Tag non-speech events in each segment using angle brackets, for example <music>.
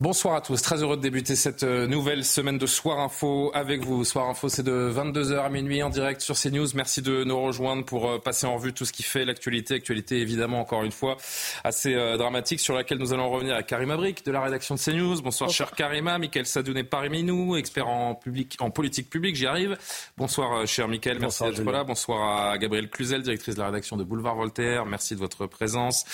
Bonsoir à tous, très heureux de débuter cette euh, nouvelle semaine de Soir Info avec vous. Soir Info, c'est de 22h à minuit en direct sur CNews. Merci de nous rejoindre pour euh, passer en revue tout ce qui fait l'actualité. Actualité évidemment, encore une fois, assez euh, dramatique sur laquelle nous allons revenir avec Karima Brick de la rédaction de CNews. Bonsoir, cher Karima. Michael Sadoun est parmi nous, expert en, public, en politique publique, j'y arrive. Bonsoir, cher Michael, merci d'être là. Bonsoir à Gabrielle Cluzel, directrice de la rédaction de Boulevard Voltaire. Merci de votre présence.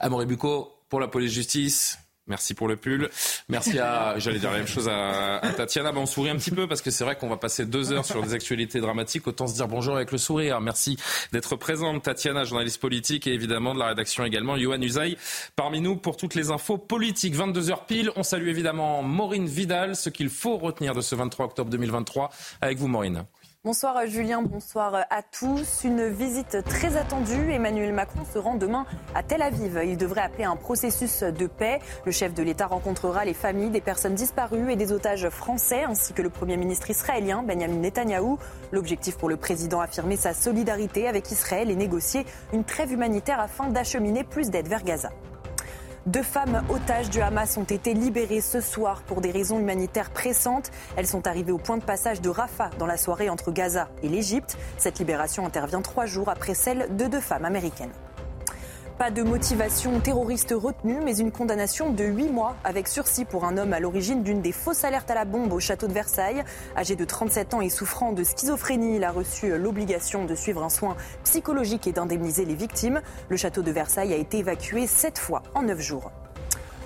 Amaury Bucco pour la police justice. Merci pour le pull. Merci à, j'allais dire la même chose à, Tatiana. Ben, on sourit un petit peu parce que c'est vrai qu'on va passer deux heures sur des actualités dramatiques. Autant se dire bonjour avec le sourire. Merci d'être présente, Tatiana, journaliste politique et évidemment de la rédaction également, Johan Usaï, parmi nous pour toutes les infos politiques. 22 heures pile. On salue évidemment Maureen Vidal. Ce qu'il faut retenir de ce 23 octobre 2023 avec vous, Maureen. Bonsoir Julien, bonsoir à tous. Une visite très attendue. Emmanuel Macron se rend demain à Tel Aviv. Il devrait appeler un processus de paix. Le chef de l'État rencontrera les familles des personnes disparues et des otages français, ainsi que le Premier ministre israélien Benjamin Netanyahou. L'objectif pour le président affirmer sa solidarité avec Israël et négocier une trêve humanitaire afin d'acheminer plus d'aide vers Gaza. Deux femmes otages du Hamas ont été libérées ce soir pour des raisons humanitaires pressantes. Elles sont arrivées au point de passage de Rafah dans la soirée entre Gaza et l'Égypte. Cette libération intervient trois jours après celle de deux femmes américaines. Pas de motivation terroriste retenue, mais une condamnation de 8 mois avec sursis pour un homme à l'origine d'une des fausses alertes à la bombe au château de Versailles. Âgé de 37 ans et souffrant de schizophrénie, il a reçu l'obligation de suivre un soin psychologique et d'indemniser les victimes. Le château de Versailles a été évacué 7 fois en 9 jours.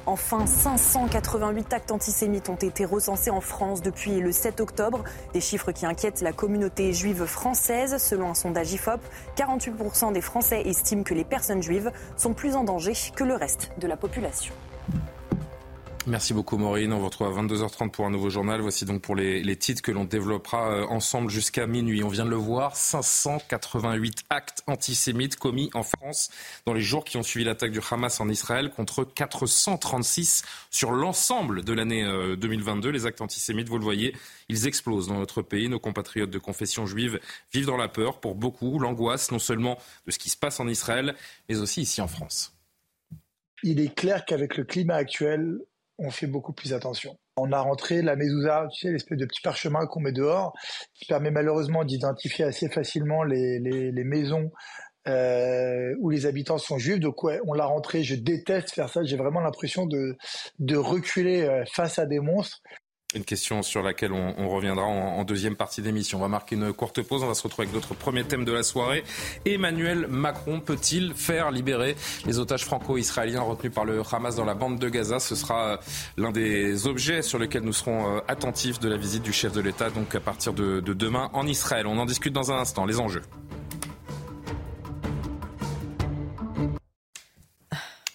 Enfin, 588 actes antisémites ont été recensés en France depuis le 7 octobre. Des chiffres qui inquiètent la communauté juive française. Selon un sondage IFOP, 48% des Français estiment que les personnes juives sont plus en danger que le reste de la population. Merci beaucoup Maureen. On vous retrouve à 22h30 pour un nouveau journal. Voici donc pour les, les titres que l'on développera euh, ensemble jusqu'à minuit. On vient de le voir, 588 actes antisémites commis en France dans les jours qui ont suivi l'attaque du Hamas en Israël contre 436 sur l'ensemble de l'année 2022. Euh, les actes antisémites, vous le voyez, ils explosent dans notre pays. Nos compatriotes de confession juive vivent dans la peur. Pour beaucoup, l'angoisse non seulement de ce qui se passe en Israël, mais aussi ici en France. Il est clair qu'avec le climat actuel, on fait beaucoup plus attention. On a rentré la mezouza, tu sais, l'espèce de petit parchemin qu'on met dehors, qui permet malheureusement d'identifier assez facilement les, maisons euh, où les habitants sont juifs. Donc ouais, on l'a rentré. Je déteste faire ça. J'ai vraiment l'impression de, de reculer euh, face à des monstres. Une question sur laquelle on, reviendra en, deuxième partie d'émission. On va marquer une courte pause. On va se retrouver avec notre premier thème de la soirée. Emmanuel Macron peut-il faire libérer les otages franco-israéliens retenus par le Hamas dans la bande de Gaza? Ce sera euh, l'un des objets sur lesquels nous serons euh, attentifs de la visite du chef de l'État, donc à partir de demain en Israël. On en discute dans un instant. Les enjeux.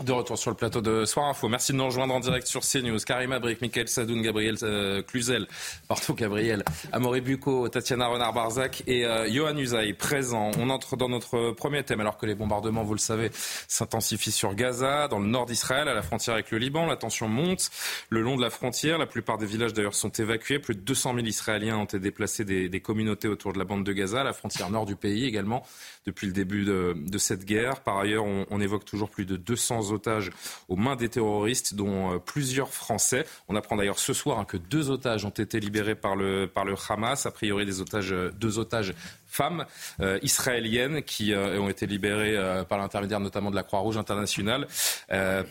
De retour sur le plateau de Soir Info. Merci de nous rejoindre en direct sur CNews. Karima Brick, Michael Sadoun, Gabriel euh, Cluzel, <laughs> pardon Gabriel, Amaury Bucco, Tatiana Renard-Barzac et euh, Johan Usaï présents. On entre dans notre premier thème alors que les bombardements, vous le savez, s'intensifient sur Gaza, dans le nord d'Israël, à la frontière avec le Liban. La tension monte le long de la frontière. La plupart des villages d'ailleurs sont évacués. Plus de 200 000 Israéliens ont été déplacés des, communautés autour de la bande de Gaza, la frontière nord du pays également depuis le début de, cette guerre. Par ailleurs, on, évoque toujours plus de 200 otages aux mains des terroristes, dont euh, plusieurs Français. On apprend d'ailleurs ce soir hein, que deux otages ont été libérés par le, Hamas. A priori, des otages, deux otages femmes euh, israéliennes qui euh, ont été libérées euh, par l'intermédiaire notamment de la Croix-Rouge internationale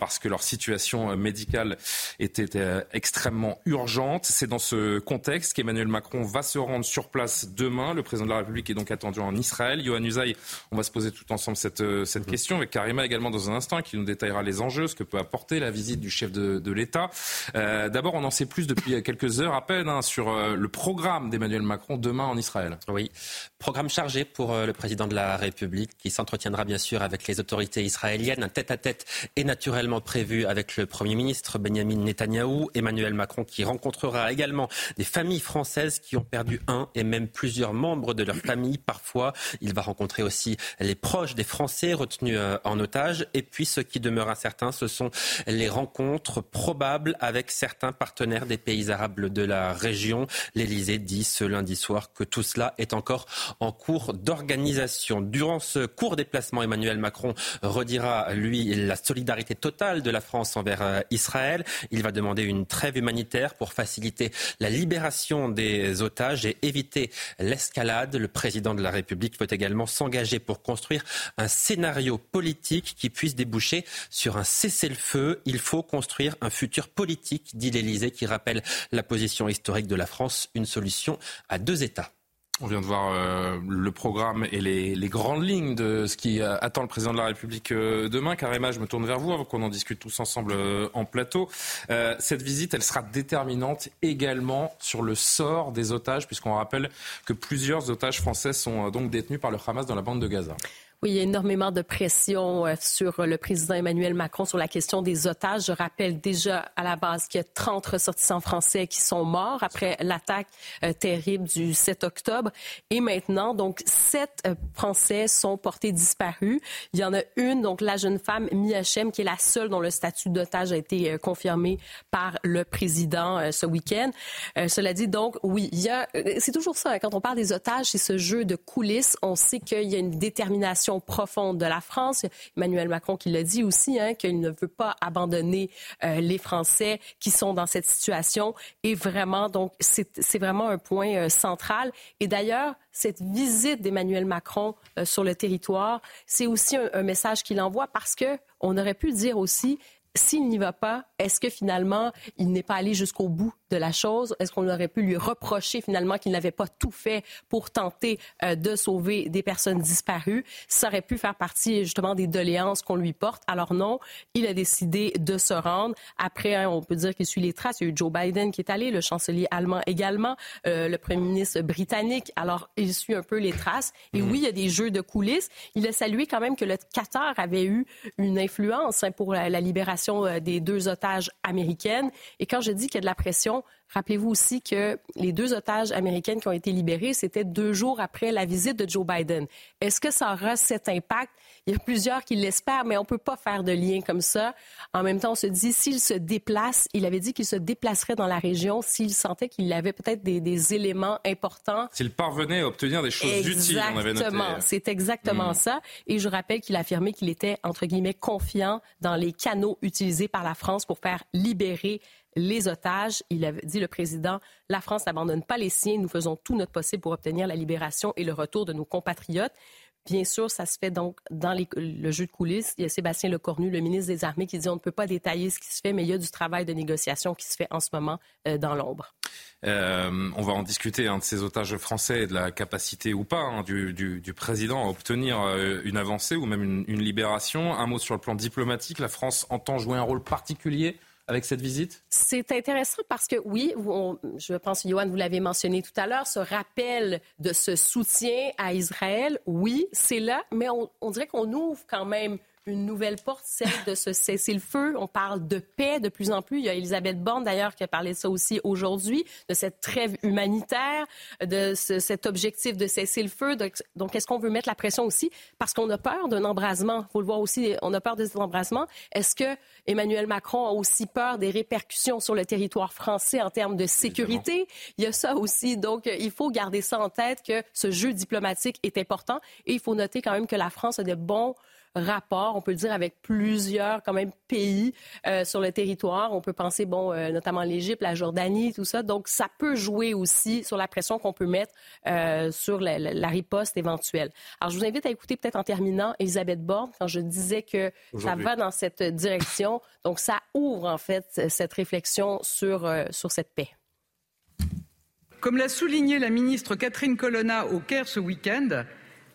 parce que leur situation médicale était extrêmement urgente. C'est dans ce contexte qu'Emmanuel Macron va se rendre sur place demain. Le président de la République est donc attendu en Israël. Johan Usaï, on va se poser tout ensemble cette, cette question avec Karima également dans un instant qui nous détaillera les enjeux, ce que peut apporter la visite du chef de, de l'État. D'abord, on en sait plus depuis quelques heures à peine hein, sur le programme d'Emmanuel Macron demain en Israël. Oui Programme chargé pour euh, le président de la République qui s'entretiendra bien sûr avec les autorités israéliennes. Un tête-à-tête est naturellement prévu avec le Premier ministre Benjamin Netanyahou. Emmanuel Macron qui rencontrera également des familles françaises qui ont perdu un et même plusieurs membres de leur famille parfois. Il va rencontrer aussi les proches des Français retenus euh, en otage. Et puis ce qui demeure incertain, ce sont les rencontres probables avec certains partenaires des pays arabes de la région. L'Élysée dit ce lundi soir que tout cela est encore en cours d'organisation. Durant ce court déplacement, Emmanuel Macron redira, lui, la solidarité totale de la France envers euh, Israël. Il va demander une trêve humanitaire pour faciliter la libération des otages et éviter l'escalade. Le président de la République veut également s'engager pour construire un scénario politique qui puisse déboucher sur un cessez-le-feu. Il faut construire un futur politique, dit l'Élysée, qui rappelle la position historique de la France, une solution à deux États. On vient de voir euh, le programme et les, grandes lignes de ce qui euh, attend le président de la République euh, demain. Karima, je me tourne vers vous avant qu'on en discute tous ensemble en plateau. cette visite, elle sera déterminante également sur le sort des otages, puisqu'on rappelle que plusieurs otages français sont donc détenus par le Hamas dans la bande de Gaza. Oui, il y a énormément de pression euh, sur le président Emmanuel Macron sur la question des otages. Je rappelle déjà à la base qu'il y a 30 ressortissants français qui sont morts après l'attaque euh, terrible du 7 octobre. Et maintenant, donc, sept euh, Français sont portés disparus. Il y en a une, donc la jeune femme Miachem, qui est la seule dont le statut d'otage a été confirmé par le président ce week-end. cela dit, donc, oui, il y a, c'est toujours ça, hein, quand on parle des otages, c'est ce jeu de coulisses. On sait qu'il y a une détermination profonde de la France. Emmanuel Macron qui l'a dit aussi, hein, qu'il ne veut pas abandonner euh, les Français qui sont dans cette situation. Et vraiment, donc, c'est vraiment un point euh, central. Et d'ailleurs, cette visite d'Emmanuel Macron euh, sur le territoire, c'est aussi un, un message qu'il envoie parce que on aurait pu dire aussi s'il n'y va pas, est-ce que finalement, il n'est pas allé jusqu'au bout de la chose? Est-ce qu'on aurait pu lui reprocher finalement qu'il n'avait pas tout fait pour tenter euh, de sauver des personnes disparues? Ça aurait pu faire partie justement des doléances qu'on lui porte. Alors non, il a décidé de se rendre. Après, hein, on peut dire qu'il suit les traces. Il y a eu Joe Biden qui est allé, le chancelier allemand également, euh, le premier ministre britannique. Alors, il suit un peu les traces. Et mhm. oui, il y a des jeux de coulisses. Il a salué quand même que le Qatar avait eu une influence hein, pour la libération euh, des deux otages américaines. Et quand je dis qu'il y a de la pression, Rappelez-vous aussi que les deux otages américaines qui ont été libérés, c'était deux jours après la visite de Joe Biden. Est-ce que ça aura cet impact? Il y a plusieurs qui l'espèrent, mais on ne peut pas faire de lien comme ça. En même temps, on se dit, s'il se déplace, il avait dit qu'il se déplacerait dans la région s'il sentait qu'il avait peut-être des, éléments importants. S'il parvenait à obtenir des choses utiles, on avait noté. C'est exactement hmm. ça. Et je rappelle qu'il a affirmé qu'il était, entre guillemets, confiant dans les canaux utilisés par la France pour faire libérer les otages. Il avait dit le président, la France n'abandonne pas les siens, nous faisons tout notre possible pour obtenir la libération et le retour de nos compatriotes. Bien sûr, ça se fait donc dans le jeu de coulisses. Il y a Sébastien Lecornu, le ministre des Armées, qui dit on ne peut pas détailler ce qui se fait, mais il y a du travail de négociation qui se fait en ce moment euh, dans l'ombre. Euh, on va en discuter hein, de ces otages français et de la capacité ou pas hein, du, président à obtenir euh, une avancée ou même une, une libération. Un mot sur le plan diplomatique. La France entend jouer un rôle particulier C'est intéressant parce que oui, je pense, Johan, vous l'avez mentionné tout à l'heure, ce rappel de ce soutien à Israël, oui, c'est là, mais on dirait qu'on ouvre quand même une nouvelle porte, celle de ce cessez-le-feu. On parle de paix de plus en plus. Il y a Elisabeth Borne, d'ailleurs, qui a parlé de ça aussi aujourd'hui, de cette trêve humanitaire, de cet objectif de cessez-le-feu. Donc, est-ce qu'on veut mettre la pression aussi? Parce qu'on a peur d'un embrasement. Il faut le voir aussi, on a peur de cet embrasement. Est-ce que Emmanuel Macron a aussi peur des répercussions sur le territoire français en termes de sécurité? Il y a ça aussi. Donc, il faut garder ça en tête que ce jeu diplomatique est important. Et il faut noter quand même que la France a de bons rapport, on peut le dire, avec plusieurs quand même pays euh, sur le territoire. On peut penser, bon, euh, notamment l'Égypte, la Jordanie, tout ça. Donc, ça peut jouer aussi sur la pression qu'on peut mettre euh, sur la, la, riposte éventuelle. Alors, je vous invite à écouter peut-être en terminant Elisabeth Borne quand je disais que ça va dans cette direction. Donc, ça ouvre en fait cette réflexion sur, sur cette paix. Comme l'a souligné la ministre Catherine Colonna au Caire ce week-end,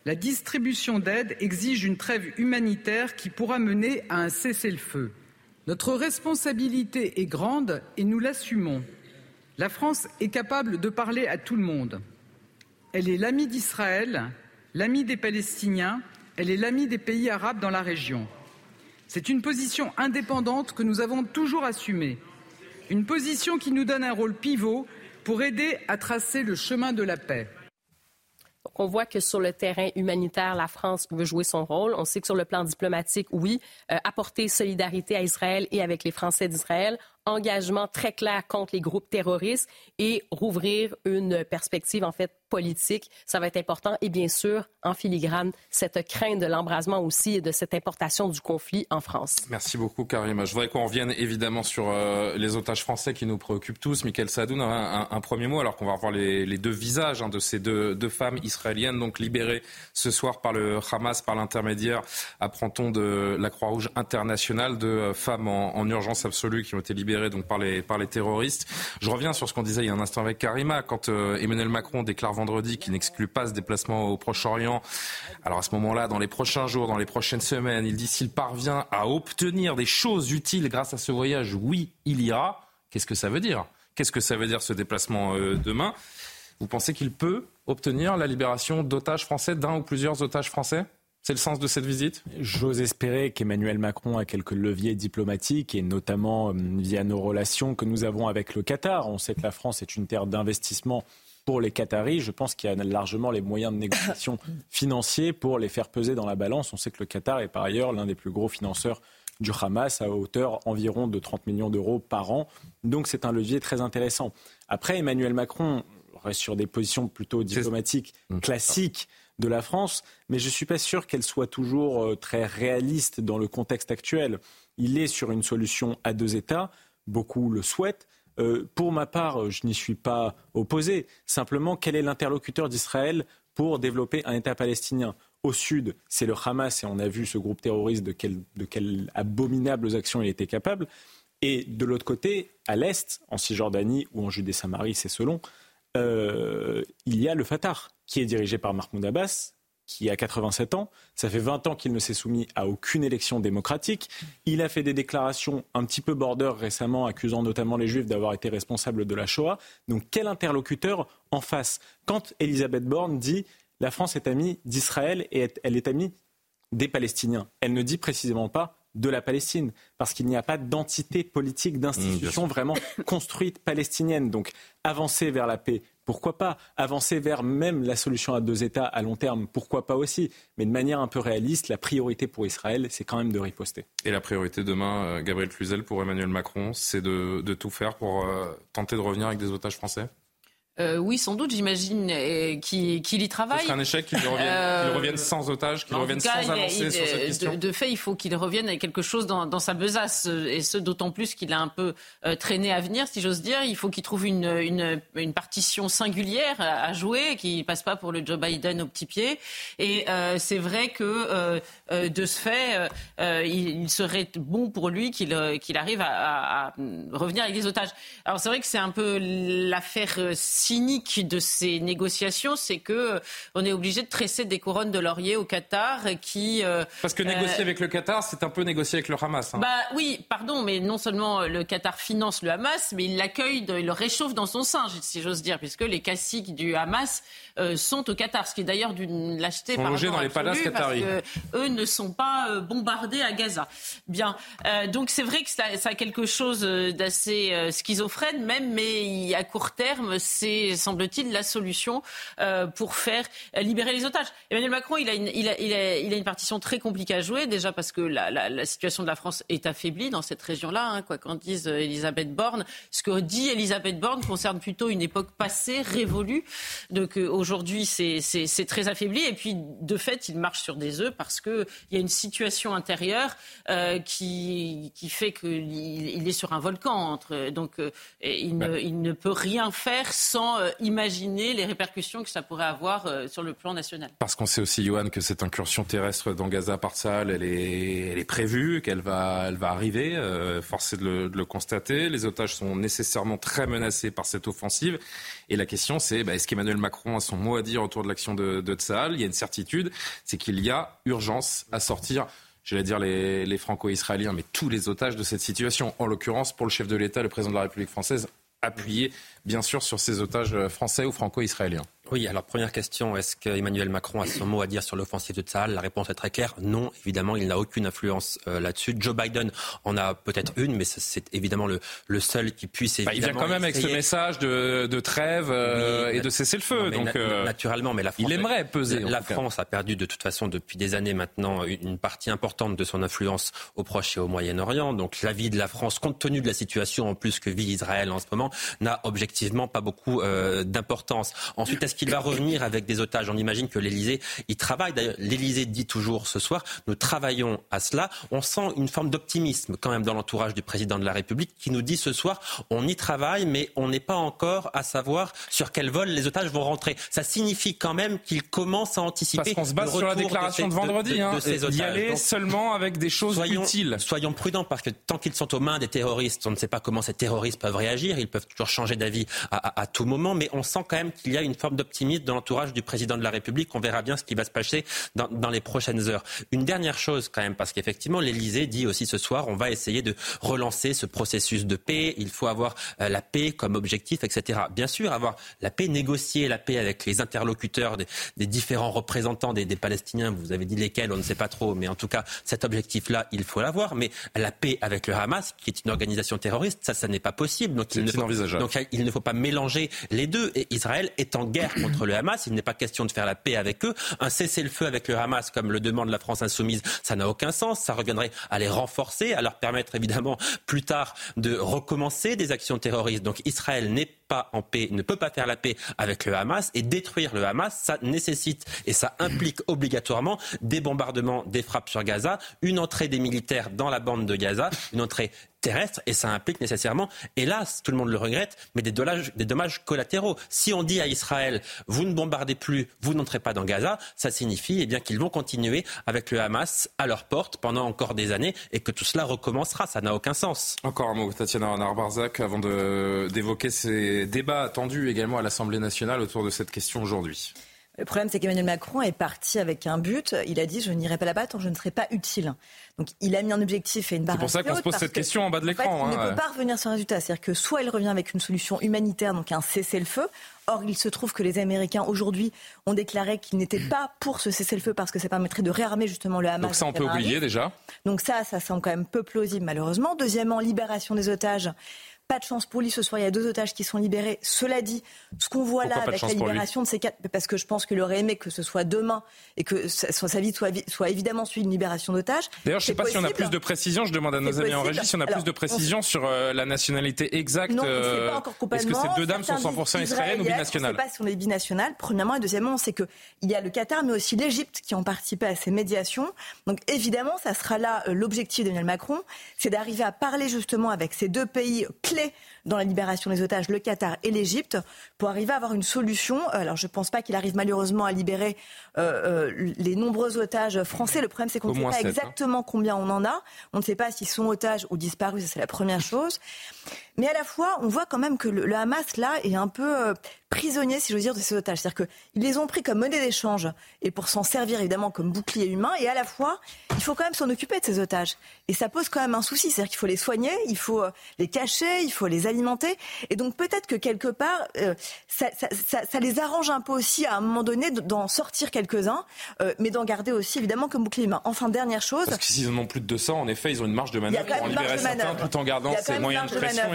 la distribution d'aide exige une trêve humanitaire qui pourra mener à un cessez-le-feu. Notre responsabilité est grande et nous l'assumons. La France est capable de parler à tout le monde. elle est l'amie d'Israël, l'amie des Palestiniens, elle est l'amie des pays arabes dans la région. C'est une position indépendante que nous avons toujours assumée, une position qui nous donne un rôle pivot pour aider à tracer le chemin de la paix. On voit que sur le terrain humanitaire, la France veut jouer son rôle. On sait que sur le plan diplomatique, oui, euh, apporter solidarité à Israël et avec les Français d'Israël engagement très clair contre les groupes terroristes et rouvrir une perspective en fait politique. Ça va être important. Et bien sûr, en filigrane, cette crainte de l'embrasement aussi et de cette importation du conflit en France. Merci beaucoup, Karima. Je voudrais qu'on revienne évidemment sur euh, les otages français qui nous préoccupent tous. Michael Sadoun, un, un, premier mot, alors qu'on va revoir les, les, deux visages hein, de ces deux, deux, femmes israéliennes, donc libérées ce soir par le Hamas, par l'intermédiaire, apprend-on, de la Croix-Rouge internationale, de femmes en, en urgence absolue qui ont été libérées donc par les, par les terroristes. Je reviens sur ce qu'on disait il y a un instant avec Karima. Quand euh, Emmanuel Macron déclare vendredi qu'il n'exclut pas ce déplacement au Proche-Orient, alors à ce moment-là, dans les prochains jours, dans les prochaines semaines, il dit s'il parvient à obtenir des choses utiles grâce à ce voyage, oui, il ira. Qu'est-ce que ça veut dire? Qu'est-ce que ça veut dire ce déplacement euh, demain? Vous pensez qu'il peut obtenir la libération d'otages français, d'un ou plusieurs otages français? C'est le sens de cette visite? J'ose espérer qu'Emmanuel Macron a quelques leviers diplomatiques et notamment euh, via nos relations que nous avons avec le Qatar. On sait que la France est une terre d'investissement pour les Qataris. Je pense qu'il y a largement les moyens de négociation <coughs> financiers pour les faire peser dans la balance. On sait que le Qatar est par ailleurs l'un des plus gros financeurs du Hamas à hauteur environ de 30 millions d'euros par an. Donc c'est un levier très intéressant. Après, Emmanuel Macron reste sur des positions plutôt diplomatiques classiques de la France, mais je ne suis pas sûr qu'elle soit toujours euh, très réaliste dans le contexte actuel. Il est sur une solution à deux États, beaucoup le souhaitent. Euh, pour ma part, je n'y suis pas opposé. Simplement, quel est l'interlocuteur d'Israël pour développer un État palestinien Au sud, c'est le Hamas, et on a vu ce groupe terroriste de, de quelles abominables actions il était capable. Et de l'autre côté, à l'est, en Cisjordanie ou en Judée-Samarie, c'est selon, euh, il y a le Fatah, qui est dirigé par Mahmoud Abbas, qui a 87 ans. Ça fait 20 ans qu'il ne s'est soumis à aucune élection démocratique. Il a fait des déclarations un petit peu border récemment, accusant notamment les Juifs d'avoir été responsables de la Shoah. Donc quel interlocuteur en face? Quand Elisabeth Borne dit la France est amie d'Israël et elle est amie des Palestiniens, elle ne dit précisément pas de la Palestine, parce qu'il n'y a pas d'entité politique, d'institution mmh, vraiment construite palestinienne. Donc avancer vers la paix, pourquoi pas Avancer vers même la solution à deux États à long terme, pourquoi pas aussi Mais de manière un peu réaliste, la priorité pour Israël, c'est quand même de riposter. Et la priorité demain, euh, Gabriel Cluzel, pour Emmanuel Macron, c'est de, tout faire pour euh, tenter de revenir avec des otages français? Euh, oui, sans doute, j'imagine euh, qu'il y travaille. C'est un échec qu'il revienne, euh, revienne, sans otage, qu'il revienne sans avancer sur cette question. De, fait, il faut qu'il revienne avec quelque chose dans, dans, sa besace, et ce d'autant plus qu'il a un peu euh, traîné à venir, si j'ose dire. Il faut qu'il trouve une, une, une, partition singulière à, jouer, qui passe pas pour le Joe Biden au petit pied. Et euh, c'est vrai que de ce fait, il, il, serait bon pour lui qu'il qu'il arrive à, à, revenir avec des otages. Alors c'est vrai que c'est un peu l'affaire cynique de ces négociations, c'est que euh, on est obligé de tresser des couronnes de laurier au Qatar qui. Euh, Parce que négocier euh, avec le Qatar, c'est un peu négocier avec le Hamas. Hein. Bah oui, pardon, mais non seulement le Qatar finance le Hamas, mais il l'accueille, il le réchauffe dans son sein, si j'ose dire, puisque les caciques du Hamas sont au Qatar, ce qui est d'ailleurs d'une lâcheté par logés dans les palaces qataris. Eux ne sont pas bombardés à Gaza. Bien, donc c'est vrai que ça, ça, a quelque chose d'assez schizophrène, même, mais à court terme, c'est semble-t-il, la solution euh, pour faire euh, libérer les otages. Emmanuel Macron, il a, une, il, a, il, a, une partition très compliquée à jouer, déjà parce que la, la, situation de la France est affaiblie dans cette région-là, hein, quoi qu'en dise euh, Elisabeth Borne. Ce que dit Elisabeth Borne concerne plutôt une époque passée, révolue. Donc aujourd'hui, c'est très affaibli. Et puis, de fait, il marche sur des œufs parce qu'il y a une situation intérieure euh, qui, qui fait qu'il il est sur un volcan. Entre, donc, il, ne, il ne peut rien faire sans euh, imaginer les répercussions que ça pourrait avoir euh, sur le plan national. Parce qu'on sait aussi, Johan, que cette incursion terrestre dans Gaza par Sahel, elle est, prévue, qu'elle va, arriver, euh, forcé de le, constater. Les otages sont nécessairement très menacés par cette offensive. Et la question, c'est bah, est-ce qu'Emmanuel Macron a son mot à dire autour de l'action de, de Il y a une certitude, c'est qu'il y a urgence à sortir j'allais dire les franco-israéliens, mais tous les otages de cette situation. En l'occurrence, pour le chef de l'État, le président de la République française, appuyé bien sûr sur ces otages français ou franco-israéliens. Oui, alors première question, est-ce qu'Emmanuel Macron a son mot à dire sur l'offensive de Tsahal? La réponse est très claire, non, évidemment, il n'a aucune influence euh, là-dessus. Joe Biden en a peut-être une, mais c'est évidemment le, le, seul qui puisse évidemment... Bah, il vient quand même avec ce message de, de trêve euh, et de cesser le feu. donc, euh, naturellement, mais la France... Il aimerait peser. La France a perdu de toute façon depuis des années maintenant une partie importante de son influence au Proche et au Moyen-Orient. Donc l'avis de la France, compte tenu de la situation en plus que vit Israël en ce moment, n'a objectivement pas beaucoup d'importance. Ensuite, est-ce qu'il va revenir avec des otages On imagine que l'Elysée y travaille. D'ailleurs, l'Elysée dit toujours ce soir, nous travaillons à cela. On sent une forme d'optimisme quand même dans l'entourage du président de la République qui nous dit ce soir, on y travaille, mais on n'est pas encore à savoir sur quel vol les otages vont rentrer. Ça signifie quand même qu'il commence à anticiper. Parce qu'on se base sur la déclaration de, vendredi, de, hein, y aller seulement avec des choses soyons, utiles. Soyons prudents parce que tant qu'ils sont aux mains des terroristes, on ne sait pas comment ces terroristes peuvent réagir. Ils peuvent toujours changer d'avis à, à, à, tout moment, mais on sent quand même qu'il y a une forme d'optimisme dans l'entourage du président de la République. On verra bien ce qui va se passer dans, dans les prochaines heures. Une dernière chose quand même, parce qu'effectivement, l'Élysée dit aussi ce soir, on va essayer de relancer ce processus de paix. Il faut avoir euh, la paix comme objectif, etc. Bien sûr, avoir la paix, négocier la paix avec les interlocuteurs des, des différents représentants des, des, Palestiniens. Vous avez dit lesquels, on ne sait pas trop, mais en tout cas, cet objectif-là, il faut l'avoir. Mais la paix avec le Hamas, qui est une organisation terroriste, ça, ça n'est pas possible. Donc il, ne faut, donc il ne faut pas mélanger les deux. Et Israël est en guerre contre le Hamas. Il n'est pas question de faire la paix avec eux. Un cessez-le-feu avec le Hamas, comme le demande la France insoumise, ça n'a aucun sens. Ça reviendrait à les renforcer, à leur permettre évidemment plus tard de recommencer des actions terroristes. Donc Israël n'est pas en paix, ne peut pas faire la paix avec le Hamas et détruire le Hamas, ça nécessite et ça implique obligatoirement des bombardements, des frappes sur Gaza, une entrée des militaires dans la bande de Gaza, une entrée terrestre et ça implique nécessairement, hélas, tout le monde le regrette, mais des dommages, collatéraux. Si on dit à Israël, vous ne bombardez plus, vous n'entrez pas dans Gaza, ça signifie eh bien qu'ils vont continuer avec le Hamas à leur porte pendant encore des années et que tout cela recommencera. Ça n'a aucun sens. Encore un mot, Tatiana Renard-Barzac, avant d'évoquer ces débats attendus également à l'Assemblée nationale autour de cette question aujourd'hui. Le problème, c'est qu'Emmanuel Macron est parti avec un but. Il a dit Je n'irai pas là-bas tant je ne serai pas utile. Donc, il a mis un objectif et une barre. C'est pour ça qu'on se pose cette question en bas de l'écran. En fait, hein, il ne peut pas revenir sur un résultat. C'est-à-dire que soit il revient avec une solution humanitaire, donc un cessez-le-feu. Or, il se trouve que les Américains, aujourd'hui, ont déclaré qu'ils n'étaient pas pour ce cessez-le-feu parce que ça permettrait de réarmer justement le Hamas. Donc, ça, on peut oublier déjà. Donc, ça, ça semble quand même peu plausible, malheureusement. Deuxièmement, libération des otages. Pas de chance pour lui ce soir. Il y a deux otages qui sont libérés. Cela dit, ce qu'on voit Pourquoi là avec la libération de ces quatre, parce que je pense qu'il aurait aimé que ce soit demain et que sa vie soit, soit évidemment suivie d'une libération d'otages. D'ailleurs, je ne sais pas possible. si on a plus de précision. Je demande à nos amis en régie si on a Alors, plus de précision on... sur euh, la nationalité exacte. Non, euh, pas encore Est-ce que ces deux dames sont 100% israéliennes ou binationales On ne sait pas si on est binationales. Premièrement et deuxièmement, c'est que il y a le Qatar, mais aussi l'Égypte qui ont participé à ces médiations. Donc évidemment, ça sera là euh, l'objectif d'Emmanuel Macron, c'est d'arriver à parler justement avec ces deux pays clés dans la libération des otages, le Qatar et l'Égypte, pour arriver à avoir une solution. Alors je ne pense pas qu'il arrive malheureusement à libérer euh, euh, les nombreux otages français. Le problème c'est qu'on ne sait pas 7, exactement hein. combien on en a. On ne sait pas s'ils sont otages ou disparus, c'est la première chose. Mais à la fois, on voit quand même que le, le Hamas, là, est un peu euh, prisonnier, si j'ose dire, de ces otages. C'est-à-dire qu'ils les ont pris comme monnaie d'échange et pour s'en servir, évidemment, comme bouclier humain. Et à la fois, il faut quand même s'en occuper de ces otages. Et ça pose quand même un souci. C'est-à-dire qu'il faut les soigner, il faut les cacher, il faut les alimenter. Et donc, peut-être que quelque part, euh, ça, ça, ça, ça, les arrange un peu aussi, à un moment donné, d'en sortir quelques-uns, euh, mais d'en garder aussi, évidemment, comme bouclier humain. Enfin, dernière chose. Parce que s'ils en ont plus de 200, en effet, ils ont une marge de manœuvre pour en libérer certains tout en gardant ces moyens de pression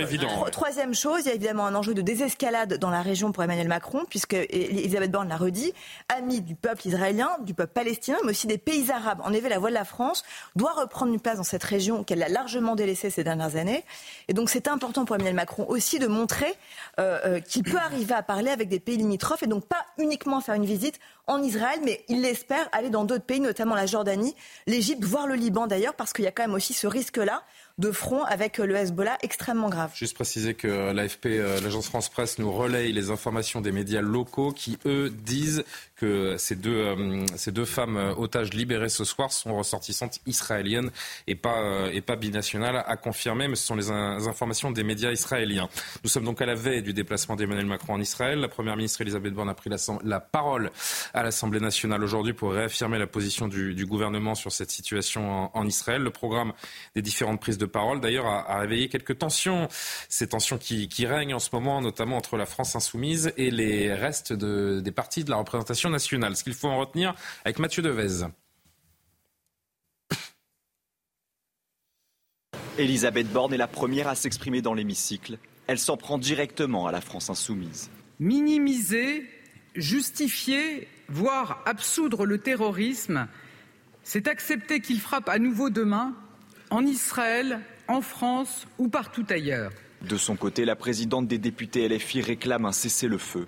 Troisième chose, il y a évidemment un enjeu de désescalade dans la région pour Emmanuel Macron, puisque Elisabeth Borne l'a redit, ami du peuple israélien, du peuple palestinien, mais aussi des pays arabes. En effet, la voix de la France doit reprendre une place dans cette région qu'elle a largement délaissée ces dernières années. Et donc, c'est important pour Emmanuel Macron aussi de montrer euh, euh, qu'il peut arriver à parler avec des pays limitrophes et donc pas uniquement faire une visite en Israël, mais il l'espère aller dans d'autres pays, notamment la Jordanie, l'Égypte, voire le Liban d'ailleurs, parce qu'il y a quand même aussi ce risque-là de front avec le Hezbollah extrêmement grave. Juste préciser que l'AFP, l'agence France Presse, nous relaye les informations des médias locaux qui, eux, disent que ces deux, ces deux femmes otages libérées ce soir sont ressortissantes israéliennes et pas, et pas binationales, à confirmer, mais ce sont les, informations des médias israéliens. Nous sommes donc à la veille du déplacement d'Emmanuel Macron en Israël. La première ministre Elisabeth Borne a pris la, parole à l'Assemblée nationale aujourd'hui pour réaffirmer la position du, gouvernement sur cette situation en, Israël. Le programme des différentes prises de parole, d'ailleurs, a, a réveillé quelques tensions. Ces tensions qui, qui, règnent en ce moment, notamment entre la France insoumise et les restes de, des partis de la représentation nationale. Ce qu'il faut en retenir avec Mathieu Devez. Elisabeth Borne est la première à s'exprimer dans l'hémicycle. Elle s'en prend directement à la France insoumise. Minimiser, justifier, voire absoudre le terrorisme, c'est accepter qu'il frappe à nouveau demain en Israël, en France ou partout ailleurs. De son côté, la présidente des députés LFI réclame un cessez-le-feu.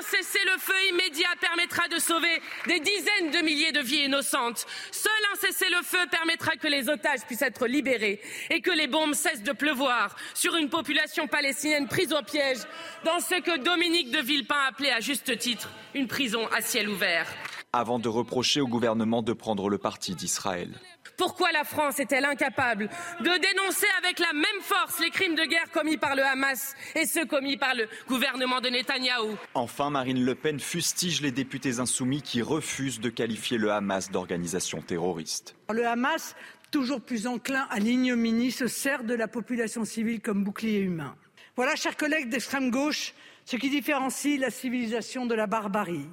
Un cessez-le-feu immédiat permettra de sauver des dizaines de milliers de vies innocentes. Seul un cessez-le-feu permettra que les otages puissent être libérés et que les bombes cessent de pleuvoir sur une population palestinienne prise au piège dans ce que Dominique de Villepin appelait à juste titre une prison à ciel ouvert. Avant de reprocher au gouvernement de prendre le parti d'Israël. Pourquoi la France est-elle incapable de dénoncer avec la même force les crimes de guerre commis par le Hamas et ceux commis par le gouvernement de Netanyahou? Enfin, Marine Le Pen fustige les députés insoumis qui refusent de qualifier le Hamas d'organisation terroriste. Le Hamas, toujours plus enclin à l'ignominie, se sert de la population civile comme bouclier humain. Voilà, chers collègues d'extrême gauche, ce qui différencie la civilisation de la barbarie.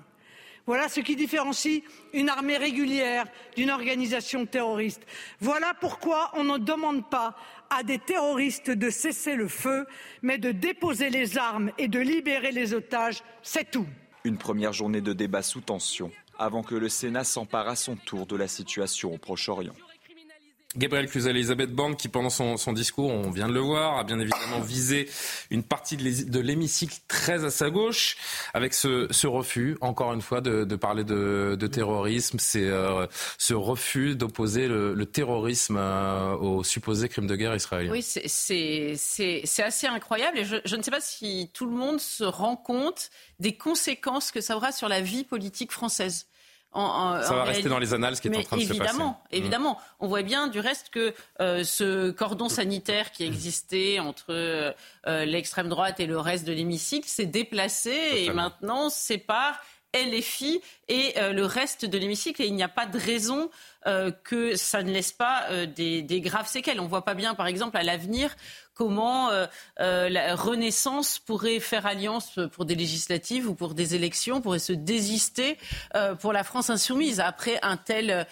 Voilà ce qui différencie une armée régulière d'une organisation terroriste. Voilà pourquoi on ne demande pas à des terroristes de cesser le feu, mais de déposer les armes et de libérer les otages, c'est tout. Une première journée de débat sous tension, avant que le Sénat s'empare à son tour de la situation au Proche-Orient. Gabriel Cluzel, Elisabeth Borne, qui pendant son, discours, on vient de le voir, a bien évidemment visé une partie de l'hémicycle très à sa gauche, avec ce, refus, encore une fois, de, parler de, terrorisme, c'est euh, ce refus d'opposer le, le, terrorisme euh, aux supposés crimes de guerre israéliens. Oui, c'est assez incroyable et je, je ne sais pas si tout le monde se rend compte des conséquences que ça aura sur la vie politique française. En, en, ça va rester dans les annales ce qui est en train de se passer. Évidemment, évidemment. On voit bien du reste que euh, ce cordon sanitaire qui existait entre euh, l'extrême droite et le reste de l'hémicycle s'est déplacé Totalement. et maintenant sépare LFI et euh, le reste de l'hémicycle. Et il n'y a pas de raison euh, que ça ne laisse pas euh, des, des, graves séquelles. On ne voit pas bien, par exemple, à l'avenir, comment euh, la Renaissance pourrait faire alliance pour des législatives ou pour des élections, pourrait se désister pour la France insoumise après un tel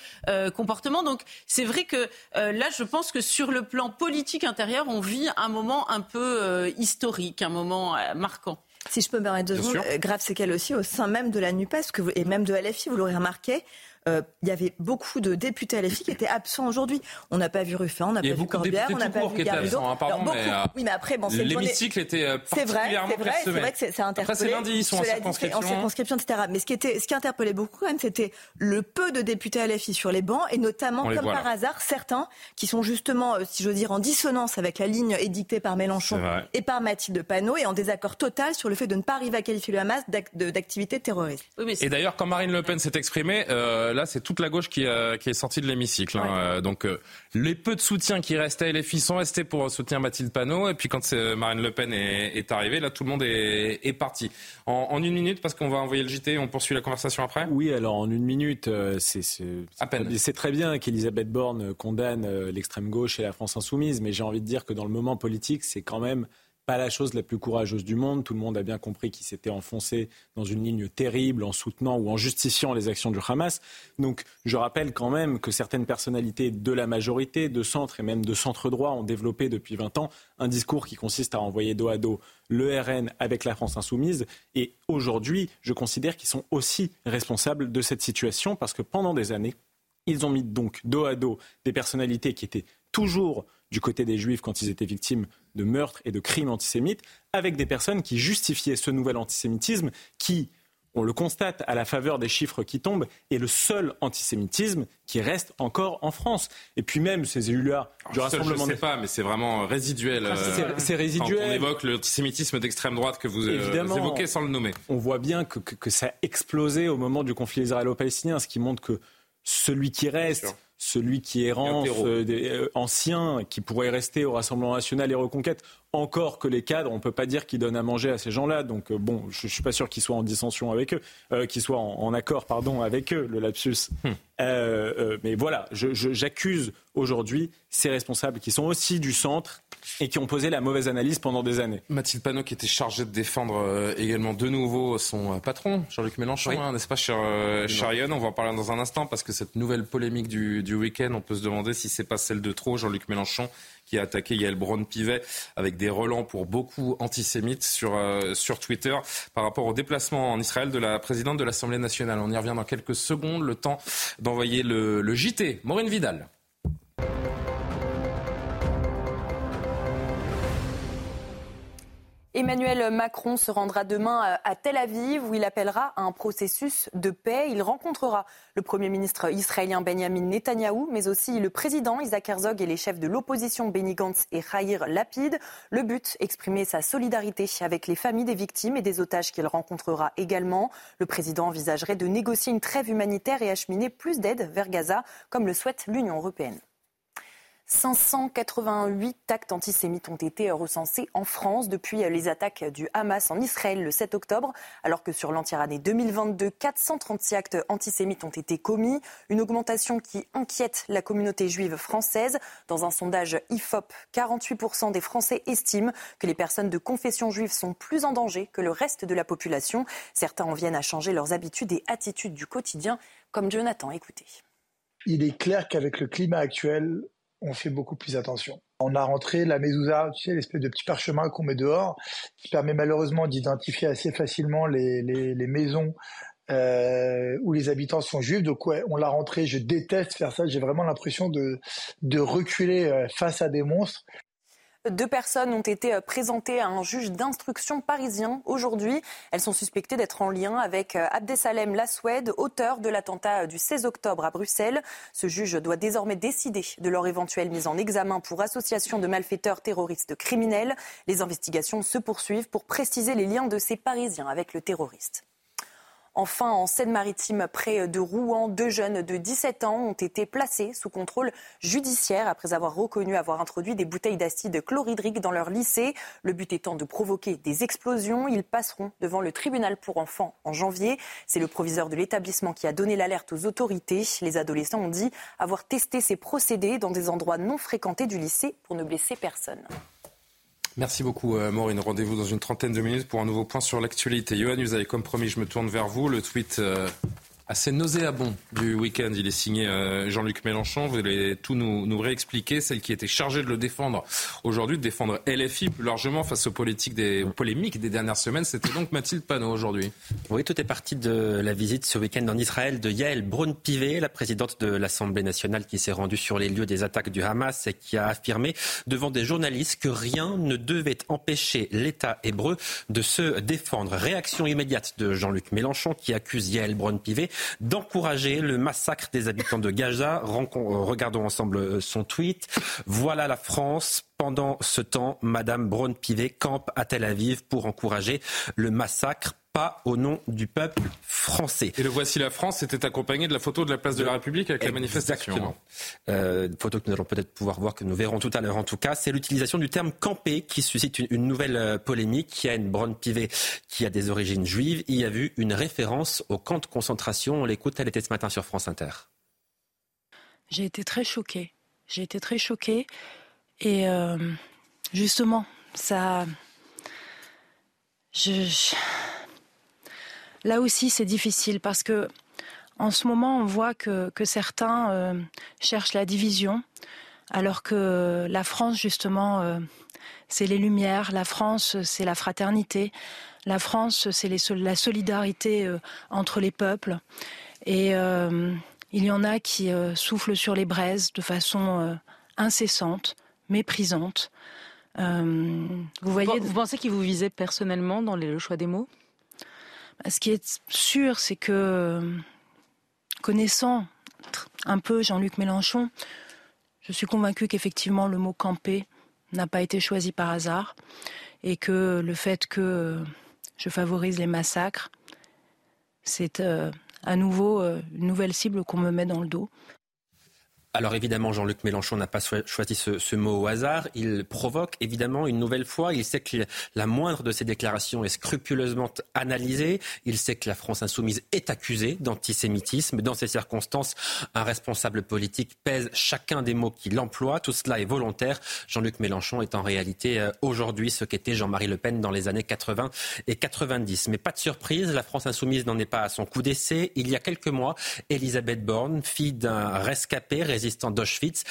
comportement. Donc c'est vrai que là, je pense que sur le plan politique intérieur, on vit un moment un peu historique, un moment marquant. Si je peux me permettre deux secondes, grave séquelles aussi au sein même de la NUPES que vous, et même de LFI, vous l'aurez remarqué, euh, il y avait beaucoup de députés LFI qui étaient absents aujourd'hui. On n'a pas vu Ruffin, on n'a pas vu Corbière, on n'a pas vu Garrido. Hein, pardon, beaucoup, mais, euh, oui, mais après, bon, l'hémicycle était particulièrement c'est vrai, c'est vrai, que c'est interpellé. Après, c'est lundi, ils sont en circonscription. en circonscription, etc. Mais ce qui était, ce qui interpellait beaucoup quand même, c'était le peu de députés LFI sur les bancs et notamment, comme par hasard, certains qui sont justement, euh, si je veux dire, en dissonance avec la ligne édictée par Mélenchon et par Mathilde Panot et en désaccord total sur le fait de ne pas arriver à qualifier le Hamas d'activité terroriste. Oui, et d'ailleurs, quand Marine Le Pen s'est exprimée, euh, là, c'est toute la gauche qui, euh, qui est sorti de l'hémicycle. Hein. Euh, donc euh, les peu de soutiens qui restaient, les filles sont restés pour soutenir Mathilde Panot. Et puis quand Marine Le Pen est, est arrivée, là tout le monde est, est parti. En, en, une minute, parce qu'on va envoyer le JT, on poursuit la conversation après Oui, alors en une minute, c'est c'est très bien qu'Elisabeth Borne condamne l'extrême gauche et la France insoumise, mais j'ai envie de dire que dans le moment politique, c'est quand même pas la chose la plus courageuse du monde. Tout le monde a bien compris qu'il s'était enfoncé dans une ligne terrible en soutenant ou en justifiant les actions du Hamas. Donc je rappelle quand même que certaines personnalités de la majorité, de centre et même de centre droit ont développé depuis 20 ans un discours qui consiste à envoyer dos à dos le RN avec la France insoumise. Et aujourd'hui, je considère qu'ils sont aussi responsables de cette situation parce que pendant des années, ils ont mis donc dos à dos des personnalités qui étaient toujours du côté des juifs quand ils étaient victimes de meurtres et de crimes antisémites, avec des personnes qui justifiaient ce nouvel antisémitisme qui, on le constate à la faveur des chiffres qui tombent, est le seul antisémitisme qui reste encore en France. Et puis même ces élus-là du Rassemblement... Je ne sais pas, mais c'est vraiment résiduel. Ah, c'est résiduel. Quand on évoque l'antisémitisme d'extrême droite que vous, évoquez sans le nommer. On voit bien que, que, que ça a explosé au moment du conflit israélo-palestinien, ce qui montre que celui qui reste celui qui est euh, euh, ancien, qui pourrait rester au Rassemblement national et Reconquête, encore que les cadres, on ne peut pas dire qu'ils donnent à manger à ces gens-là. Donc euh, bon, je ne suis pas sûr qu'ils soient en dissension avec eux, qu'ils soient en, accord, pardon, avec eux, le lapsus. Hmm. mais voilà, j'accuse aujourd'hui ces responsables qui sont aussi du centre et qui ont posé la mauvaise analyse pendant des années. Mathilde Panot qui était chargée de défendre euh, également de nouveau son euh, patron, Jean-Luc Mélenchon, hein, n'est-ce pas, cher, euh, On va en parler dans un instant parce que cette nouvelle polémique du, du week-end, on peut se demander si c'est pas celle de trop, Jean-Luc Mélenchon qui a attaqué Yael Braun-Pivet avec des relents pour beaucoup antisémites sur, sur Twitter par rapport au déplacement en Israël de la présidente de l'Assemblée nationale. On y revient dans quelques secondes, le temps d'envoyer le, le JT. Maureen Vidal. Emmanuel Macron se rendra demain à Tel Aviv où il appellera à un processus de paix. Il rencontrera le Premier ministre israélien Benjamin Netanyahou, mais aussi le président Isaac Herzog et les chefs de l'opposition Benny Gantz et Yair Lapid. Le but, exprimer sa solidarité avec les familles des victimes et des otages qu'il rencontrera également. Le président envisagerait de négocier une trêve humanitaire et acheminer plus d'aide vers Gaza, comme le souhaite l'Union européenne. 588 actes antisémites ont été recensés en France depuis les attaques du Hamas en Israël le 7 octobre, alors que sur l'entière année 2022, 436 actes antisémites ont été commis, une augmentation qui inquiète la communauté juive française. Dans un sondage IFOP, 48% des Français estiment que les personnes de confession juive sont plus en danger que le reste de la population. Certains en viennent à changer leurs habitudes et attitudes du quotidien, comme Jonathan. Écoutez. Il est clair qu'avec le climat actuel, on fait beaucoup plus attention. On a rentré la mezouza, tu sais, l'espèce de petit parchemin qu'on met dehors, qui permet malheureusement d'identifier assez facilement les, maisons euh, où les habitants sont juifs. Donc ouais, on l'a rentré. Je déteste faire ça. J'ai vraiment l'impression de, de reculer euh, face à des monstres. Deux personnes ont été euh, présentées à un juge d'instruction parisien aujourd'hui. Elles sont suspectées d'être en lien avec euh, Abdesalem Laswed, auteur de l'attentat euh, du 16 octobre à Bruxelles. Ce juge doit désormais décider de leur éventuelle mise en examen pour association de malfaiteurs terroristes criminels. Les investigations se poursuivent pour préciser les liens de ces Parisiens avec le terroriste. Enfin, en Seine-Maritime, près de Rouen, deux jeunes de 17 ans ont été placés sous contrôle judiciaire après avoir reconnu avoir introduit des bouteilles d'acide chlorhydrique dans leur lycée. Le but étant de provoquer des explosions. Ils passeront devant le tribunal pour enfants en janvier. C'est le proviseur de l'établissement qui a donné l'alerte aux autorités. Les adolescents ont dit avoir testé ces procédés dans des endroits non fréquentés du lycée pour ne blesser personne. Merci beaucoup, euh, Maureen. Rendez-vous dans une trentaine de minutes pour un nouveau point sur l'actualité. Johan Usaï, comme promis, je me tourne vers vous. Le tweet euh, assez nauséabond du week-end. Il est signé euh, Jean-Luc Mélenchon. Vous allez tout nous, nous, réexpliquer. Celle qui était chargée de le défendre aujourd'hui, de défendre LFI plus largement face aux, politiques des, polémiques des dernières semaines. C'était donc Mathilde Panot aujourd'hui. Oui, tout est parti de la visite ce week-end en Israël de Yael Braun-Pivet, la présidente de l'Assemblée nationale qui s'est rendue sur les lieux des attaques du Hamas et qui a affirmé devant des journalistes que rien ne devait empêcher l'État hébreu de se défendre. Réaction immédiate de Jean-Luc Mélenchon qui accuse Yael Braun-Pivet d'encourager le massacre des habitants de Gaza. Euh, regardons ensemble euh, son tweet. Voilà la France. Pendant ce temps, Madame Braun-Pivet campe à Tel Aviv pour encourager le massacre pas au nom du peuple français. Et le Voici la France était accompagné de la photo de la place de la République avec la manifestation. Euh, photo que nous allons peut-être pouvoir voir, que nous verrons tout à l'heure en tout cas. C'est l'utilisation du terme camper qui suscite une, nouvelle euh, polémique. Il y a une Braun Pivet qui a des origines juives. Il y a vu une référence au camp de concentration. On l'écoute, elle était ce matin sur France Inter. J'ai été très choquée. J'ai été très choquée. Et euh, justement, ça... je Là aussi, c'est difficile parce que en ce moment, on voit que, certains euh, cherchent la division, alors que la France, justement, euh, c'est les Lumières, la France, c'est la fraternité, la France, c'est la solidarité euh, entre les peuples. Et il y en a qui soufflent sur les braises de façon incessante, méprisante. vous voyez, vous pensez qu'il vous visait personnellement dans le choix des mots? Ce qui est sûr, c'est que connaissant un peu Jean-Luc Mélenchon, je suis convaincue qu'effectivement le mot camper n'a pas été choisi par hasard et que le fait que je favorise les massacres, c'est euh, à nouveau euh, une nouvelle cible qu'on me met dans le dos. Alors évidemment, Jean-Luc Mélenchon n'a pas choisi ce, mot au hasard. Il provoque évidemment une nouvelle fois. Il sait que la moindre de ses déclarations est scrupuleusement analysée. Il sait que la France insoumise est accusée d'antisémitisme. Dans ces circonstances, un responsable politique pèse chacun des mots qu'il emploie. Tout cela est volontaire. Jean-Luc Mélenchon est en réalité euh, aujourd'hui ce qu'était Jean-Marie Le Pen dans les années 80 et 90. Mais pas de surprise, la France insoumise n'en est pas à son coup d'essai. Il y a quelques mois, Elisabeth Borne, fille d'un rescapé, d'Auschwitz,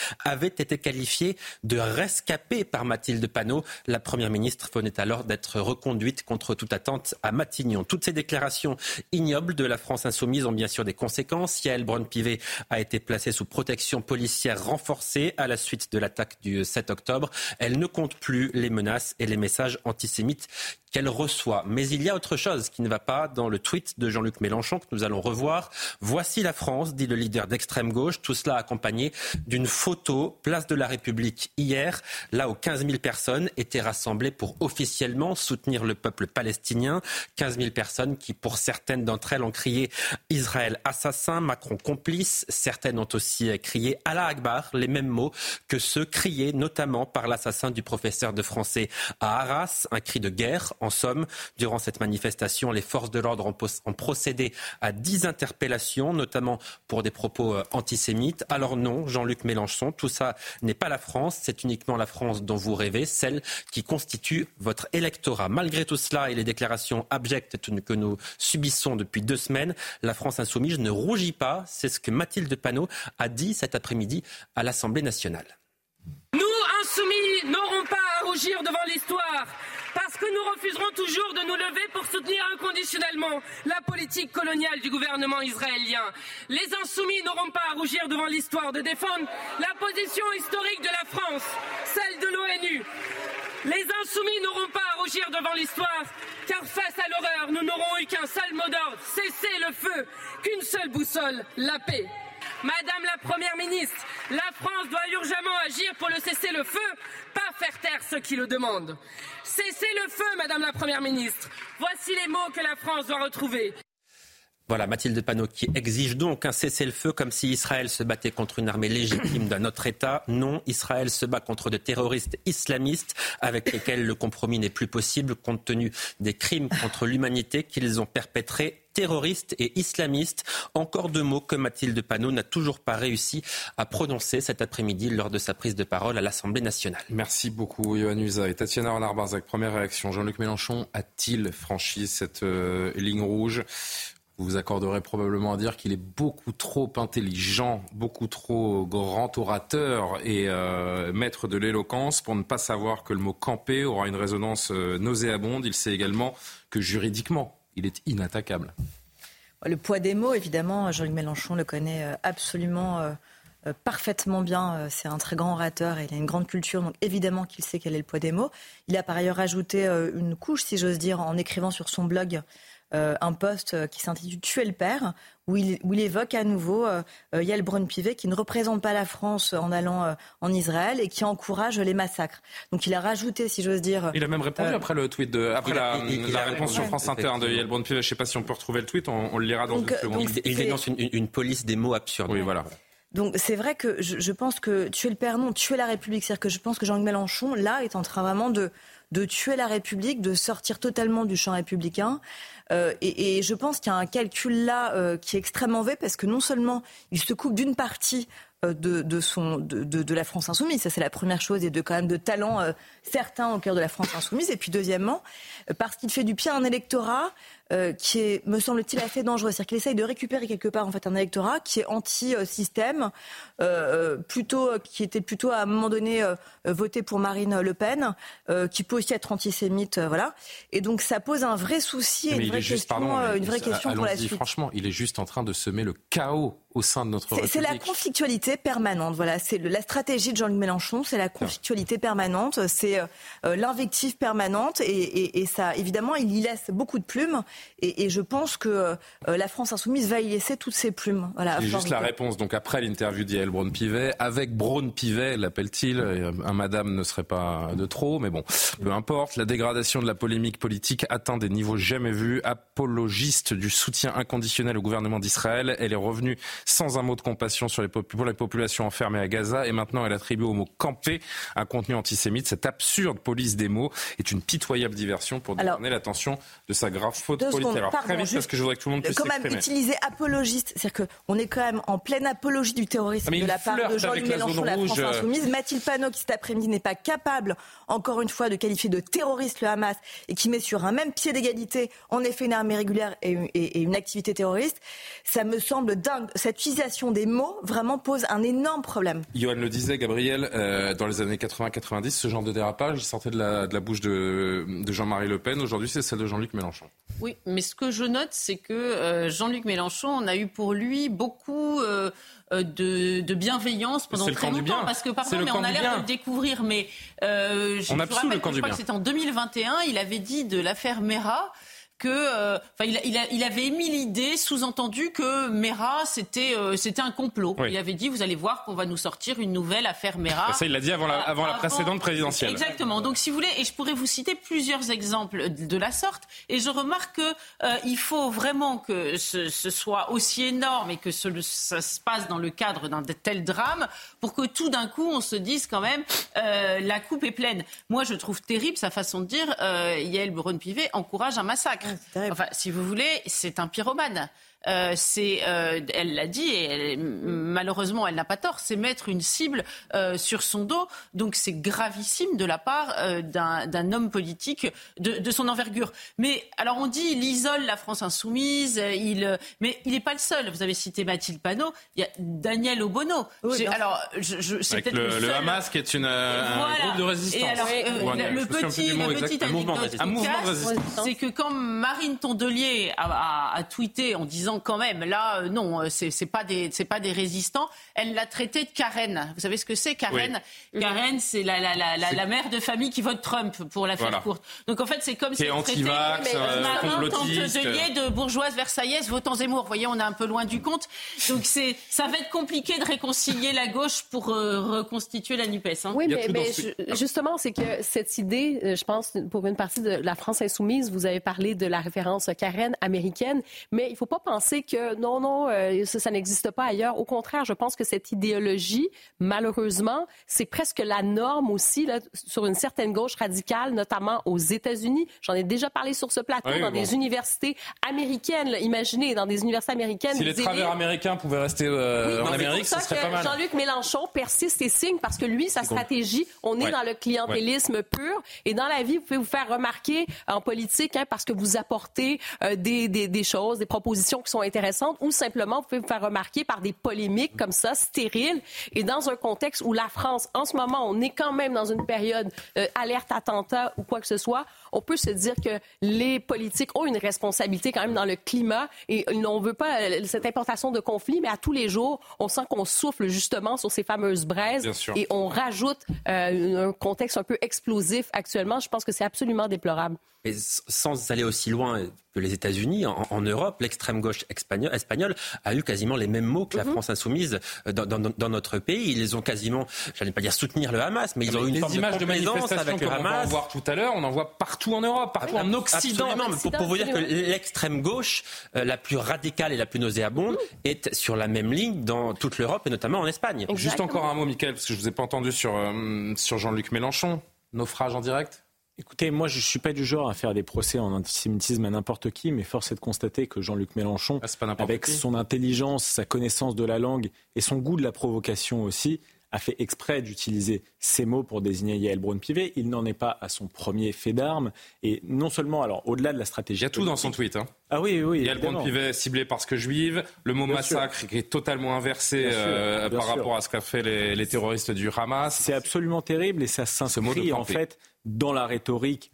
été qualifiée de rescapée par Mathilde Panot. La Première ministre venait alors d'être reconduite contre toute attente à Matignon. Toutes ces déclarations ignobles de la France insoumise ont bien sûr des conséquences. Yael Braun-Pivet a été placée sous protection policière renforcée à la suite de l'attaque du 7 octobre. Elle ne compte plus les menaces et les messages antisémites qu'elle reçoit. Mais il y a autre chose qui ne va pas dans le tweet de Jean-Luc Mélenchon que nous allons revoir. Voici la France, dit le leader d'extrême gauche, tout cela accompagné d'une photo, place de la République hier, là où 15 000 personnes étaient rassemblées pour officiellement soutenir le peuple palestinien. 15 000 personnes qui, pour certaines d'entre elles, ont crié Israël assassin, Macron complice. Certaines ont aussi crié Allah Akbar, les mêmes mots que ceux criés notamment par l'assassin du professeur de français à Arras, un cri de guerre en somme, durant cette manifestation, les forces de l'ordre ont, procédé à dix interpellations, notamment pour des propos euh, antisémites. Alors non, Jean-Luc Mélenchon, tout ça n'est pas la France, c'est uniquement la France dont vous rêvez, celle qui constitue votre électorat. Malgré tout cela et les déclarations abjectes que nous subissons depuis deux semaines, la France insoumise ne rougit pas. C'est ce que Mathilde Panot a dit cet après-midi à l'Assemblée nationale. Nous, insoumis, n'aurons pas à rougir devant l'histoire parce que nous refuserons toujours de nous lever pour soutenir inconditionnellement la politique coloniale du gouvernement israélien. Les insoumis n'auront pas à rougir devant l'histoire de défendre la position historique de la France, celle de l'ONU. Les insoumis n'auront pas à rougir devant l'histoire, car face à l'horreur, nous n'aurons eu qu'un seul mot d'ordre, cesser le feu, qu'une seule boussole, la paix. Madame la Première ministre, la France doit urgemment agir pour le cesser le feu, pas faire taire ceux qui le demandent. Cessez le feu, Madame la Première ministre. Voici les mots que la France doit retrouver. Voilà, Mathilde Panot qui exige donc un cessez-le-feu comme si Israël se battait contre une armée légitime d'un autre État. Non, Israël se bat contre des terroristes islamistes avec lesquels le compromis n'est plus possible compte tenu des crimes contre l'humanité qu'ils ont perpétrés terroristes et islamistes. Encore deux mots que Mathilde Panot n'a toujours pas réussi à prononcer cet après-midi lors de sa prise de parole à l'Assemblée nationale. Merci beaucoup, Yohann Usa. Et Tatiana Renard-Barzac, première réaction. Jean-Luc Mélenchon a-t-il franchi cette euh, ligne rouge? Vous vous accorderez probablement à dire qu'il est beaucoup trop intelligent, beaucoup trop grand orateur et euh, maître de l'éloquence pour ne pas savoir que le mot camper aura une résonance euh, nauséabonde. Il sait également que juridiquement, il est inattaquable. Le poids des mots, évidemment, Jean-Luc Mélenchon le connaît euh, absolument parfaitement bien. C'est un très grand orateur et il a une grande culture, donc évidemment qu'il sait quel est le poids des mots. Il a par ailleurs ajouté une couche, si j'ose dire, en écrivant sur son blog euh, un poste euh, qui s'intitule Tuer le père, où il, où il, évoque à nouveau euh, Yael Braun-Pivet qui ne représente pas la France en allant en Israël et qui encourage les massacres. Donc il a rajouté, si j'ose dire. Il a même répondu après le tweet de, après la, réponse sur France Inter de Yael Braun-Pivet. Je ne sais pas si on peut retrouver le tweet, on, le lira dans une seconde. il, dénonce une, police des mots absurdes. Oui, voilà. Donc c'est vrai que je, pense que tuer le père, non, tuer la République, c'est-à-dire que je pense que Jean-Luc Mélenchon, là, est en train vraiment de, de tuer la République, de sortir totalement du champ républicain. Euh, et, je pense qu'il y a un calcul là euh, qui est extrêmement vrai parce que non seulement il se coupe d'une partie euh, de, de, la France insoumise. Ça, c'est la première chose, et de quand même de talents certains au cœur de la France insoumise. Et puis, deuxièmement, parce qu'il fait du pied à un électorat euh, qui est, me semble-t-il, assez dangereux. C'est-à-dire qu'il essaye de récupérer quelque part en fait un électorat qui est anti-système, euh, plutôt, qui était plutôt à un moment donné euh, voté pour Marine Le Pen, qui peut aussi être antisémite, voilà. Et donc ça pose un vrai souci, et une vraie, question, une vraie question pour la suite. Franchement, il est juste en train de semer le chaos au sein de notre. C'est la conflictualité permanente. Voilà, c'est la stratégie de Jean-Luc Mélenchon, c'est la conflictualité permanente, c'est euh, l'invective permanente, et, et, ça, évidemment, il y laisse beaucoup de plumes. Et, et je pense que euh, la France insoumise va y laisser toutes ses plumes. Voilà, C'est juste la réponse. Donc après l'interview d'Yael Braun-Pivet, avec Braun-Pivet, l'appelle-t-il, un madame ne serait pas de trop, mais bon, peu importe. La dégradation de la polémique politique atteint des niveaux jamais vus. Apologiste du soutien inconditionnel au gouvernement d'Israël, elle est revenue sans un mot de compassion sur les pour les populations enfermées à Gaza et maintenant elle attribue au mot campé un contenu antisémite. Cette absurde police des mots est une pitoyable diversion pour détourner l'attention de sa grave faute politique. Alors très vite parce que je voudrais que tout le monde puisse Quand même utiliser apologiste, c'est-à-dire qu'on est quand même en pleine apologie du terrorisme ah, de la part de Jean-Luc Mélenchon, la, la France insoumise. Mathilde Panot qui cet après-midi n'est pas capable, encore une fois, de qualifier de terroriste le Hamas et qui met sur un même pied d'égalité en effet une armée régulière et, et une activité terroriste, ça me semble dingue. Cette utilisation des mots vraiment pose un énorme problème. Johan le disait, Gabriel, euh, dans les années 80-90, ce genre de dérapage, sortait de la, de la bouche de, de Jean-Marie Le Pen. Aujourd'hui, c'est celle de Jean-Luc Mélenchon. Oui, mais ce que je note, c'est que euh, Jean-Luc Mélenchon, on a eu pour lui beaucoup euh, de, de, bienveillance pendant très longtemps. Bien. Parce que pardon, mais on a l'air de le découvrir. Mais euh, je, on je rappelle que je crois que c'était en 2021, il avait dit de l'affaire Mera que, euh, il, il, il, avait émis l'idée, sous-entendu que Mera c'était euh, c'était un complot. Il avait dit, vous allez voir qu'on va nous sortir une nouvelle affaire Mera. Ça, il l'a dit avant la, avant, la précédente présidentielle. Exactement. Donc, si vous voulez, et je pourrais vous citer plusieurs exemples de la sorte. Et je remarque que euh, il faut vraiment que ce, ce, soit aussi énorme et que ce, ça se passe dans le cadre d'un tel drame pour que tout d'un coup on se dise quand même la coupe est pleine. Moi, je trouve terrible sa façon de dire. Yael Braun-Pivet encourage un massacre. Enfin, si vous voulez, c'est un pyromane. Euh, c'est, euh, elle l'a dit, et malheureusement, elle n'a pas tort, c'est mettre une cible euh, sur son dos. Donc c'est gravissime de la part d'un homme politique de, son envergure. Mais alors on dit, il isole la France insoumise, il, mais il n'est pas le seul. Vous avez cité Mathilde Panot, il y a Daniel Obono. alors, je, je, c'est peut-être le, le, Hamas qui est une, un groupe de résistance. alors, le, petit, un mouvement de résistance. c'est que quand Marine Tondelier a, a tweeté en disant quand même, là, euh, non, euh, c'est, pas des, c'est pas des résistants. Elle l'a traité de Karen. Vous savez ce que c'est, Karen Karen, c'est la, la, la, la, mère de famille qui vote Trump, pour la faire courte. Donc en fait, c'est comme si anti-vax, euh, de bourgeoise versaillaise votant Zemmour. Vous voyez, on est un peu loin du compte. Donc c'est, ça va être compliqué de réconcilier la gauche pour reconstituer la Nupes. Hein. Oui, mais, mais justement, c'est que cette idée, je pense, pour une partie de la France insoumise, vous avez parlé de la référence Karen américaine, mais il faut pas penser c'est que non, non, euh, ça, n'existe pas ailleurs. Au contraire, je pense que cette idéologie, malheureusement, c'est presque la norme aussi là, sur une certaine gauche radicale, notamment aux États-Unis. J'en ai déjà parlé sur ce plateau dans des universités américaines. imaginez, dans des universités américaines. Si les travers américains pouvaient rester euh, en Amérique, ce serait pas mal. Jean-Luc Mélenchon persiste et signe parce que lui, sa stratégie, on est dans le clientélisme pur. Et dans la vie, vous pouvez vous faire remarquer en politique hein, parce que vous apportez euh, des, des, des choses, des propositions sont intéressantes ou simplement vous pouvez vous faire remarquer par des polémiques comme ça, stériles. Et dans un contexte où la France, en ce moment, on est quand même dans une période euh, alerte attentat ou quoi que ce soit, on peut se dire que les politiques ont une responsabilité quand même dans le climat et on ne veut pas euh, cette importation de conflits, mais à tous les jours, on sent qu'on souffle justement sur ces fameuses braises et on rajoute euh, un contexte un peu explosif actuellement. Je pense que c'est absolument déplorable. Mais sans aller aussi loin que les États-Unis, en, Europe, l'extrême gauche espagnole, a eu quasiment les mêmes mots que la mhm. France insoumise euh, dans, notre pays. Ils ont quasiment, j'allais pas dire soutenir le Hamas, mais ils ont eu une forme images de, manifestation avec le Hamas. On va en voir tout à l'heure, on en voit partout en Europe, partout en Occident. Absolument, pour, pour, vous dire que l'extrême gauche, euh, la plus radicale et la plus nauséabonde, est sur la même ligne dans toute l'Europe et notamment en Espagne. Juste encore un mot, Michael, parce que je vous ai pas entendu sur, euh, sur Jean-Luc Mélenchon. Naufrage en direct? Écoutez, moi je ne suis pas du genre à faire des procès en antisémitisme à n'importe qui, mais force est de constater que Jean-Luc Mélenchon, ah, avec son intelligence, sa connaissance de la langue et son goût de la provocation aussi, a fait exprès d'utiliser ces mots pour désigner Yael Braun-Pivet. Il n'en est pas à son premier fait d'armes. Et non seulement, alors au-delà de la stratégie. Il y a tout dans son tweet. Hein. Ah oui, oui. Yael Braun-Pivet ciblé parce que juive. Le mot massacre qui est totalement inversé euh, par rapport à ce qu'a fait les, les, terroristes du Hamas. C'est absolument terrible et ça s'inscrit en fait dans la rhétorique,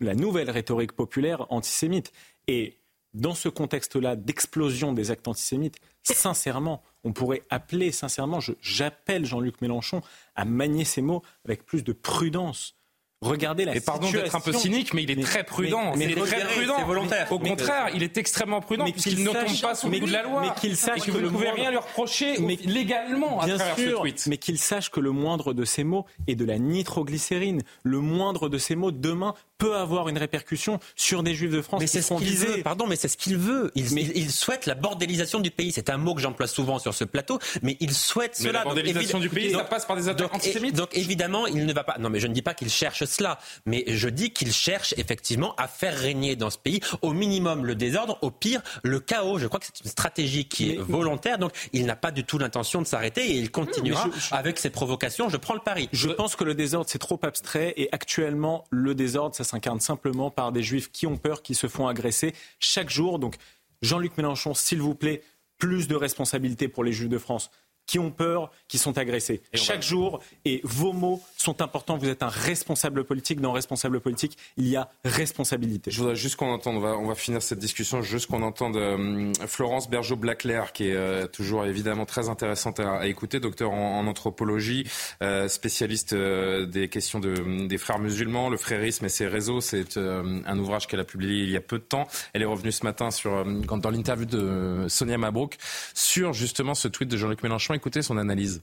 la nouvelle rhétorique populaire antisémite. Et dans ce contexte-là d'explosion des actes antisémites, sincèrement, on pourrait appeler, sincèrement, j'appelle Jean-Luc Mélenchon à manier ses mots avec plus de prudence. Regardez la et pardon d'être un peu cynique, mais il est très prudent. Mais, il est très prudent. volontaire. Au contraire, il est extrêmement prudent puisqu'il ne tombe pas sous le coup de la loi. Mais qu'il sache que, vous ne pouvez rien lui reprocher légalement à travers ce tweet. Mais qu'il sache que le moindre de ces mots est de la nitroglycérine. Le moindre de ces mots demain peut avoir une répercussion sur des juifs de France mais qui ce qu'il veut. Pardon, mais c'est ce qu'il veut. Il, il, souhaite la bordélisation du pays. C'est un mot que j'emploie souvent sur ce plateau, mais il souhaite mais cela. La bordélisation donc, du pays, ça passe par des attaques antisémites. Donc évidemment, il ne va pas. Non, mais je ne dis pas qu'il cherche cela, mais je dis qu'il cherche effectivement à faire régner dans ce pays au minimum le désordre, au pire le chaos. Je crois que c'est une stratégie qui est volontaire. Donc il n'a pas du tout l'intention de s'arrêter et il continuera avec ses provocations. Je prends le pari. Je pense que le désordre c'est trop abstrait et actuellement le désordre ça s'incarne simplement par des juifs qui ont peur, qui se font agresser chaque jour. Donc Jean-Luc Mélenchon, s'il vous plaît, plus de responsabilités pour les juifs de France qui ont peur, qui sont agressés chaque jour. Et vos mots sont importants. Vous êtes un responsable politique. Dans responsable politique, il y a responsabilité. Je voudrais juste qu'on entende, on va, on va finir cette discussion, juste qu'on entende euh, Florence Bergeau-Blaclair, qui est euh, toujours évidemment très intéressante à, écouter, docteur en, anthropologie, euh, spécialiste des questions de, des frères musulmans, le frérisme et ses réseaux. C'est un ouvrage qu'elle a publié il y a peu de temps. Elle est revenue ce matin sur, dans l'interview de Sonia Mabrouk sur justement ce tweet de Jean-Luc Mélenchon écouter son analyse.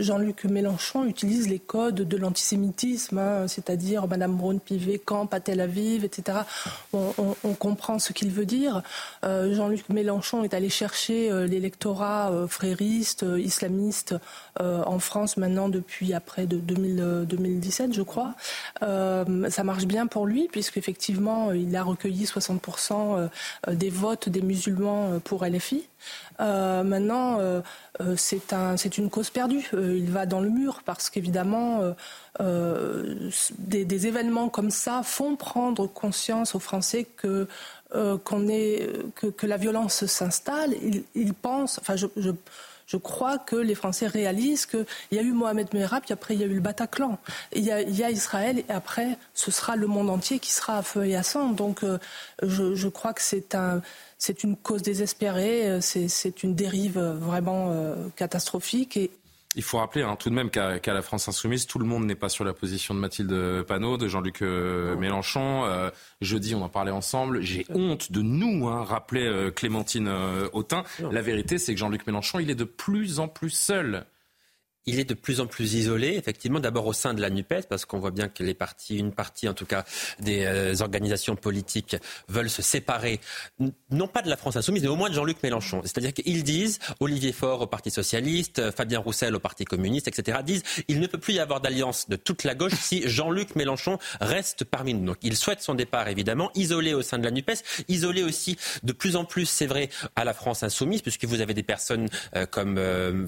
Jean-Luc Mélenchon utilise les codes de l'antisémitisme, hein, c'est-à-dire Madame Braun-Pivet camp à Tel Aviv, etc. On, comprend ce qu'il veut dire. Euh, Jean-Luc Mélenchon est allé chercher euh, l'électorat euh, frériste, islamiste en France maintenant depuis après de 2017, je crois. ça marche bien pour lui puisqu'effectivement il a recueilli 60% des votes des musulmans pour LFI. Maintenant, c'est un, une cause perdue. il va dans le mur parce qu'évidemment, des, événements comme ça font prendre conscience aux Français que qu'on est que, que, la violence s'installe. Ils, pensent, enfin, je, je je crois que les Français réalisent qu'il y a eu Mohamed Merah, puis après il y a eu le Bataclan. Il y a, il y a Israël, et après ce sera le monde entier qui sera à feu et à sang. Donc euh, je, je, crois que c'est un, c'est une cause désespérée, euh, c'est une dérive vraiment euh, catastrophique. Et il faut rappeler hein, tout de même qu'à la France insoumise, tout le monde n'est pas sur la position de Mathilde Panot, de Jean-Luc euh, Mélenchon. Euh, jeudi, on en parlait ensemble. J'ai honte de nous hein, rappeler euh, Clémentine Autain. La vérité, c'est que Jean-Luc Mélenchon, il est de plus en plus seul il est de plus en plus isolé, effectivement, d'abord au sein de la NUPES, parce qu'on voit bien que les partis, une partie en tout cas des euh, organisations politiques veulent se séparer, non pas de la France insoumise, mais au moins de Jean-Luc Mélenchon. C'est-à-dire qu'ils disent, Olivier Faure au Parti socialiste, euh, Fabien Roussel au Parti communiste, etc., disent, il ne peut plus y avoir d'alliance de toute la gauche si Jean-Luc Mélenchon reste parmi nous. Donc ils souhaitent son départ, évidemment, isolé au sein de la NUPES, isolé aussi de plus en plus, c'est vrai, à la France insoumise, puisque vous avez des personnes euh, comme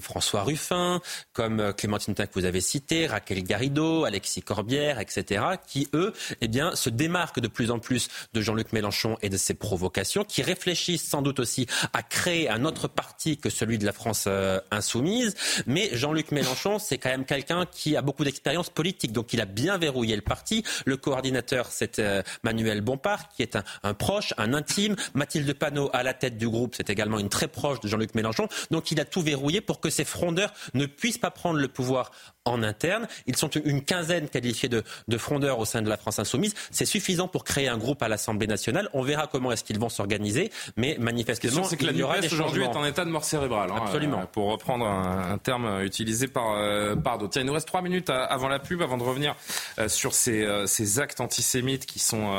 François Ruffin, comme comme euh, Clémentine Tac que vous avez cité, Raquel Garrido, Alexis Corbière, etc., qui, eux, eh bien, se démarquent de plus en plus de Jean-Luc Mélenchon et de ses provocations, qui réfléchissent sans doute aussi à créer un autre parti que celui de la France euh, insoumise. Mais Jean-Luc Mélenchon, c'est quand même quelqu'un qui a beaucoup d'expérience politique, donc il a bien verrouillé le parti. Le coordinateur, c'est euh, Manuel Bompard, qui est un, un, proche, un intime. Mathilde Panot, à la tête du groupe, c'est également une très proche de Jean-Luc Mélenchon. Donc il a tout verrouillé pour que ces frondeurs ne puissent pas prendre le pouvoir en interne. Ils sont une quinzaine qualifiés de, de frondeurs au sein de la France insoumise. C'est suffisant pour créer un groupe à l'Assemblée nationale. On verra comment est-ce qu'ils vont s'organiser, mais manifestement, c'est que la NUPES aujourd'hui est en état de mort cérébrale. Hein, Absolument. Euh, pour reprendre un, terme utilisé par, euh, par d'autres. il nous reste trois minutes avant la pub, avant de revenir euh, sur ces, ces, actes antisémites qui sont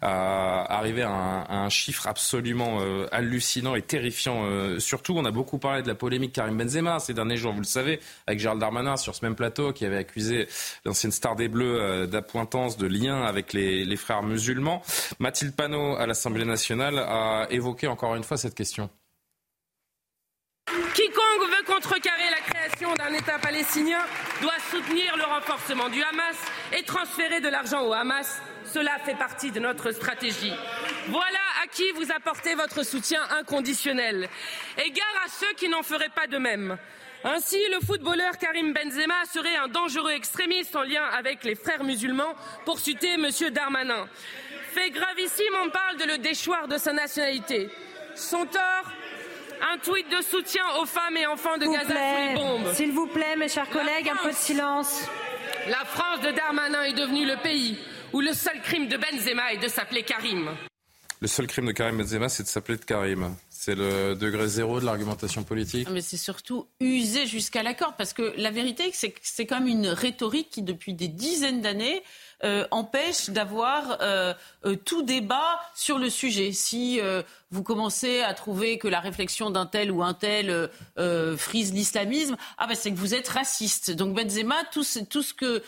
arrivés à un, à un, chiffre absolument hallucinant et terrifiant. surtout, on a beaucoup parlé de la polémique Karim Benzema ces derniers jours, vous le savez, avec Gérald Darmanin sur ce même plateau qui avait accusé l'ancienne star des Bleus euh, d'appointance, de lien avec les, frères musulmans. Mathilde Panot, à l'Assemblée nationale, a évoqué encore une fois cette question. Quiconque veut contrecarrer la création d'un État palestinien doit soutenir le renforcement du Hamas et transférer de l'argent au Hamas. Cela fait partie de notre stratégie. Voilà à qui vous apportez votre soutien inconditionnel. Égard à ceux qui n'en feraient pas de même. Ainsi, le footballeur Karim Benzema serait un dangereux extrémiste en lien avec les frères musulmans, pour citer M. Darmanin. Fait gravissime, on parle de le déchoir de sa nationalité. Son tort un tweet de soutien aux femmes et enfants de Gaza sous les bombes. S'il vous plaît, mes chers collègues, un peu de silence. La France de Darmanin est devenue le pays où le seul crime de Benzema est de s'appeler Karim. Le seul crime de Karim Benzema, c'est de s'appeler de Karim. C'est le degré zéro de l'argumentation politique. Mais c'est surtout usé jusqu'à la corde, parce que la vérité, c'est que c'est comme une rhétorique qui, depuis des dizaines d'années, euh, empêche d'avoir euh, euh, tout débat sur le sujet. Si vous commencez à trouver que la réflexion d'un tel ou un tel frise l'islamisme, ah ben c'est que vous êtes raciste. Donc Benzema, tout, tout ce que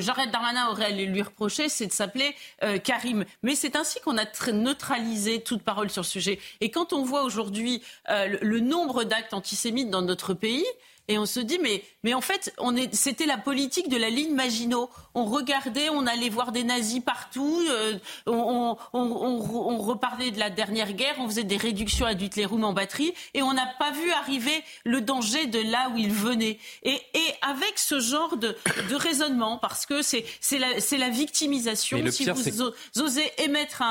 Jared Darmanin aurait à lui reprocher, c'est de s'appeler Karim. Mais c'est ainsi qu'on a neutralisé toute parole sur le sujet. Et quand on voit aujourd'hui le nombre d'actes antisémites dans notre pays, et on se dit, mais, mais en fait, c'était la politique de la ligne Maginot. On regardait, on allait voir des nazis partout, euh, on, reparlait de la dernière guerre, on faisait des réductions à Dutlerum en batterie, et on n'a pas vu arriver le danger de là où il venait. Et, avec ce genre de, raisonnement, parce que c'est la, la victimisation, si vous osez émettre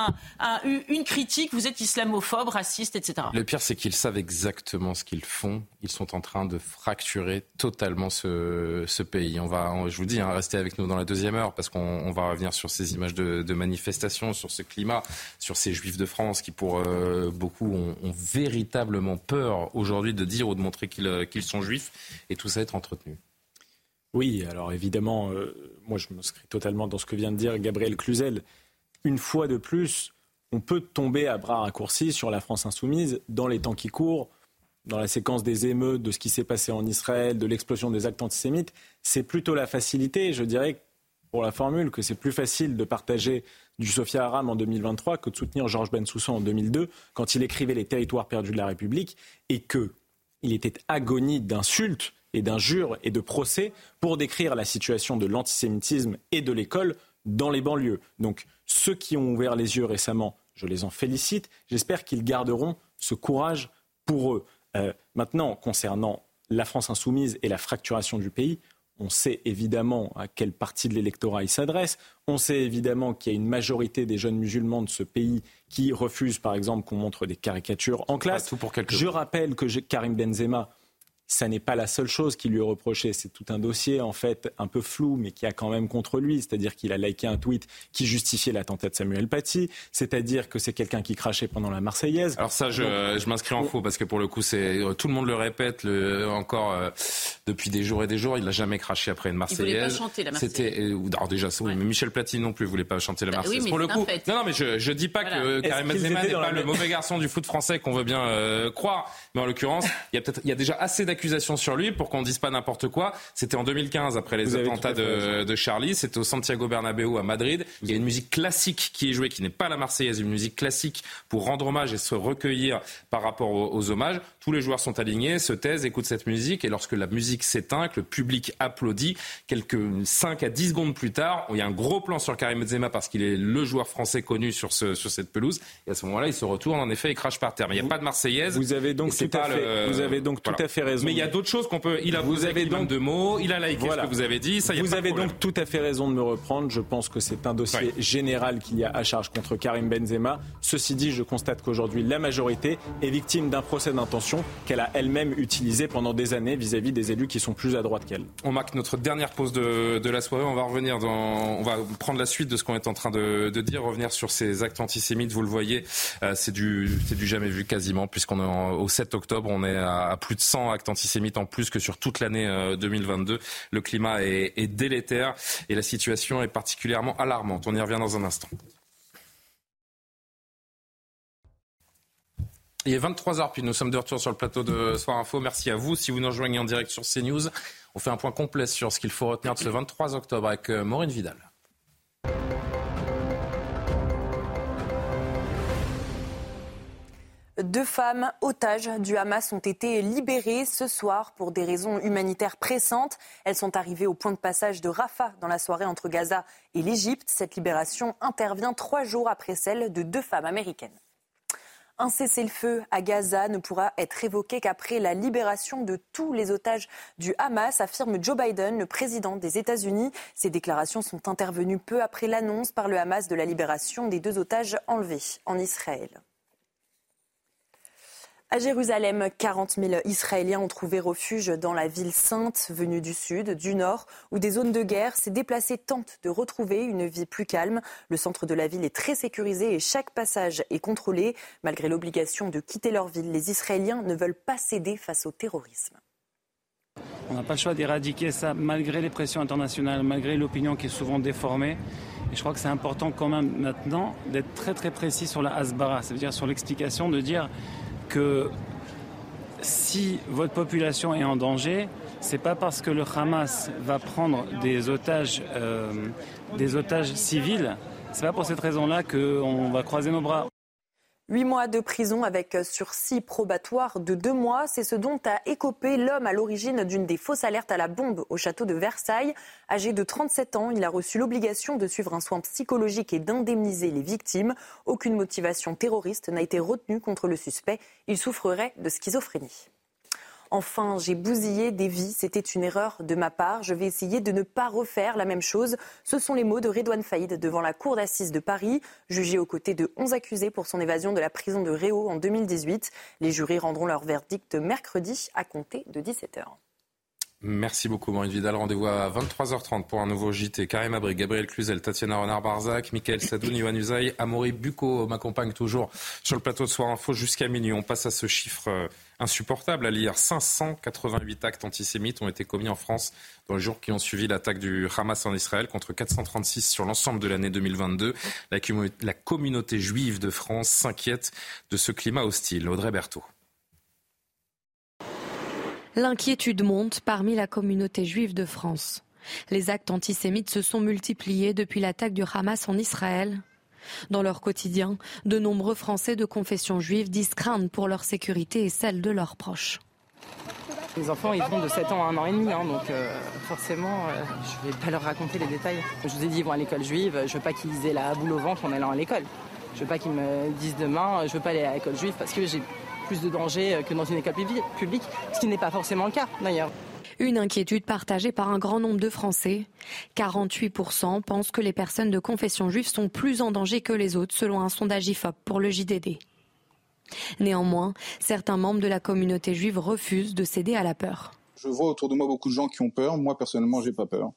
une critique, vous êtes islamophobe, raciste, etc. Le pire, c'est qu'ils savent exactement ce qu'ils font. Ils sont en train de fracturer totalement ce, pays. On va, je vous dis, hein, restez avec nous dans la deuxième heure parce qu'on va revenir sur ces images de, manifestations, sur ce climat, sur ces juifs de France qui, pour euh, beaucoup, ont, véritablement peur aujourd'hui de dire ou de montrer qu'ils sont juifs et tout ça être entretenu. Oui, alors évidemment, euh, moi je m'inscris totalement dans ce que vient de dire Gabriel Cluzel. Une fois de plus, on peut tomber à bras raccourcis sur la France insoumise dans les temps qui courent dans la séquence des émeutes, de ce qui s'est passé en Israël, de l'explosion des actes antisémites, c'est plutôt la facilité. Je dirais, pour la formule, que c'est plus facile de partager du Sophia Aram en 2023 que de soutenir Georges Bensoussan en 2002, quand il écrivait Les territoires perdus de la République, et qu'il était agonie d'insultes et d'injures et de procès pour décrire la situation de l'antisémitisme et de l'école dans les banlieues. Donc ceux qui ont ouvert les yeux récemment, je les en félicite. J'espère qu'ils garderont ce courage pour eux. Euh, maintenant, concernant la France insoumise et la fracturation du pays, on sait évidemment à quelle partie de l'électorat il s'adresse. On sait évidemment qu'il y a une majorité des jeunes musulmans de ce pays qui refusent, par exemple, qu'on montre des caricatures en classe. Je rappelle que Karim Benzema ça n'est pas la seule chose qui lui est reprochée. C'est tout un dossier, en fait, un peu flou, mais qui a quand même contre lui. C'est-à-dire qu'il a liké un tweet qui justifiait l'attentat de Samuel Paty. C'est-à-dire que c'est quelqu'un qui crachait pendant la Marseillaise. Alors ça, je, je m'inscris en faux parce que pour le coup, c'est tout le monde le répète le, encore euh, depuis des jours et des jours. Il n'a jamais craché après une Marseillaise. Il voulait pas chanter la Marseillaise. C'était, euh, alors déjà, oui, mais Michel Platini non plus voulait pas chanter la bah Marseillaise. pour le coup, non, non, mais je, je dis pas que Karim Benzema n'est pas le mauvais garçon du foot français qu'on veut bien euh, croire, mais en l'occurrence, il y a peut-être, il y a déjà assez d'accusations sur lui pour qu'on dise pas n'importe quoi. C'était en 2015 après les attentats de, de, Charlie. C'était au Santiago Bernabéu à Madrid. Il y a une musique classique qui est jouée, qui n'est pas la Marseillaise, une musique classique pour rendre hommage et se recueillir par rapport aux, hommages. Tous les joueurs sont alignés, se taisent, écoutent cette musique et lorsque la musique s'éteint, que le public applaudit, quelques 5 à 10 secondes plus tard, il y a un gros plan sur Karim Benzema parce qu'il est le joueur français connu sur, ce, sur cette pelouse. Et à ce moment-là, il se retourne en effet et crache par terre. Mais il n'y a pas de Marseillaise. Vous avez donc, tout à, fait, vous avez donc tout à fait raison. Mais il y a d'autres choses qu'on peut il a vous avez donc de mots, il a liké ce que vous avez dit. Ça, vous avez donc tout à fait raison de me reprendre. Je pense que c'est un dossier général qu'il y a à charge contre Karim Benzema. Ceci dit, je constate qu'aujourd'hui la majorité est victime d'un procès d'intention qu'elle a elle-même utilisé pendant des années vis-à-vis des élus qui sont plus à droite qu'elle. On marque notre dernière pause de, la soirée. On va revenir dans, on va prendre la suite de ce qu'on est en train de, dire, revenir sur ces actes antisémites. Vous le voyez, euh, c'est du, c'est du jamais vu quasiment, puisqu'on est au 7 octobre, on est à, plus de 100 actes antisémites en plus que sur toute l'année 2022. Euh, Le climat est, est délétère et la situation est particulièrement alarmante. On y revient dans un instant. Il est 23h, puis nous sommes de retour sur le plateau de Soir Info. Merci à vous. Si vous nous rejoignez en direct sur CNews, on fait un point complet sur ce qu'il faut retenir de ce 23 octobre avec euh, Maureen Vidal. Deux femmes otages du Hamas ont été libérées ce soir pour des raisons humanitaires pressantes. Elles sont arrivées au point de passage de Rafah dans la soirée entre Gaza et l'Égypte. Cette libération intervient trois jours après celle de deux femmes américaines. Un cessez-le-feu à Gaza ne pourra être évoqué qu'après la libération de tous les otages du Hamas, affirme Joe Biden, le président des États-Unis. Ces déclarations sont intervenues peu après l'annonce par le Hamas de la libération des deux otages enlevés en Israël. À Jérusalem, 40 000 Israéliens ont trouvé refuge dans la ville sainte, venue du sud, du nord, où des zones de guerre. Ces déplacés tentent de retrouver une vie plus calme. Le centre de la ville est très sécurisé et chaque passage est contrôlé. Malgré l'obligation de quitter leur ville, les Israéliens ne veulent pas céder face au terrorisme. On n'a pas le choix d'éradiquer ça malgré les pressions internationales, malgré l'opinion qui est souvent déformée. Et je crois que c'est important quand même maintenant d'être très très précis sur la Hasbara, c'est-à-dire sur l'explication de dire que si votre population est en danger, c'est pas parce que le Hamas va prendre des otages, euh, des otages civils, c'est pas pour cette raison-là qu'on va croiser nos bras. Huit mois de prison avec sursis probatoire de deux mois, c'est ce dont a écopé l'homme à l'origine d'une des fausses alertes à la bombe au château de Versailles. Âgé de 37 ans, il a reçu l'obligation de suivre un soin psychologique et d'indemniser les victimes. Aucune motivation terroriste n'a été retenue contre le suspect. Il souffrerait de schizophrénie. Enfin, j'ai bousillé des vies. C'était une erreur de ma part. Je vais essayer de ne pas refaire la même chose. Ce sont les mots de Redouane Faïd devant la cour d'assises de Paris, jugé aux côtés de 11 accusés pour son évasion de la prison de Réau en 2018. Les jurés rendront leur verdict mercredi à compter de 17h. Merci beaucoup, Maureen Vidal. Rendez-vous à 23h30 pour un nouveau JT. Karim Abri, Gabriel Cluzel, Tatiana Renard-Barzac, Michael Sadoun, Yohann Usaï, Amaury Bucco m'accompagne toujours sur le plateau de Soir Info jusqu'à minuit. On passe à ce chiffre euh, insupportable à lire. 588 actes antisémites ont été commis en France dans les jours qui ont suivi l'attaque du Hamas en Israël contre 436 sur l'ensemble de l'année 2022. La, la communauté juive de France s'inquiète de ce climat hostile. Audrey Berthaud. L'inquiétude monte parmi la communauté juive de France. Les actes antisémites se sont multipliés depuis l'attaque du Hamas en Israël. Dans leur quotidien, de nombreux Français de confession juive disent craindre pour leur sécurité et celle de leurs proches. Les enfants, ils vont de 7 ans à 1 an et demi, hein, donc euh, forcément, euh, je ne vais pas leur raconter les détails. Je vous ai dit, ils vont à l'école juive, je veux pas qu'ils aient la boule au ventre en allant à l'école. Je veux pas qu'ils me disent demain, je veux pas aller à l'école juive parce que j'ai plus de danger que dans une école publique, ce qui n'est pas forcément le cas d'ailleurs. Une inquiétude partagée par un grand nombre de Français. 48% pensent que les personnes de confession juive sont plus en danger que les autres, selon un sondage IFOP pour le JDD. Néanmoins, certains membres de la communauté juive refusent de céder à la peur. Je vois autour de moi beaucoup de gens qui ont peur. Moi, personnellement, j'ai pas peur.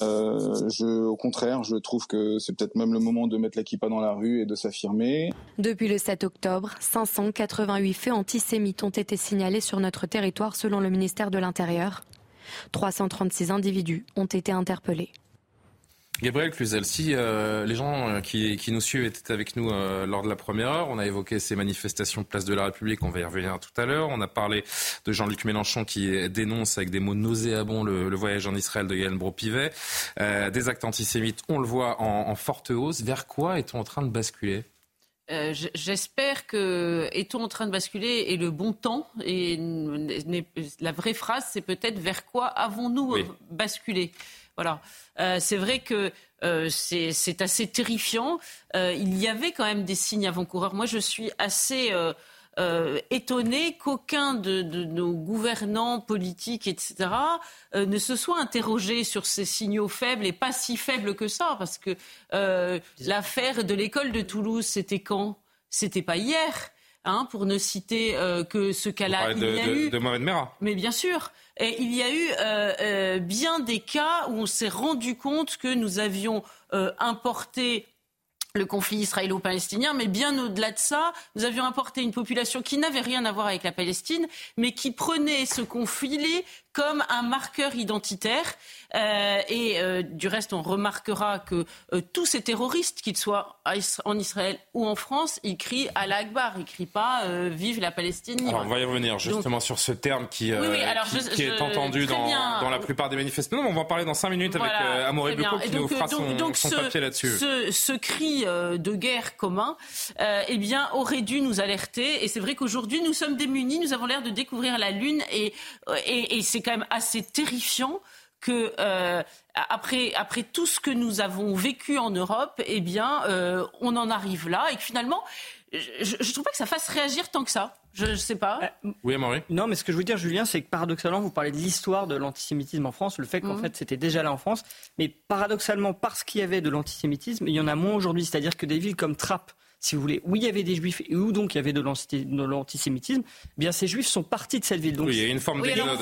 Euh, au contraire, je trouve que c'est peut-être même le moment de mettre la dans la rue et de s'affirmer. Depuis le 7 octobre, 588 faits antisémites ont été signalés sur notre territoire selon le ministère de l'Intérieur. 336 individus ont été interpellés. Gabriel Cluzel, si euh, les gens euh, qui, nous suivent étaient avec nous euh, lors de la première heure, on a évoqué ces manifestations Place de la République, on va y revenir tout à l'heure. On a parlé de Jean-Luc Mélenchon qui dénonce avec des mots nauséabonds le, voyage en Israël de Yael Bro-Pivet. des actes antisémites, on le voit en, forte hausse. Vers quoi est-on en train de basculer? J'espère que est-on en train de basculer et le bon temps et la vraie phrase c'est peut-être vers quoi avons-nous basculé? Voilà. Euh, c'est vrai que euh, c'est assez terrifiant. Euh, il y avait quand même des signes avant-coureurs. Moi, je suis assez étonné qu'aucun de, nos gouvernants politiques, etc., ne se soit interrogé sur ces signaux faibles et pas si faibles que ça, parce que l'affaire de l'école de Toulouse, c'était quand? C'était pas hier. Hein, pour ne citer que ce cas-là. Il y a eu... de Mohamed Merah. Mais bien sûr. Il y a eu euh, euh, bien des cas où on s'est rendu compte que nous avions euh, importé le conflit israélo-palestinien, mais bien au-delà de ça, nous avions importé une population qui n'avait rien à voir avec la Palestine, mais qui prenait ce conflit comme un marqueur identitaire. Euh, et euh, du reste, on remarquera que euh, tous ces terroristes, qu'ils soient en Israël ou en France, ils crient à l'Akbar, ils crient pas Vive la Palestine. Alors, on va y revenir justement sur ce terme qui, qui, est entendu dans, dans, la plupart des manifestations. on va en parler dans cinq minutes avec Amaury Bucco qui nous fera son, son papier là-dessus. Ce, ce, cri de guerre commun eh bien, aurait dû nous alerter. Et c'est vrai qu'aujourd'hui, nous sommes démunis, nous avons l'air de découvrir la Lune et, et, et c'est quand même assez terrifiant que euh, après, après tout ce que nous avons vécu en Europe, eh bien, euh, on en arrive là et que finalement, je ne trouve pas que ça fasse réagir tant que ça. Je ne sais pas. Oui, Marie Non, mais ce que je veux dire, Julien, c'est que paradoxalement, vous parlez de l'histoire de l'antisémitisme en France, le fait qu'en Mhm. fait c'était déjà là en France. Mais paradoxalement, parce qu'il y avait de l'antisémitisme, il y en a moins aujourd'hui. C'est-à-dire que des villes comme Trappes, si vous voulez, où il y avait des juifs et où donc il y avait de l'anti- de l'antisémitisme, eh bien ces juifs sont partis de cette ville. Donc, Oui, il y a une forme Oui, également.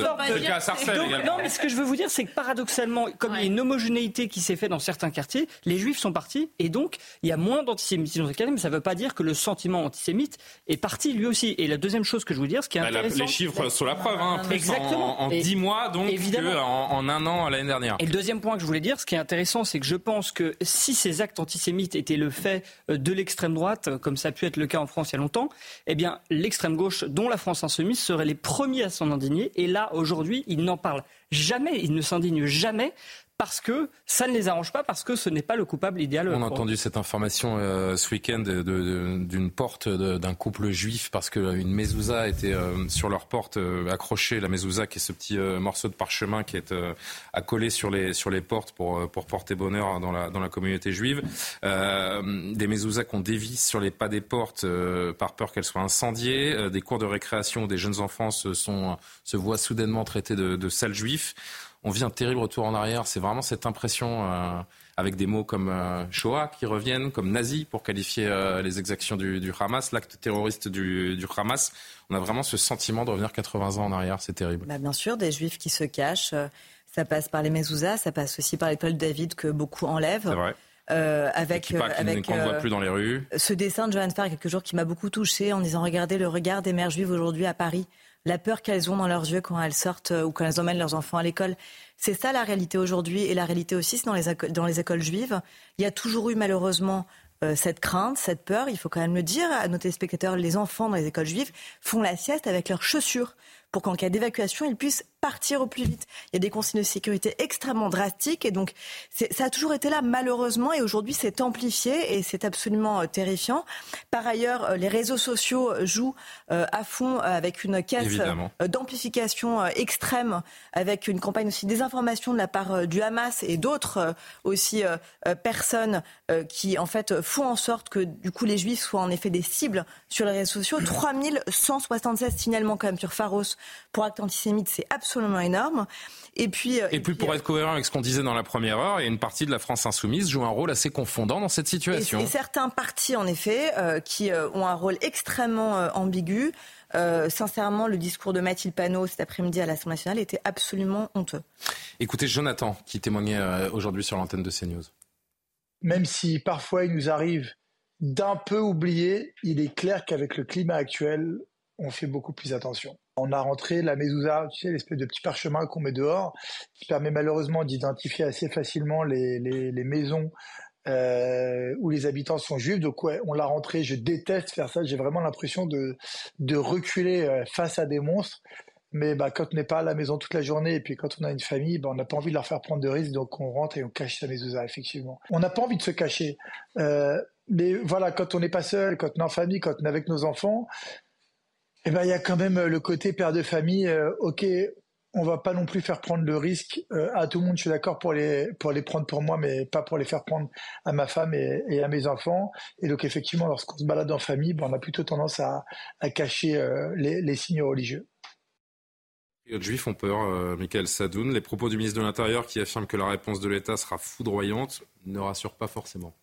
Non, mais ce que je veux vous dire, c'est que paradoxalement, comme il y a une homogénéité qui s'est faite dans certains quartiers, les juifs sont partis et donc il y a moins d'antisémitisme dans ces quartiers, mais ça ne veut pas dire que le sentiment antisémite est parti lui aussi. Et la deuxième chose que je veux dire, ce qui est Bah, la- intéressant. les chiffres sont la preuve, hein, plus Exactement. en, en Et- 10 mois donc évidemment. qu'en en un an l'année dernière. Et le deuxième point que je voulais dire, ce qui est intéressant, c'est que je pense que si ces actes antisémites étaient le fait euh, de l'extrême droite, comme ça a pu être le cas en France il y a longtemps, eh l'extrême gauche, dont la France insoumise, seraient les premiers à s'en indigner. Et là, aujourd'hui, ils n'en parlent jamais, ils ne s'indignent jamais parce que ça ne les arrange pas, parce que ce n'est pas le coupable idéal. On a entendu cette information euh, ce week-end de- de- d'une porte d'un couple juif parce qu'une mezouza était euh, sur leur porte euh, accrochée. La mezouza qui est ce petit euh, morceau de parchemin qui est euh, accolé sur les, sur les portes pour, euh, pour porter bonheur dans la, dans la communauté juive. Euh, des mezouza qu'on dévisse sur les pas des portes euh, par peur qu'elles soient incendiées. Euh, des cours de récréation où des jeunes enfants se, sont, se voient soudainement traités de, de sales juifs. On vit un terrible retour en arrière. C'est vraiment cette impression, euh, avec des mots comme euh, Shoah qui reviennent, comme nazi pour qualifier euh, les exactions du, du Hamas, l'acte terroriste du, du Hamas. On a vraiment ce sentiment de revenir 80 ans en arrière. C'est terrible. Bah, bien sûr, des juifs qui se cachent. Ça passe par les mezuzahs, ça passe aussi par l'étoile de David que beaucoup enlèvent. C'est vrai. Euh, avec euh, avec qu'on ne voit plus dans les rues. ce dessin de Johanne Farr quelques jours qui m'a beaucoup touchée en disant regardez le regard des mères juives aujourd'hui à Paris, la peur qu'elles ont dans leurs yeux quand elles sortent euh, ou quand elles emmènent leurs enfants à l'école. C'est ça la réalité aujourd'hui et la réalité aussi c'est dans les, écoles juives. Il y a toujours eu malheureusement euh, cette crainte, cette peur, il faut quand même le dire à nos téléspectateurs, les enfants dans les écoles juives font la sieste avec leurs chaussures pour qu'en cas d'évacuation, ils puissent partir au plus vite. Il y a des consignes de sécurité extrêmement drastiques et donc c'est- ça a toujours été là malheureusement et aujourd'hui c'est amplifié et c'est absolument euh, terrifiant. Par ailleurs, euh, les réseaux sociaux jouent euh, à fond avec une caisse d'amplification extrême, avec une campagne aussi de désinformation de la part du Hamas et d'autres aussi personnes qui en fait font en sorte que du coup les Juifs soient en effet des cibles sur les réseaux sociaux. <clears throat> 3176 signalements quand même sur Pharos pour actes antisémites, c'est absolument énorme. Et puis, euh, Et puis pour être cohérent avec ce qu'on disait dans la première heure, et une partie de la France insoumise joue un rôle assez confondant dans cette Et, situation. et certains partis, en effet, euh, qui euh, ont un rôle extrêmement euh, ambigu. Euh, sincèrement, le discours de Mathilde Panot cet après-midi à l'Assemblée nationale était absolument honteux. Écoutez Jonathan qui témoignait euh, aujourd'hui sur l'antenne de CNews. Même si parfois il nous arrive d'un peu oublier, il est clair qu'avec le climat actuel, on fait beaucoup plus attention. On a rentré la mezouza, tu sais, l'espèce de petit parchemin qu'on met dehors, qui permet malheureusement d'identifier assez facilement les, les, maisons euh, où les habitants sont juifs. Donc ouais, on l'a rentré. Je déteste faire ça. J'ai vraiment l'impression de, de reculer euh, face à des monstres. Mais bah, quand on n'est pas à la maison toute la journée et puis quand on a une famille, bah, on n'a pas envie de leur faire prendre de risques, donc on rentre et on cache sa mezouza, effectivement. On n'a pas envie de se cacher. Euh, mais voilà, quand on n'est pas seul, quand on est en famille, quand on est avec nos enfants, eh ben, il y a quand même le côté père de famille. euh, ok, on va pas non plus faire prendre le risque euh, à tout le monde. Je suis d'accord pour les pour les prendre pour moi, mais pas pour les faire prendre à ma femme et, à mes enfants. Et donc effectivement, lorsqu'on se balade en famille, ben, on a plutôt tendance à, à cacher euh, les, signes religieux. Les juifs ont peur, euh, Michael Sadoun. Les propos du ministre de l'Intérieur qui affirme que la réponse de l'État sera foudroyante ne rassurent pas forcément.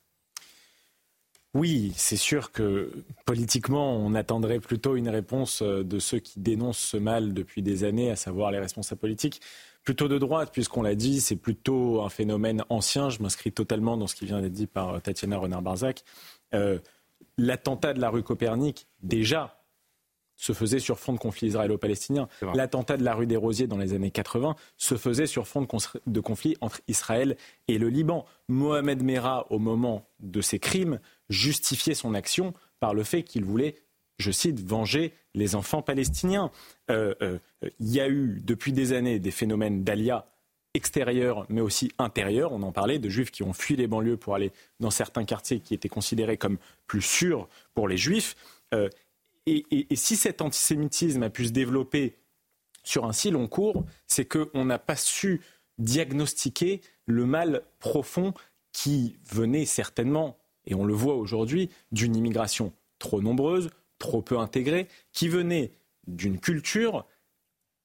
Oui, c'est sûr que politiquement, on attendrait plutôt une réponse euh, de ceux qui dénoncent ce mal depuis des années, à savoir les responsables politiques. Plutôt de droite, puisqu'on l'a dit, c'est plutôt un phénomène ancien. Je m'inscris totalement dans ce qui vient d'être dit par euh, Tatiana Renard-Barzac. Euh, L'attentat de la rue Copernic, déjà, se faisait sur fond de conflit israélo-palestinien. L'attentat de la rue des Rosiers dans les années 80 se faisait sur fond de, conflit entre Israël et le Liban. Mohamed Merah, au moment de ces crimes, justifiait son action par le fait qu'il voulait, je cite, venger les enfants palestiniens. Euh, euh, Il y a eu depuis des années des phénomènes d'alia extérieurs mais aussi intérieurs. On en parlait de juifs qui ont fui les banlieues pour aller dans certains quartiers qui étaient considérés comme plus sûrs pour les juifs. Euh, et, et- et si cet antisémitisme a pu se développer sur un si long cours, c'est qu'on n'a pas su diagnostiquer le mal profond qui venait certainement, et on le voit aujourd'hui, d'une immigration trop nombreuse, trop peu intégrée, qui venait d'une culture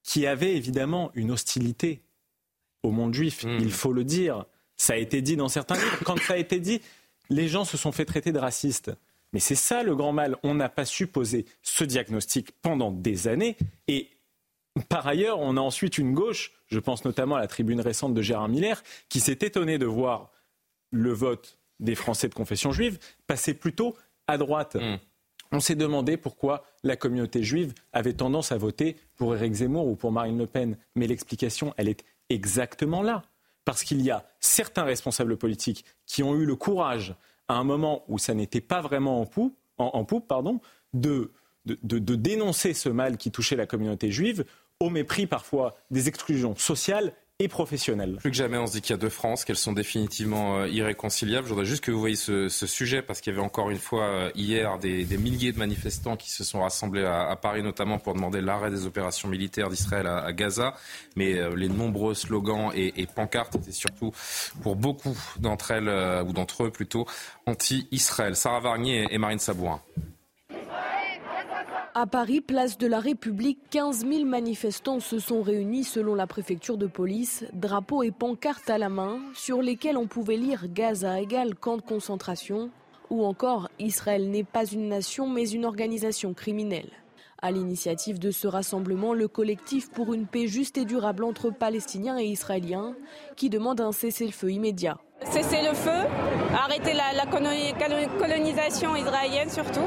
qui avait évidemment une hostilité au monde juif, hmm. il faut le dire. Ça a été dit dans certains livres. Quand ça a été dit, les gens se sont fait traiter de racistes. Mais c'est ça le grand mal. On n'a pas su poser ce diagnostic pendant des années. Et par ailleurs, on a ensuite une gauche, je pense notamment à la tribune récente de Gérard Miller, qui s'est étonné de voir le vote des Français de confession juive passer plutôt à droite. Hmm. On s'est demandé pourquoi la communauté juive avait tendance à voter pour Éric Zemmour ou pour Marine Le Pen. Mais l'explication, elle est exactement là. Parce qu'il y a certains responsables politiques qui ont eu le courage, à un moment où ça n'était pas vraiment en poupe, en, poupe pardon, de, de, dénoncer ce mal qui touchait la communauté juive, au mépris parfois des exclusions sociales et. Plus que jamais, on se dit qu'il y a deux France, qu'elles sont définitivement euh, irréconciliables. Je voudrais juste que vous voyez ce, sujet, parce qu'il y avait encore une fois euh, hier des, milliers de manifestants qui se sont rassemblés à, Paris, notamment pour demander l'arrêt des opérations militaires d'Israël à, Gaza. Mais euh, les nombreux slogans et, pancartes étaient surtout, pour beaucoup d'entre elles, ou d'entre eux plutôt, anti-Israël. Sarah Varnier et Marine Sabourin. À Paris, place de la République, 15 000 manifestants se sont réunis selon la préfecture de police, drapeaux et pancartes à la main, sur lesquels on pouvait lire Gaza égale camp de concentration, ou encore Israël n'est pas une nation mais une organisation criminelle. À l'initiative de ce rassemblement, le collectif pour une paix juste et durable entre Palestiniens et Israéliens, qui demande un cessez-le-feu immédiat. Cesser le feu, arrêter la, colonisation israélienne surtout,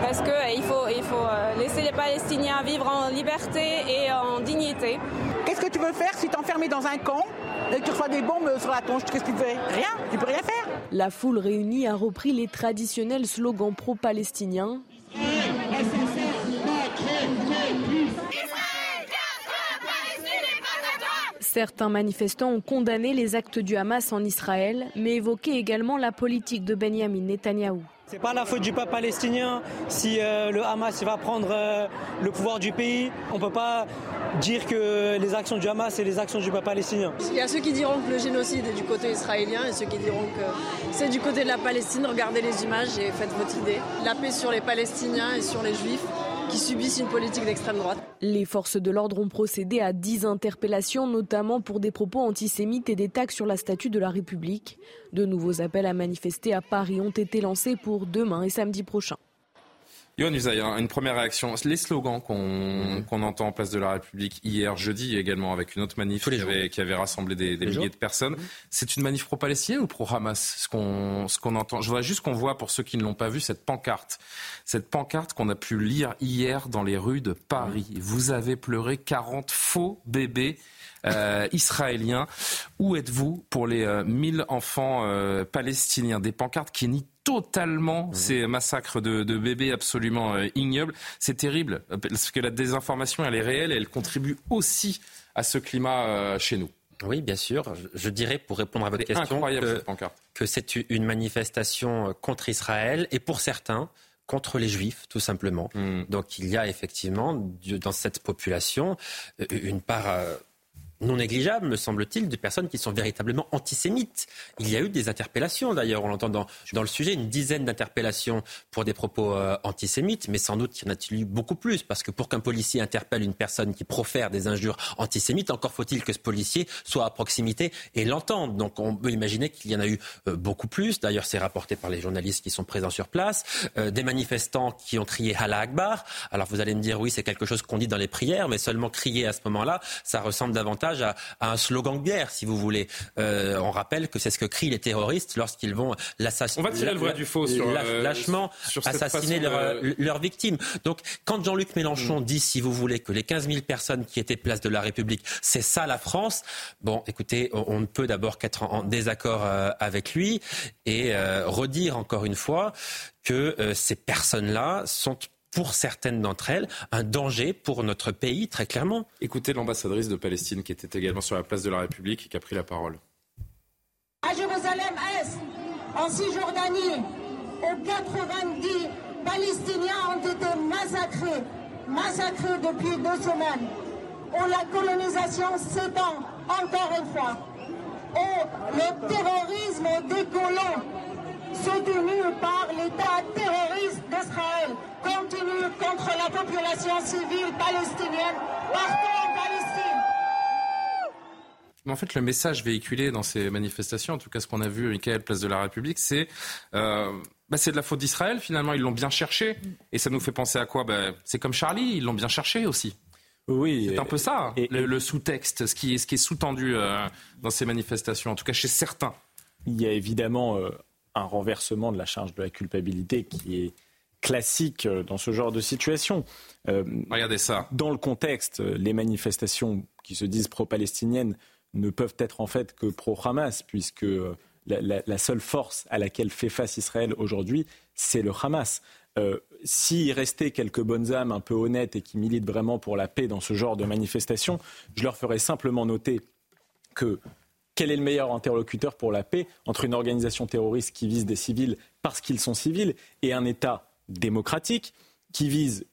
parce qu'il euh, faut, il faut euh, laisser les Palestiniens vivre en liberté et en dignité. Qu'est-ce que tu veux faire si tu es enfermé dans un camp et que tu reçois des bombes sur la tonche Qu'est-ce que tu fais? Rien, tu peux rien faire. La foule réunie a repris les traditionnels slogans pro-palestiniens. Certains manifestants ont condamné les actes du Hamas en Israël, mais évoqué également la politique de Benjamin Netanyahou. C'est pas la faute du peuple palestinien si euh, le Hamas va prendre euh, le pouvoir du pays. On peut pas dire que les actions du Hamas c'est les actions du peuple palestinien. Il y a ceux qui diront que le génocide est du côté israélien et ceux qui diront que c'est du côté de la Palestine. Regardez les images et faites votre idée. La paix sur les Palestiniens et sur les Juifs subissent une politique d'extrême droite. Les forces de l'ordre ont procédé à 10 interpellations, notamment pour des propos antisémites et des taxes sur la statue de la République. De nouveaux appels à manifester à Paris ont été lancés pour demain et samedi prochain. Yohann Usaï, une première réaction. Les slogans qu'on entend en place de la République hier, jeudi, également avec une autre manif qui avait, qui avait, rassemblé des, milliers de personnes, c'est une manif pro-palestinienne ou pro-Hamas ce qu'on qu'on entend? Je voudrais juste qu'on voit, pour ceux qui ne l'ont pas vu, cette pancarte. Cette pancarte qu'on a pu lire hier dans les rues de Paris. Vous avez pleuré 40 faux bébés euh, israéliens. Où êtes-vous pour les 1000 euh, enfants euh, palestiniens? Des pancartes qui nient totalement mmh. ces massacres de, bébés absolument ignobles. C'est terrible, parce que la désinformation, elle est réelle et elle contribue aussi à ce climat chez nous. Oui, bien sûr. Je dirais, pour répondre à votre question, que c'est une manifestation contre Israël et pour certains, contre les juifs, tout simplement. Mmh. Donc il y a effectivement dans cette population une part non négligeable, me semble-t-il, de personnes qui sont véritablement antisémites. Il y a eu des interpellations, d'ailleurs, on l'entend dans, le sujet, une dizaine d'interpellations pour des propos euh, antisémites, mais sans doute y en a-t-il eu beaucoup plus, parce que pour qu'un policier interpelle une personne qui profère des injures antisémites, encore faut-il que ce policier soit à proximité et l'entende. Donc on peut imaginer qu'il y en a eu euh, beaucoup plus. D'ailleurs, c'est rapporté par les journalistes qui sont présents sur place. Euh, des manifestants qui ont crié Allah Akbar. Alors vous allez me dire, oui, c'est quelque chose qu'on dit dans les prières, mais seulement crier à ce moment-là, ça ressemble davantage à, un slogan de guerre, si vous voulez. Euh, on rappelle que c'est ce que crient les terroristes lorsqu'ils vont l'assassiner. On va tirer le voile du faux sur euh, lâchement assassiner leurs victimes. Donc, quand Jean-Luc Mélenchon mm. dit, si vous voulez, que les 15 000 personnes qui étaient place de la République, c'est ça la France. Bon, écoutez, on, ne peut d'abord qu'être en, désaccord euh, avec lui et redire encore une fois que ces personnes-là sont pour certaines d'entre elles, un danger pour notre pays, très clairement. Écoutez l'ambassadrice de Palestine qui était également sur la place de la République et qui a pris la parole. À Jérusalem-Est, en Cisjordanie, où 90 Palestiniens ont été massacrés, massacrés depuis deux semaines, où la colonisation s'étend encore une fois. Et le terrorisme des colons, soutenu par l'État terroriste d'Israël, continue contre la population civile palestinienne partout en Palestine. Mais en fait, le message véhiculé dans ces manifestations, en tout cas ce qu'on a vu, Michael, place de la République, c'est euh, bah, c'est de la faute d'Israël. Finalement, ils l'ont bien cherché. Et ça nous fait penser à quoi? Bah, C'est comme Charlie, ils l'ont bien cherché aussi. Oui, c'est un peu ça, et, le, le sous-texte, ce qui est, ce qui est sous-tendu euh, dans ces manifestations, en tout cas chez certains. Il y a évidemment euh, un renversement de la charge de la culpabilité qui est classique euh, dans ce genre de situation. Euh, Regardez ça. Dans le contexte, les manifestations qui se disent pro-palestiniennes ne peuvent être en fait que pro-Hamas, puisque la, la, la, seule force à laquelle fait face Israël aujourd'hui, c'est le Hamas. Euh, S'il restait quelques bonnes âmes un peu honnêtes et qui militent vraiment pour la paix dans ce genre de manifestation, je leur ferais simplement noter que quel est le meilleur interlocuteur pour la paix entre une organisation terroriste qui vise des civils parce qu'ils sont civils et un État démocratique qui vise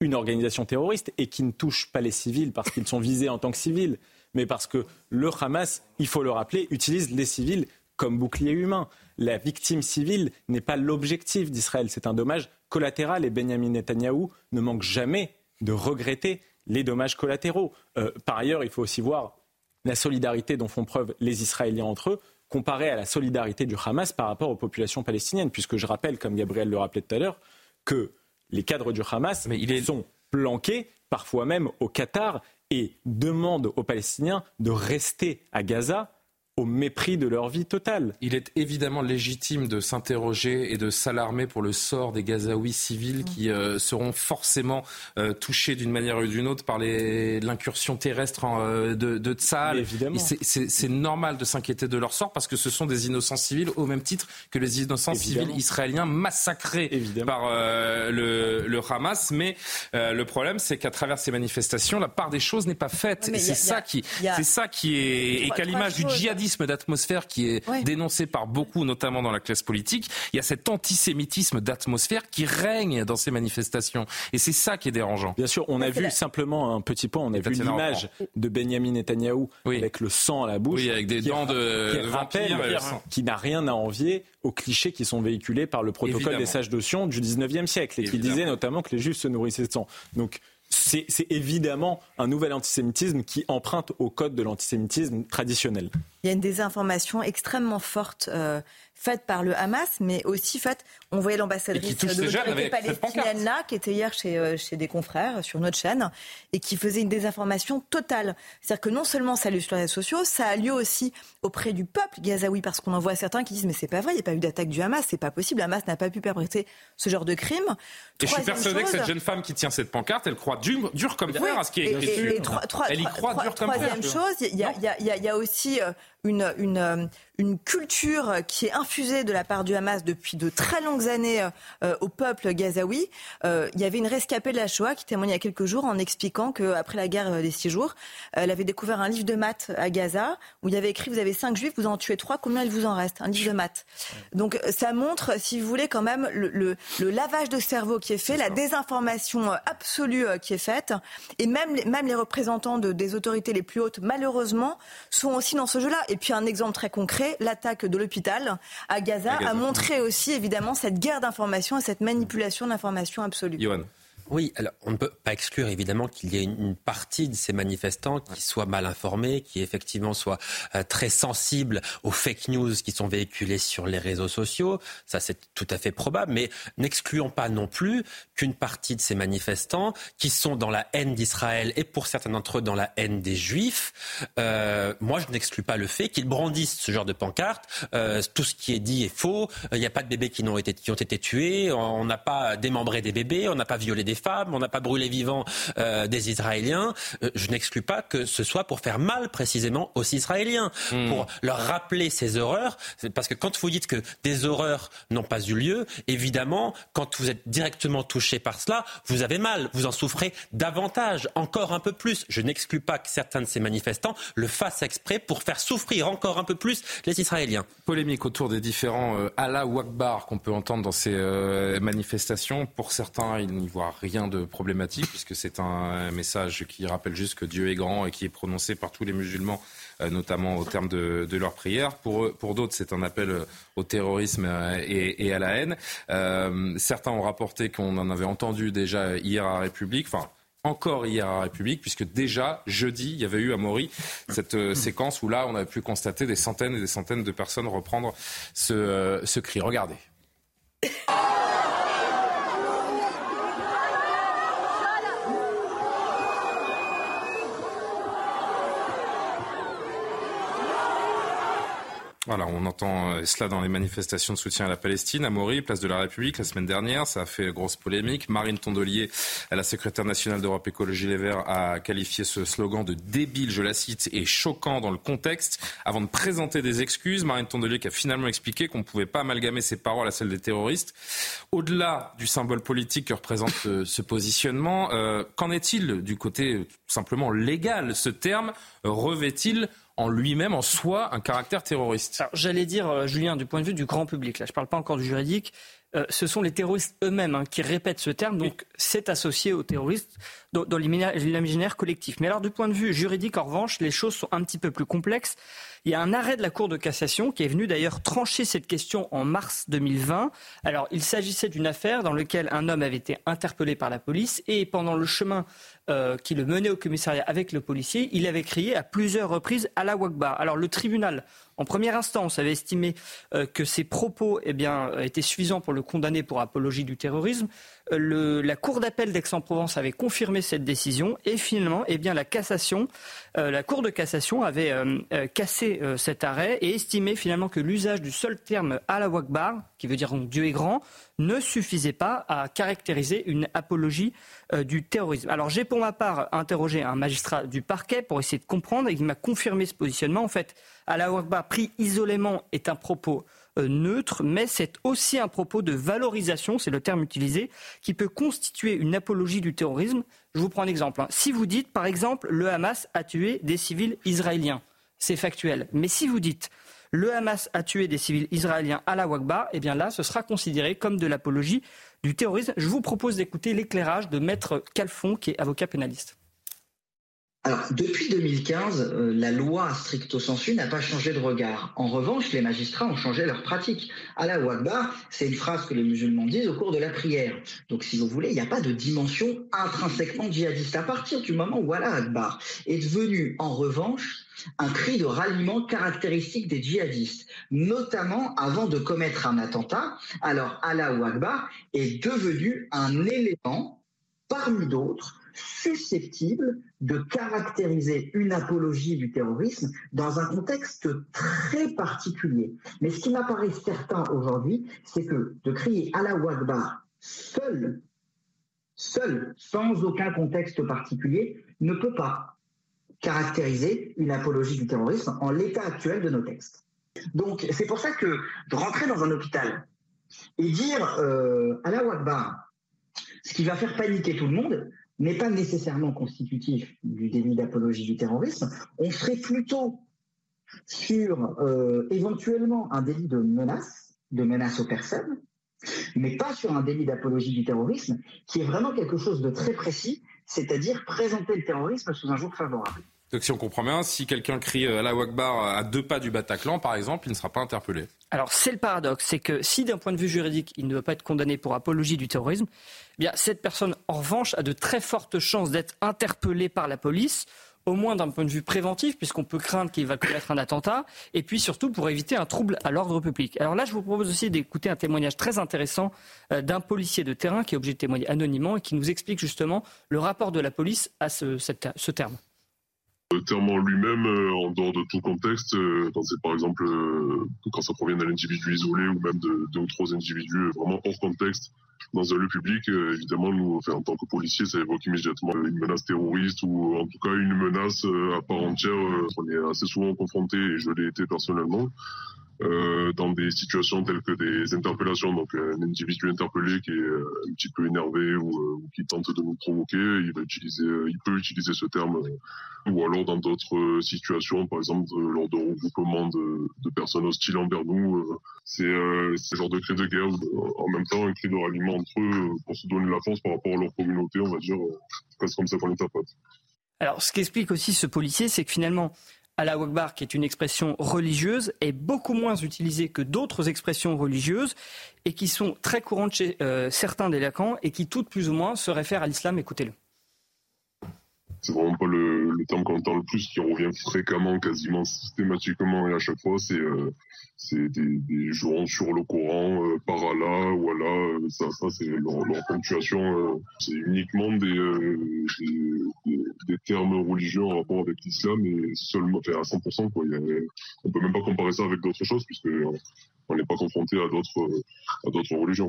une organisation terroriste et qui ne touche pas les civils parce qu'ils sont visés en tant que civils, mais parce que le Hamas, il faut le rappeler, utilise les civils comme bouclier humain. La victime civile n'est pas l'objectif d'Israël, c'est un dommage collatéral et Benjamin Netanyahou ne manque jamais de regretter les dommages collatéraux. Euh, par ailleurs, il faut aussi voir la solidarité dont font preuve les Israéliens entre eux comparée à la solidarité du Hamas par rapport aux populations palestiniennes, puisque je rappelle, comme Gabriel le rappelait tout à l'heure, que les cadres du Hamas Mais il est... sont planqués, parfois même au Qatar, et demandent aux Palestiniens de rester à Gaza au mépris de leur vie totale. Il est évidemment légitime de s'interroger et de s'alarmer pour le sort des Gazaouis civils qui euh, seront forcément euh, touchés d'une manière ou d'une autre par l'incursion terrestre en, euh, de, de. C'est normal de s'inquiéter de leur sort parce que ce sont des innocents civils au même titre que les innocents évidemment. civils israéliens massacrés évidemment. par le, le, Hamas. Mais le problème, c'est qu'à travers ces manifestations, la part des choses n'est pas faite. et c'est ça, qui, ça qui est, et qu'à l'image du djihadisme d'atmosphère qui est ouais. dénoncé par beaucoup, notamment dans la classe politique. Il y a cet antisémitisme d'atmosphère qui règne dans ces manifestations. Et c'est ça qui est dérangeant. Bien sûr, on a vu la... simplement un petit point, on a vu l'image de Benjamin Netanyahou oui. avec le sang à la bouche. Oui, avec des dents de, qui rappelle, qui n'a rien à envier aux clichés qui sont véhiculés par le protocole Évidemment. des sages d'Ossian du 19e siècle et qui disait notamment que les juifs se nourrissaient de sang. Donc c'est évidemment un nouvel antisémitisme qui emprunte au code de l'antisémitisme traditionnel. Il y a une désinformation extrêmement forte euh, faite par le Hamas, mais aussi faite, on voyait l'ambassadrice de l'autorité palestinienne là, qui était hier chez, euh, chez des confrères sur notre chaîne, et qui faisait une désinformation totale. C'est-à-dire que non seulement ça a lieu sur les réseaux sociaux, ça a lieu aussi auprès du peuple gazaoui, parce qu'on en voit certains qui disent mais c'est pas vrai, il n'y a pas eu d'attaque du Hamas, c'est pas possible, le Hamas n'a pas pu perpétrer ce genre de crime. Et Troisième je suis persuadé chose, que cette jeune femme qui tient cette pancarte, elle croit dur, dur comme fer oui, à ce qui est écrit dessus. Elle y croit dur comme fer. Troisième chose, il y, y, y, y a aussi une, une, une, culture qui est infusée de la part du Hamas depuis de très longues années euh, au peuple gazaoui. Euh, il y avait une rescapée de la Shoah qui témoignait il y a quelques jours en expliquant qu'après la guerre des six jours, elle avait découvert un livre de maths à Gaza où il y avait écrit vous avez cinq juifs, vous en tuez trois, combien il vous en reste? Un livre de maths. Donc ça montre, si vous voulez, quand même le, le, le lavage de cerveau qui est fait, la désinformation absolue qui est faite, et même les, même les représentants de, des autorités les plus hautes, malheureusement, sont aussi dans ce jeu-là. Et puis un exemple très concret, l'attaque de l'hôpital à Gaza, à Gaza a montré aussi évidemment cette guerre d'information et cette manipulation d'information absolue. Oui, alors on ne peut pas exclure évidemment qu'il y ait une partie de ces manifestants qui soient mal informés, qui effectivement soient euh, très sensibles aux fake news qui sont véhiculées sur les réseaux sociaux. Ça, c'est tout à fait probable. Mais n'excluons pas non plus qu'une partie de ces manifestants qui sont dans la haine d'Israël et pour certains d'entre eux dans la haine des Juifs, euh, moi je n'exclus pas le fait qu'ils brandissent ce genre de pancarte. Euh, tout ce qui est dit est faux. Il n'y a pas de bébés qui, ont été, qui ont été tués. On n'a pas démembré des bébés. On n'a pas violé des femmes, on n'a pas brûlé vivant euh, des Israéliens. Euh, je n'exclus pas que ce soit pour faire mal précisément aux Israéliens, mmh. pour leur rappeler ces horreurs. Parce que quand vous dites que des horreurs n'ont pas eu lieu, évidemment, quand vous êtes directement touché par cela, vous avez mal, vous en souffrez davantage, encore un peu plus. Je n'exclus pas que certains de ces manifestants le fassent exprès pour faire souffrir encore un peu plus les Israéliens. Polémique autour des différents euh, Allah ou Akbar qu'on peut entendre dans ces euh, manifestations. Pour certains, ils n'y voient rien de problématique puisque c'est un message qui rappelle juste que Dieu est grand et qui est prononcé par tous les musulmans, euh, notamment au terme de, leur prière. Pour, pour d'autres, c'est un appel au terrorisme et, et à la haine. Euh, certains ont rapporté qu'on en avait entendu déjà hier à République. Enfin, encore hier à République, puisque déjà jeudi, il y avait eu à Maury cette euh, séquence où là, on avait pu constater des centaines et des centaines de personnes reprendre ce, euh, ce cri. Regardez. Voilà, on entend euh, cela dans les manifestations de soutien à la Palestine, à Maury, place de la République, la semaine dernière. Ça a fait grosse polémique. Marine Tondelier, la secrétaire nationale d'Europe Écologie Les Verts, a qualifié ce slogan de débile, je la cite, et choquant dans le contexte. Avant de présenter des excuses, Marine Tondelier qui a finalement expliqué qu'on ne pouvait pas amalgamer ses paroles à celles des terroristes. Au-delà du symbole politique que représente euh, ce positionnement, euh, qu'en est-il du côté simplement légal Ce terme? Revêt-il en lui-même, en soi, un caractère terroriste. J'allais dire, euh, Julien, du point de vue du grand public, là je ne parle pas encore du juridique, euh, ce sont les terroristes eux-mêmes hein, qui répètent ce terme, donc c'est associé aux terroristes dans, dans l'imaginaire collectif. Mais alors du point de vue juridique, en revanche, les choses sont un petit peu plus complexes. Il y a un arrêt de la Cour de cassation qui est venu d'ailleurs trancher cette question en mars 2020. Alors, il s'agissait d'une affaire dans laquelle un homme avait été interpellé par la police et pendant le chemin euh, qui le menait au commissariat avec le policier, il avait crié à plusieurs reprises à la Wakbar. Alors, le tribunal en première instance, avait estimé euh, que ces propos eh bien, étaient suffisants pour le condamner pour apologie du terrorisme. Euh, la Cour d'appel d'Aix-en-Provence avait confirmé cette décision et finalement, eh bien, la cassation, euh, la Cour de cassation avait cassé cet arrêt et estimé finalement que l'usage du seul terme la Wakbar, qui veut dire donc Dieu est grand, ne suffisait pas à caractériser une apologie du terrorisme. Alors j'ai pour ma part interrogé un magistrat du parquet pour essayer de comprendre et il m'a confirmé ce positionnement. En fait, Allah Akbar pris isolément est un propos euh, neutre, mais c'est aussi un propos de valorisation, c'est le terme utilisé, qui peut constituer une apologie du terrorisme. Je vous prends un exemple. Hein. Si vous dites, par exemple, le Hamas a tué des civils israéliens, c'est factuel. Mais si vous dites, le Hamas a tué des civils israéliens à la Wakba, eh bien là, ce sera considéré comme de l'apologie du terrorisme. Je vous propose d'écouter l'éclairage de Maître Calfon, qui est avocat pénaliste. Alors, depuis 2015, euh, la loi stricto sensu n'a pas changé de regard. En revanche, les magistrats ont changé leur pratique. Allah Akbar, c'est une phrase que les musulmans disent au cours de la prière. Donc, si vous voulez, il n'y a pas de dimension intrinsèquement djihadiste. À partir du moment où Allah Akbar est devenu, en revanche, un cri de ralliement caractéristique des djihadistes, notamment avant de commettre un attentat, alors Allah Akbar est devenu un élément parmi d'autres susceptible de caractériser une apologie du terrorisme dans un contexte très particulier. Mais ce qui m'apparaît certain aujourd'hui, c'est que de crier la Akbar seul, seul, sans aucun contexte particulier, ne peut pas caractériser une apologie du terrorisme en l'état actuel de nos textes. Donc c'est pour ça que de rentrer dans un hôpital et dire euh, la Akbar, ce qui va faire paniquer tout le monde, n'est pas nécessairement constitutif du délit d'apologie du terrorisme, on serait plutôt sur euh, éventuellement un délit de menace, de menace aux personnes, mais pas sur un délit d'apologie du terrorisme, qui est vraiment quelque chose de très précis, c'est-à-dire présenter le terrorisme sous un jour favorable. Donc si on comprend bien, si quelqu'un crie à la Wakbar à deux pas du Bataclan, par exemple, il ne sera pas interpellé. Alors c'est le paradoxe, c'est que si d'un point de vue juridique, il ne doit pas être condamné pour apologie du terrorisme, eh bien cette personne, en revanche, a de très fortes chances d'être interpellée par la police au moins d'un point de vue préventif, puisqu'on peut craindre qu'il va commettre un attentat, et puis surtout pour éviter un trouble à l'ordre public. Alors là, je vous propose aussi d'écouter un témoignage très intéressant euh, d'un policier de terrain qui est obligé de témoigner anonymement et qui nous explique justement le rapport de la police à ce terme. Terme en lui-même, euh, en dehors de tout contexte, euh, quand c'est par exemple euh, quand ça provient d'un individu isolé ou même de deux ou trois individus vraiment hors contexte dans un lieu public, évidemment, nous, en tant que policiers, ça évoque immédiatement une menace terroriste ou en tout cas une menace à part entière. On est assez souvent confronté, et je l'ai été personnellement, euh, dans des situations telles que des interpellations, donc un individu interpellé qui est euh, un petit peu énervé ou, euh, qui tente de nous provoquer, il peut utiliser ce terme, ou alors dans d'autres situations, par exemple lors de regroupements de, personnes hostiles envers nous, c'est ce genre de cri de guerre, en même temps un cri de ralliement entre eux pour se donner la force par rapport à leur communauté, on va dire, c'est comme ça qu'on interprète. Alors, ce qu'explique aussi ce policier, c'est que finalement, Allah Akbar, qui est une expression religieuse, est beaucoup moins utilisée que d'autres expressions religieuses et qui sont très courantes chez euh, certains délinquants et qui toutes plus ou moins se réfèrent à l'islam. Écoutez-le. C'est vraiment pas le, terme qu'on entend le plus, qui revient fréquemment, quasiment systématiquement et à chaque fois, c'est euh, des, des sur le Coran, euh, par Allah, euh, ça, ça c'est leur, ponctuation, euh, c'est uniquement des, des, termes religieux en rapport avec l'islam et seulement, à 100%, quoi. On peut même pas comparer ça avec d'autres choses puisque on n'est pas confronté à d'autres à d'autres religions.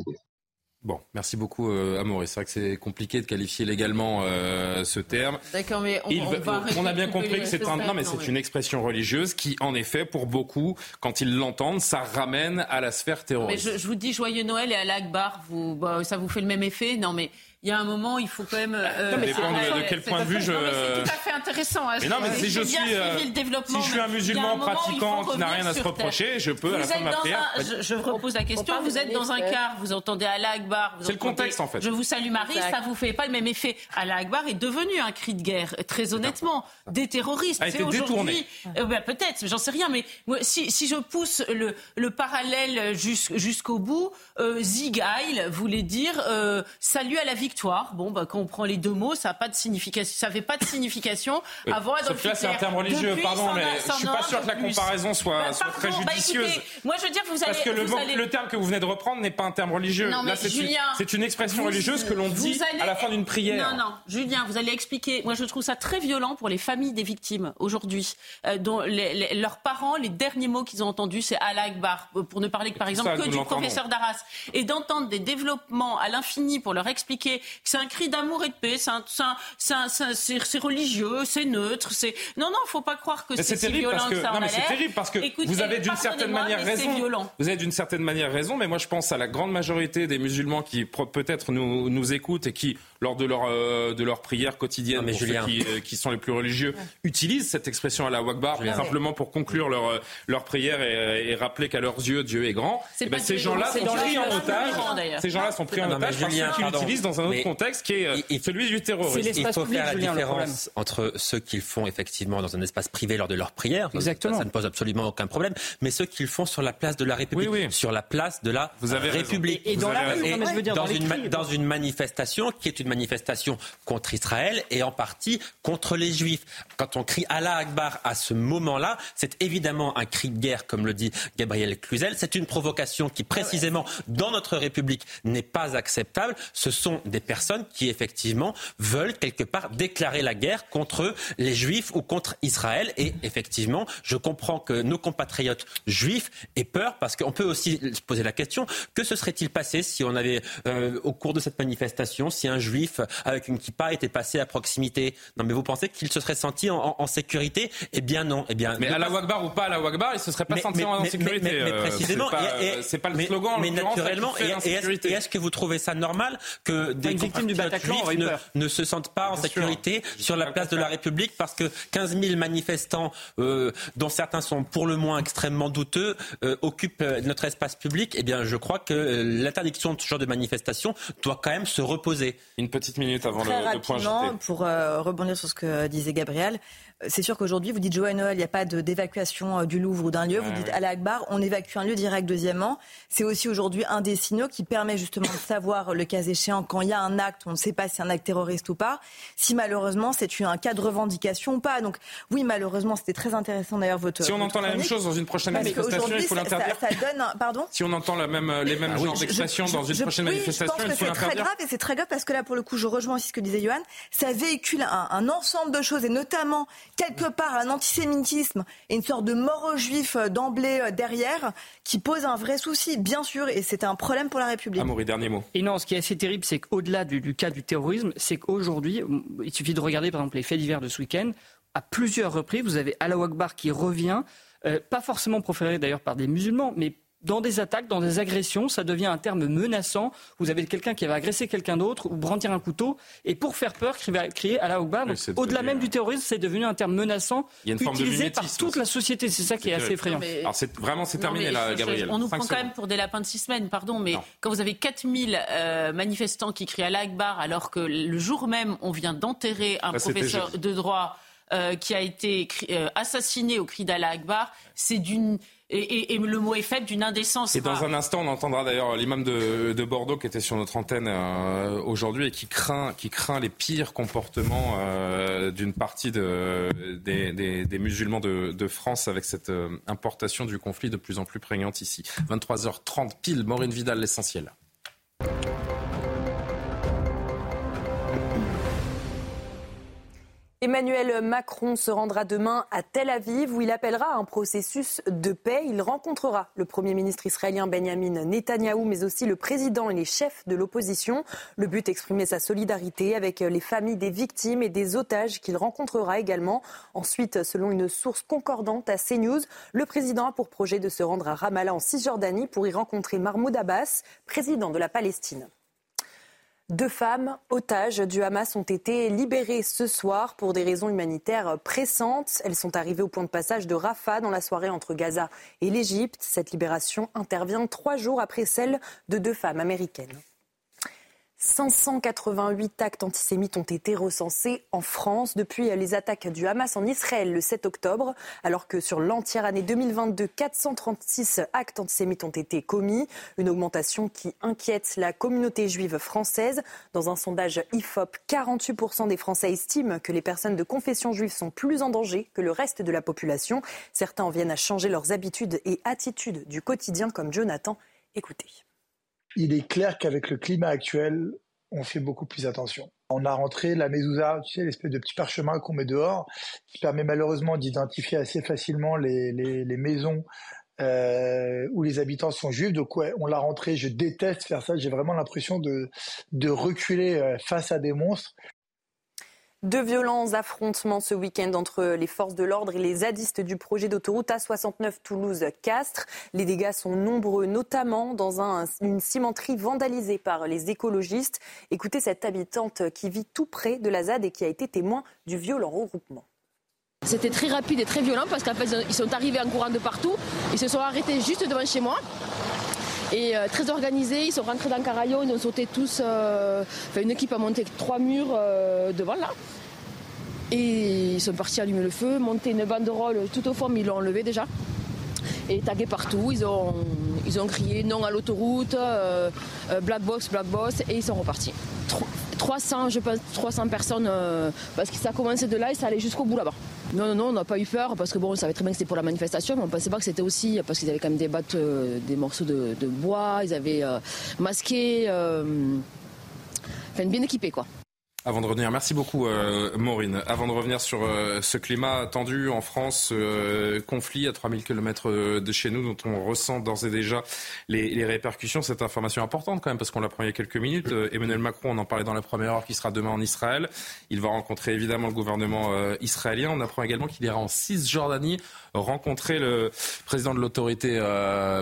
Bon, merci beaucoup, euh, Amaury. C'est vrai que c'est compliqué de qualifier légalement euh, ce terme. D'accord, mais on, on, va on a bien compris que c'est un, non, mais c'est une expression religieuse qui, en effet, pour beaucoup, quand ils l'entendent, ça ramène à la sphère terroriste. Mais je, je vous dis joyeux Noël et à l'Akbar, vous, bah, ça vous fait le même effet Non, mais il y a un moment, il faut quand même. Euh, ça dépend de, de, quel point de vue je. C'est tout à fait intéressant. Hein, mais non, mais si je suis, euh, si je suis un musulman pratiquant qui n'a rien à se reprocher, je peux vous à la fin de ma prière. Un, je, je repose la question. Vous êtes dans un car, vous entendez Allah Akbar. C'est le contexte en fait. Je vous salue Marie, ça vous fait pas le même effet. Allah Akbar est devenu un cri de guerre, très honnêtement, des terroristes. A été détourné. Euh, ben, Peut-être, j'en sais rien, mais moi, si, si je pousse le, le parallèle jusqu'au bout, euh, Zigail voulait dire euh, salut à la victoire. Bon, bah, quand on prend les deux mots, ça n'a pas de signification. Ça fait pas de signification. Oui. Avant Sauf que là, c'est un terme religieux. Depuis, Pardon, mais je suis pas sûr que la comparaison soit, bah, soit très judicieuse. Bah, écoutez, moi, je veux dire, vous allez. Parce que le, vous allez... le, terme que vous venez de reprendre n'est pas un terme religieux. Non, là, c'est une, une, expression vous, religieuse que l'on dit allez... à la fin d'une prière. Non, non, Julien, vous allez expliquer. Moi, je trouve ça très violent pour les familles des victimes aujourd'hui, euh, dont les, les, leurs parents, les derniers mots qu'ils ont entendus, c'est Allah Akbar, pour ne parler que par exemple ça, que du professeur d'Arras, et d'entendre des développements à l'infini pour leur expliquer que c'est un cri d'amour et de paix, c'est religieux, c'est neutre, c'est non non, faut pas croire que c'est si violent que, que ça non, en mais c'est terrible parce que Écoutez, vous avez d'une certaine manière raison. Vous avez d'une certaine manière raison, mais moi je pense à la grande majorité des musulmans qui peut-être nous, nous écoutent et qui lors de leur euh, de leur prière quotidienne, non, mais pour Julien. ceux qui, euh, qui, sont les plus religieux, ouais. utilisent cette expression à la Wakbar simplement pour conclure leur euh, leur prière et, et rappeler qu'à leurs yeux Dieu est grand. Et ben, ces gens-là sont pris en otage. Ces gens-là sont pris en otage parce qu'ils l'utilisent dans un autre contexte qui est celui du terrorisme. Il faut faire la différence entre ceux qu'ils font effectivement dans un espace privé lors de leur prière. Exactement. Ça, ne pose absolument aucun problème. Mais ceux qu'ils font sur la place de la République, oui, oui. sur la place de la Vous avez République, et, et dans, la rue, une, dans une manifestation qui est une manifestation contre Israël et en partie contre les Juifs. Quand on crie Allah Akbar à ce moment-là, c'est évidemment un cri de guerre, comme le dit Gabriel Cluzel. C'est une provocation qui, précisément, dans notre République, n'est pas acceptable. Ce sont des personnes qui, effectivement, veulent quelque part déclarer la guerre contre les Juifs ou contre Israël. Et effectivement, je comprends que nos compatriotes juifs aient peur parce qu'on peut aussi se poser la question que se serait-il passé si on avait, euh, au cours de cette manifestation, si un juif avec une kippa était passé à proximité Non, mais vous pensez qu'il se serait senti en, en, en sécurité? Eh bien, non. Eh bien, mais à la Wagbar ou pas à la Wagbar, il se serait pas mais, senti mais, en mais, sécurité. Mais, précisément, c'est pas, pas, le slogan. Mais naturellement, et, et est-ce est que vous trouvez ça normal que des victimes du Bataclan juifs ne, ne, se sentent pas en sécurité sûr. sur la place de la République parce que 15 000 manifestants, euh, dont certains sont pour le moins extrêmement douteux, euh, occupent notre espace public Eh bien, je crois que l'interdiction de ce genre de manifestation doit quand même se reposer. Une petite minute avant Très le, le point JT. Pour euh, rebondir sur ce que disait Gabriel, c'est sûr qu'aujourd'hui, vous dites Joël Noël, il n'y a pas d'évacuation euh, du Louvre ou d'un lieu. Vous dites à Akbar, on évacue un lieu direct. Deuxièmement, c'est aussi aujourd'hui un des signaux qui permet justement de savoir, le cas échéant, quand il y a un acte, on ne sait pas si c'est un acte terroriste ou pas, si malheureusement c'est un cas de revendication ou pas. Donc oui, malheureusement, c'était très intéressant d'ailleurs votre. Si on votre entend chronique, la même chose dans une prochaine manifestation, il faut l'interdire. Ça, ça, donne, un... pardon. Si on entend la même, les mêmes ah, genres oui, d'expressions dans une je, prochaine oui, manifestation, je pense il faut l'interdire. C'est très grave et c'est très grave parce que là, pour le coup, je rejoins aussi ce que disait Johan. Ça véhicule un, un ensemble de choses et notamment quelque part un antisémitisme et une sorte de mort aux juifs d'emblée derrière qui pose un vrai souci, bien sûr, et c'est un problème pour la République. Amaury, dernier mot. Et non, ce qui est assez terrible, c'est qu'au-delà du, du, cas du terrorisme, c'est qu'aujourd'hui, il suffit de regarder par exemple les faits divers de ce week-end, à plusieurs reprises, vous avez Allah Akbar qui revient pas forcément proféré d'ailleurs par des musulmans, mais dans des attaques, dans des agressions, ça devient un terme menaçant. Vous avez quelqu'un qui va agresser quelqu'un d'autre ou brandir un couteau. Et pour faire peur, crier à la Akbar. Au-delà même du terrorisme, c'est devenu un terme menaçant utilisé par toute la société. C'est ça qui est, assez effrayant. Alors c'est vraiment c'est terminé là, Gabriel. On nous prend quand même pour des lapins de six semaines, pardon, mais quand vous avez 4000 euh, manifestants qui crient à la Akbar alors que le jour même on vient d'enterrer un professeur de droit euh, qui a été euh, assassiné au cri d'Allah Akbar, c'est d'une et, le mot est fait d'une indécence. Et dans un instant, on entendra d'ailleurs l'imam de, Bordeaux qui était sur notre antenne euh, aujourd'hui et qui craint, qui craint les pires comportements euh, d'une partie de, des, musulmans de, France avec cette euh, importation du conflit de plus en plus prégnante ici. 23h30 pile, Maureen Vidal, l'essentiel. Emmanuel Macron se rendra demain à Tel Aviv où il appellera à un processus de paix. Il rencontrera le Premier ministre israélien Benjamin Netanyahou, mais aussi le président et les chefs de l'opposition. Le but, exprimer sa solidarité avec les familles des victimes et des otages qu'il rencontrera également. Ensuite, selon une source concordante à CNews, le président a pour projet de se rendre à Ramallah en Cisjordanie pour y rencontrer Mahmoud Abbas, président de la Palestine. Deux femmes otages du Hamas ont été libérées ce soir pour des raisons humanitaires pressantes. Elles sont arrivées au point de passage de Rafah dans la soirée entre Gaza et l'Égypte. Cette libération intervient trois jours après celle de deux femmes américaines. 588 actes antisémites ont été recensés en France depuis les attaques du Hamas en Israël le 7 octobre, alors que sur l'entière année 2022, 436 actes antisémites ont été commis, une augmentation qui inquiète la communauté juive française. Dans un sondage IFOP, 48% des Français estiment que les personnes de confession juive sont plus en danger que le reste de la population. Certains en viennent à changer leurs habitudes et attitudes du quotidien comme Jonathan. Écoutez il est clair qu'avec le climat actuel, on fait beaucoup plus attention. On a rentré la mezouza, tu sais, l'espèce de petit parchemin qu'on met dehors, qui permet malheureusement d'identifier assez facilement les, maisons euh, où les habitants sont juifs. Donc ouais, on l'a rentré. Je déteste faire ça. J'ai vraiment l'impression de, de reculer euh, face à des monstres. De violents affrontements ce week-end entre les forces de l'ordre et les zadistes du projet d'autoroute A69 Toulouse-Castres. Les dégâts sont nombreux, notamment dans une cimenterie vandalisée par les écologistes. Écoutez cette habitante qui vit tout près de la ZAD et qui a été témoin du violent regroupement. C'était très rapide et très violent parce qu'en fait, ils sont arrivés en courant de partout. Ils se sont arrêtés juste devant chez moi. Et euh, très organisés, ils sont rentrés dans Carayon, ils ont sauté tous. Euh, une équipe a monté trois murs euh, devant là. Et ils sont partis allumer le feu, monter une banderole tout au fond, mais ils l'ont enlevé déjà. Et tagué partout, ils ont, ils ont crié non à l'autoroute, black box, black box, et ils sont repartis. 300, je pense, 300 personnes, parce que ça a commencé de là et ça allait jusqu'au bout là-bas. Non, non, non, on n'a pas eu peur parce que bon, on savait très bien que c'était pour la manifestation, mais on ne pensait pas que c'était aussi parce qu'ils avaient quand même des battes, euh, des morceaux de, bois, ils avaient euh, masqué, euh, enfin bien équipé quoi. Avant de revenir, merci beaucoup euh, Maureen. Avant de revenir sur euh, ce climat tendu en France, euh, conflit à 3000 km de chez nous dont on ressent d'ores et déjà les, les, répercussions. Cette information importante quand même parce qu'on l'apprend il y a quelques minutes. Emmanuel Macron, on en parlait dans la première heure, qui sera demain en Israël. Il va rencontrer évidemment le gouvernement israélien. On apprend également qu'il ira en Cisjordanie rencontrer le président de l'autorité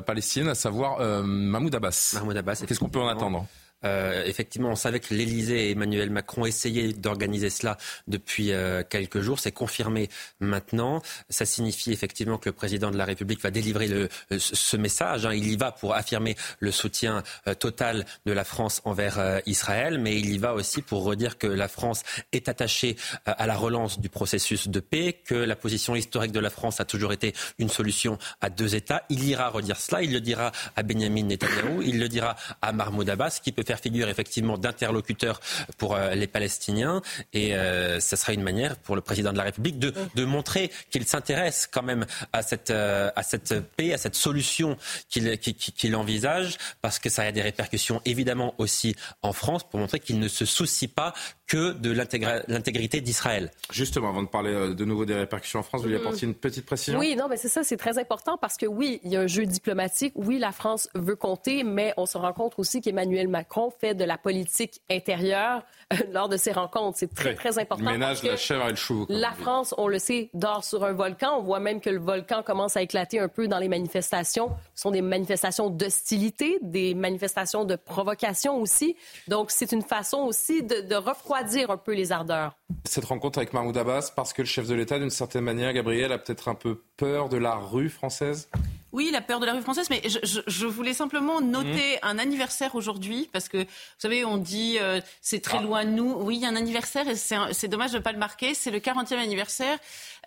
palestinienne, à savoir Mahmoud Abbas. Mahmoud Abbas. Qu'est-ce qu'on peut en attendre? Euh, effectivement, on savait que l'Élysée et Emmanuel Macron essayaient d'organiser cela depuis euh, quelques jours. C'est confirmé maintenant. Ça signifie effectivement que le président de la République va délivrer le, euh, ce message. Hein. Il y va pour affirmer le soutien total de la France envers Israël, mais il y va aussi pour redire que la France est attachée à la relance du processus de paix, que la position historique de la France a toujours été une solution à deux États. Il ira redire cela. Il le dira à Benjamin Netanyahu. Il le dira à Mahmoud Abbas, qui peut faire figure effectivement d'interlocuteur pour euh, les Palestiniens. Et euh, ce sera une manière pour le président de la République de, de montrer qu'il s'intéresse quand même à cette, euh, à cette paix, à cette solution qu'il qu'il envisage, parce que ça a des répercussions évidemment aussi en France pour montrer qu'il ne se soucie pas que de l'intégrité d'Israël. Justement, avant de parler euh, de nouveau des répercussions en France, vous voulez mm-hmm. apporter une petite précision? Oui, non, mais c'est ça, c'est très important parce que oui, il y a un jeu diplomatique. Oui, la France veut compter, mais on se rend compte aussi qu'Emmanuel Macron fait de la politique intérieure euh, lors de ces rencontres. C'est très, très important. ménage la chèvre et le chou. La France, on le sait, dort sur un volcan. On voit même que le volcan commence à éclater un peu dans les manifestations. Ce sont des manifestations d'hostilité, des manifestations de provocation aussi. Donc, c'est une façon aussi de, de refroidir un peu les ardeurs. Cette rencontre avec Mahmoud Abbas, parce que le chef de l'État, d'une certaine manière, Gabriel, a peut-être un peu peur de la rue française? Oui, la peur de la rue française, mais je, voulais simplement noter mmh. un anniversaire aujourd'hui, parce que, vous savez, on dit euh, c'est très ah. loin de nous. Oui, il y a un anniversaire, et c'est dommage de ne pas le marquer. C'est le 40e anniversaire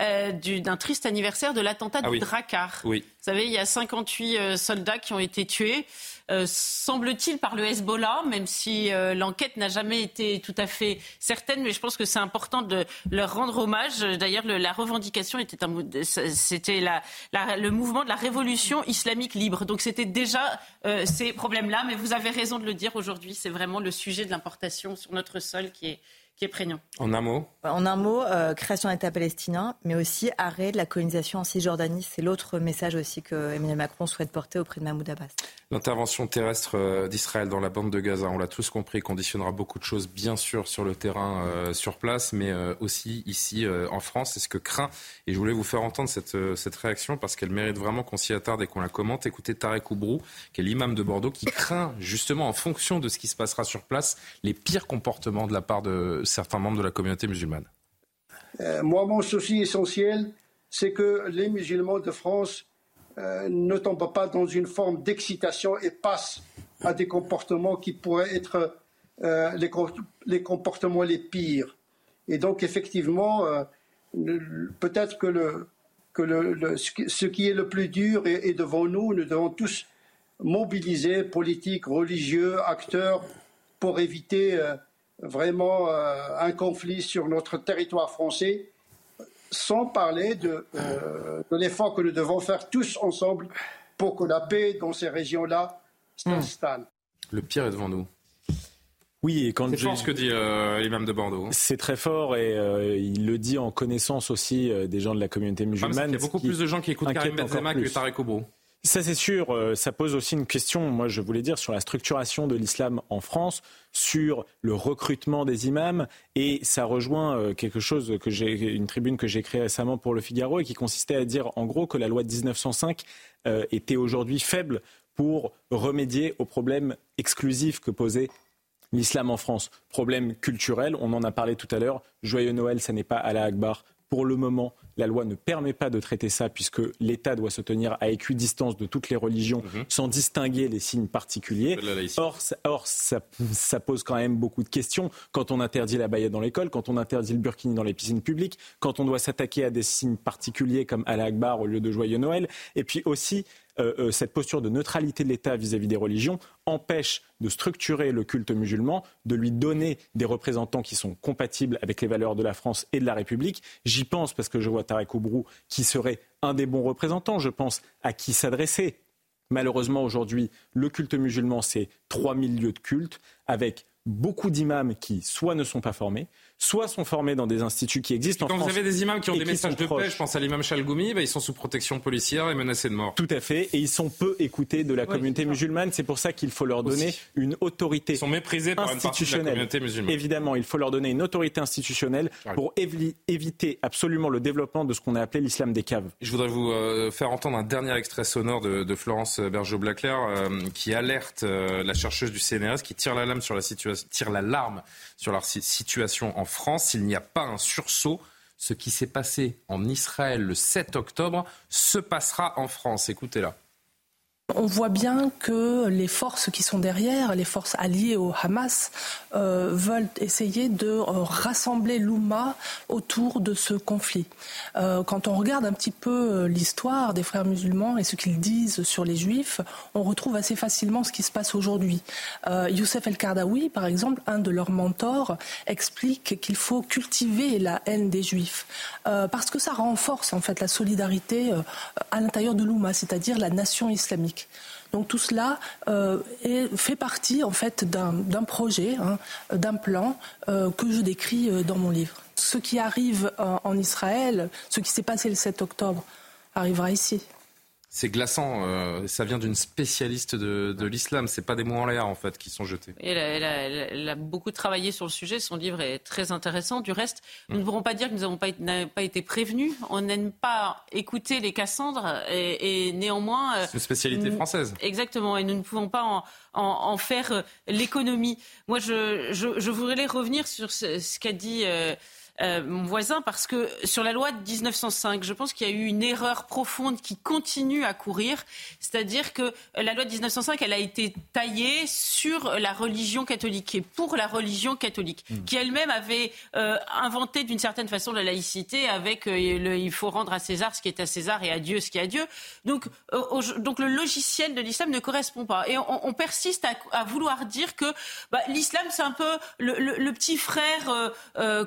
euh, d'un triste anniversaire de l'attentat ah, de Drakkar. Oui. Vous savez, il y a 58 euh, soldats qui ont été tués. Euh, semble-t-il, par le Hezbollah, même si l'enquête n'a jamais été tout à fait certaine, mais je pense que c'est important de leur rendre hommage. D'ailleurs, la revendication était, c'était le mouvement de la révolution islamique libre. Donc c'était déjà ces problèmes-là, mais vous avez raison de le dire aujourd'hui, c'est vraiment le sujet de l'importation sur notre sol qui est qui est prégnant. En un mot En un mot, euh, création d'État palestinien, mais aussi arrêt de la colonisation en Cisjordanie. C'est l'autre message aussi que Emmanuel Macron souhaite porter auprès de Mahmoud Abbas. L'intervention terrestre euh, d'Israël dans la bande de Gaza, on l'a tous compris, conditionnera beaucoup de choses, bien sûr, sur le terrain, euh, sur place, mais aussi ici en France. C'est ce que craint. Et je voulais vous faire entendre cette, cette réaction parce qu'elle mérite vraiment qu'on s'y attarde et qu'on la commente. Écoutez Tarek Oubrou, qui est l'imam de Bordeaux, qui craint justement, en fonction de ce qui se passera sur place, les pires comportements de la part de certains membres de la communauté musulmane euh, Moi, mon souci essentiel, c'est que les musulmans de France euh, ne tombent pas dans une forme d'excitation et passent à des comportements qui pourraient être euh, les, comportements les pires. Et donc, effectivement, peut-être que, ce qui est le plus dur est devant nous. Nous devons tous mobiliser politiques, religieux, acteurs pour éviter vraiment euh, un conflit sur notre territoire français, sans parler de, euh, de l'effort que nous devons faire tous ensemble pour que la paix dans ces régions-là s'installe. Le pire est devant nous. Oui, et quand c'est fort ce que dit euh, l'imam de Bordeaux. Hein. C'est très fort et il le dit en connaissance aussi des gens de la communauté musulmane. il y a beaucoup plus de gens qui écoutent Karim Benzema que Tarek Obro. Ça, c'est sûr. Euh, ça pose aussi une question, moi, je voulais dire, sur la structuration de l'islam en France, sur le recrutement des imams. Et ça rejoint euh, quelque chose que j'ai, une tribune que j'ai créée récemment pour Le Figaro et qui consistait à dire, en gros, que la loi de 1905 euh, était aujourd'hui faible pour remédier aux problèmes exclusifs que posait l'islam en France. Problème culturel, on en a parlé tout à l'heure. Joyeux Noël, ça n'est pas Allah Akbar pour le moment, la loi ne permet pas de traiter ça puisque l'État doit se tenir à équidistance de toutes les religions mhm. sans distinguer les signes particuliers. Or, ça, ça, pose quand même beaucoup de questions quand on interdit la baïa dans l'école, quand on interdit le burkini dans les piscines publiques, quand on doit s'attaquer à des signes particuliers comme Allah Akbar au lieu de Joyeux Noël. Et puis aussi, euh, euh, cette posture de neutralité de l'État vis-à-vis des religions empêche de structurer le culte musulman, de lui donner des représentants qui sont compatibles avec les valeurs de la France et de la République. J'y pense parce que je vois Tarek Oubrou qui serait un des bons représentants. Je pense à qui s'adresser. Malheureusement, aujourd'hui, le culte musulman, c'est 3000 lieux de culte avec beaucoup d'imams qui soit ne sont pas formés, soit sont formés dans des instituts qui existent en Quand France. Quand vous avez des imams qui ont des messages de paix, je pense à l'imam Chalgoumi, bah, ils sont sous protection policière et menacés de mort. Tout à fait, et ils sont peu écoutés de la communauté musulmane. C'est pour ça qu'il faut leur donner une autorité ils sont méprisés par Une partie de la communauté musulmane. Évidemment, il faut leur donner une autorité institutionnelle pour éviter absolument le développement de ce qu'on a appelé l'islam des caves. Je voudrais vous euh, faire entendre un dernier extrait sonore de, Florence Bergeau-Blaclair euh, qui alerte euh, la chercheuse du CNRS qui tire la lame sur la situation, tire la larme sur leur situation en France. S'il n'y a pas un sursaut, ce qui s'est passé en Israël le 7 octobre se passera en France. Écoutez-la. On voit bien que les forces qui sont derrière, les forces alliées au Hamas, euh, veulent essayer de euh, rassembler l'Oumma autour de ce conflit. Euh, quand on regarde un petit peu l'histoire des frères musulmans et ce qu'ils disent sur les juifs, on retrouve assez facilement ce qui se passe aujourd'hui. Youssef El-Kardawi, par exemple, un de leurs mentors, explique qu'il faut cultiver la haine des juifs parce que ça renforce en fait la solidarité à l'intérieur de l'Oumma, c'est-à-dire la nation islamique. Donc tout cela euh, fait partie en fait d'un projet, hein, d'un plan euh, que je décris euh, dans mon livre. Ce qui arrive en Israël, ce qui s'est passé le 7 octobre, arrivera ici. C'est glaçant. Euh, ça vient d'une spécialiste de, de l'islam. C'est pas des mots en l'air en fait qui sont jetés. elle, a, beaucoup travaillé sur le sujet. Son livre est très intéressant. Du reste, nous ne pourrons pas dire que nous n'avons pas, pas, été prévenus. On n'aime pas écouter les Cassandres et, néanmoins. Euh, C'est une spécialité française. Exactement. Et nous ne pouvons pas en, faire euh, l'économie. Moi, je, je, voudrais revenir sur ce, qu'a dit. Euh, mon voisin, parce que sur la loi de 1905, je pense qu'il y a eu une erreur profonde qui continue à courir. C'est-à-dire que la loi de 1905, elle a été taillée sur la religion catholique et pour la religion catholique, hmm. qui elle-même avait euh, inventé d'une certaine façon la laïcité avec euh, le, il faut rendre à César ce qui est à César et à Dieu ce qui est à Dieu. Donc, donc le logiciel de l'islam ne correspond pas. Et on, persiste à, vouloir dire que bah, l'islam, c'est un peu le, le, petit frère,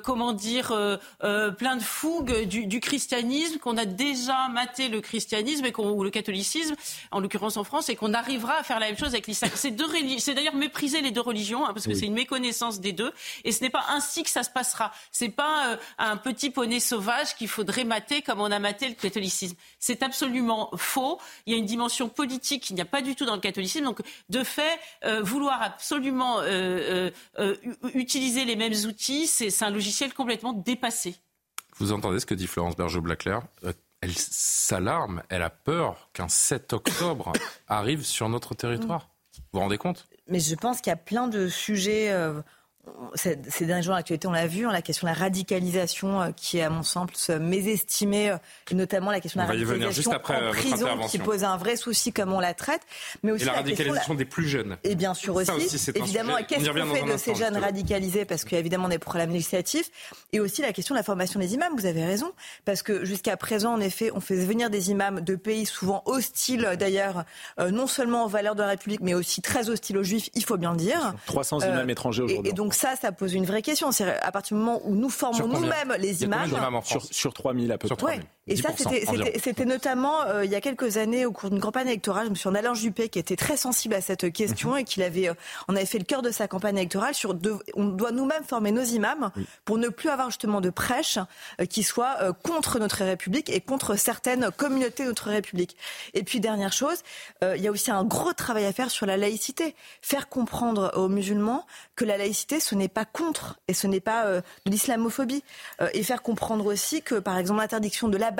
comment dire, euh, euh, plein de fougue du, christianisme, qu'on a déjà maté le christianisme et ou le catholicisme, en l'occurrence en France, et qu'on arrivera à faire la même chose avec l'islam. C'est, c'est d'ailleurs mépriser les deux religions, hein, parce que c'est une méconnaissance des deux, et ce n'est pas ainsi que ça se passera. C'est pas euh, un petit poney sauvage qu'il faudrait mater comme on a maté le catholicisme. C'est absolument faux. Il y a une dimension politique qu'il n'y a pas du tout dans le catholicisme. Donc, de fait, vouloir absolument utiliser les mêmes outils, c'est un logiciel complètement dépassé. Vous entendez ce que dit Florence Bergeau-Blaclair? Euh, Elle s'alarme, elle a peur qu'un 7 octobre <coughs> arrive sur notre territoire. Vous vous rendez compte? Mais je pense qu'il y a plein de sujets. Euh, ces derniers jours, l'actualité, on l'a vu, hein, la question de la radicalisation euh, qui est, à mon sens, mésestimée, et notamment la question de la radicalisation en prison qui pose un vrai souci comme on la traite. Mais aussi et la, radicalisation des plus jeunes. Et bien sûr aussi, évidemment, qu'est-ce qu'on fait de ces jeunes radicalisés? Parce qu'il y a évidemment des problèmes législatifs. Et aussi la question de la formation des imams, vous avez raison. Parce que jusqu'à présent, en effet, on fait venir des imams de pays souvent hostiles, d'ailleurs, euh, non seulement aux valeurs de la République, mais aussi très hostiles aux juifs, il faut bien le dire. 300 imams euh, étrangers aujourd'hui. Donc ça, ça pose une vraie question. C'est à partir du moment où nous formons nous-mêmes les imams. Sur, sur 3000 à peu près. Et ça, c'était notamment euh, il y a quelques années au cours d'une campagne électorale. Je me suis en Alain Juppé qui était très sensible à cette question mhm. et qu'il avait, euh, on avait fait le cœur de sa campagne électorale sur on doit nous-mêmes former nos imams pour ne plus avoir justement de prêches euh, qui soient contre notre République et contre certaines communautés de notre République. Et puis dernière chose, il y a aussi un gros travail à faire sur la laïcité, faire comprendre aux musulmans que la laïcité ce n'est pas contre et ce n'est pas de l'islamophobie et faire comprendre aussi que par exemple l'interdiction de la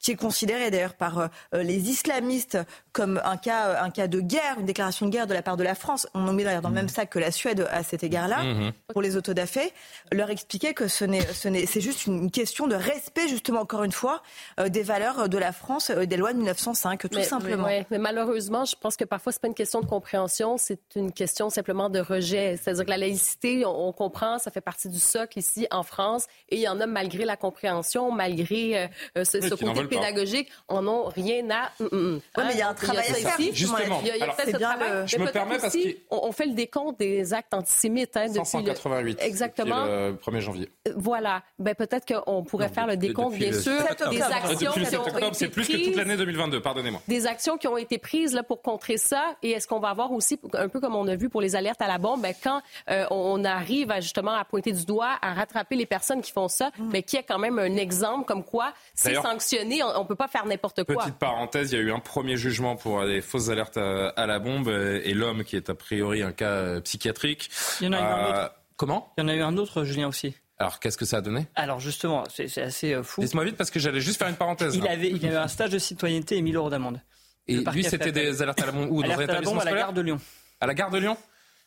Qui est considéré d'ailleurs par euh, les islamistes comme un cas, euh, un cas de guerre, une déclaration de guerre de la part de la France. On en met d'ailleurs dans le même mmh. sac que la Suède à cet égard-là, mmh. pour les autodafés, leur expliquer que ce n'est, ce n'est, c'est juste une question de respect, justement, encore une fois, euh, des valeurs de la France, des lois de 1905, tout simplement. Mais, malheureusement, je pense que parfois, c'est pas une question de compréhension, c'est une question simplement de rejet. C'est-à-dire que la laïcité, on, comprend, ça fait partie du socle ici en France, et il y en a malgré la compréhension, malgré ce, ce côté pédagogique, en ont rien à. Mm, mm, mm. mais il y a un travail à faire. Justement. Il y a, fait ce travail. Je me permets parce qu'on fait le décompte des actes antisémites hein, depuis 588. Exactement. le 1er janvier. Euh, voilà. Ben, peut-être qu'on pourrait faire le décompte, bien sûr, des actions le 7 octobre, c'est plus que toute l'année 2022, pardonnez-moi. Des actions qui ont été prises là, pour contrer ça. Et est-ce qu'on va avoir aussi, un peu comme on a vu pour les alertes à la bombe, ben, quand euh, on arrive à, justement à pointer du doigt, à rattraper les personnes qui font ça, mais qui est quand même un exemple comme quoi sanctionné on ne peut pas faire n'importe quoi. Petite parenthèse, il y a eu un premier jugement pour des fausses alertes à, la bombe et l'homme qui est a priori un cas euh, psychiatrique. Il y en a eu un euh, autre. Comment Il y en a eu un autre, Julien aussi. Alors, qu'est-ce que ça a donné Alors, justement, c'est assez euh, fou. Dites-moi vite parce que j'allais juste faire une parenthèse. Il, avait, il avait un stage de citoyenneté et 1000 euros d'amende. Et lui, c'était des alertes à la bombe où Dans à la bombe à la gare de Lyon. À la gare de Lyon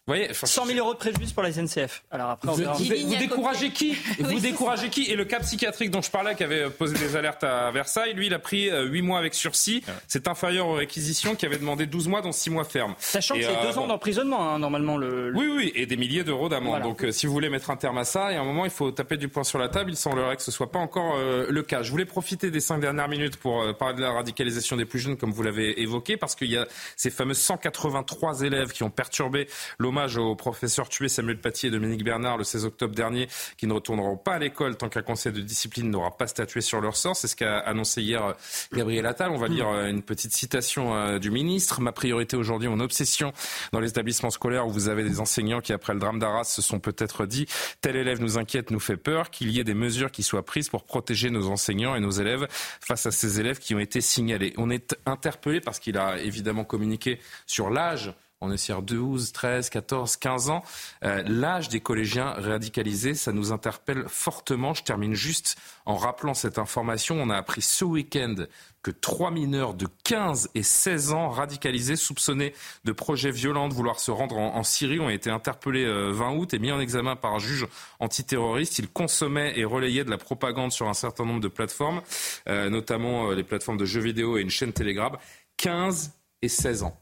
voyez, 100 000 euros de préjudice pour la SNCF. Alors après, vous, découragez qui <laughs> Vous découragez qui Et le cas psychiatrique dont je parlais, qui avait posé des alertes à Versailles, lui, il a pris 8 euh, mois avec sursis. C'est inférieur aux réquisitions qui avait demandé 12 mois, dont 6 mois ferme. Sachant que c'est 2 euh, ans d'emprisonnement, hein, normalement. Le, Oui, oui, et des milliers d'euros d'amende. Donc euh, si vous voulez mettre un terme à ça, et à un moment, il faut taper du poing sur la table. Il semblerait que ce soit pas encore le cas. Je voulais profiter des 5 dernières minutes pour parler de la radicalisation des plus jeunes, comme vous l'avez évoqué, parce qu'il y a ces fameux 183 élèves qui ont perturbé l'hommage hommage aux professeurs tués Samuel Paty et Dominique Bernard le 16 octobre dernier, qui ne retourneront pas à l'école tant qu'un conseil de discipline n'aura pas statué sur leur sort. C'est ce qu'a annoncé hier euh, Gabriel Attal. On va lire euh, une petite citation euh, du ministre. Ma priorité aujourd'hui, mon obsession dans les établissements scolaires où vous avez des enseignants qui, après le drame d'Arras, se sont peut-être dit tel élève nous inquiète, nous fait peur, qu'il y ait des mesures qui soient prises pour protéger nos enseignants et nos élèves face à ces élèves qui ont été signalés. On est interpellé parce qu'il a évidemment communiqué sur l'âge on est sur 12, 13, 14, 15 ans. Euh, l'âge des collégiens radicalisés, ça nous interpelle fortement. Je termine juste en rappelant cette information. On a appris ce week-end que trois mineurs de 15 et 16 ans radicalisés, soupçonnés de projets violents, de vouloir se rendre en, Syrie, ont été interpellés 20 euh, août et mis en examen par un juge antiterroriste. Ils consommaient et relayaient de la propagande sur un certain nombre de plateformes, euh, notamment les plateformes de jeux vidéo et une chaîne Telegram. 15 et 16 ans.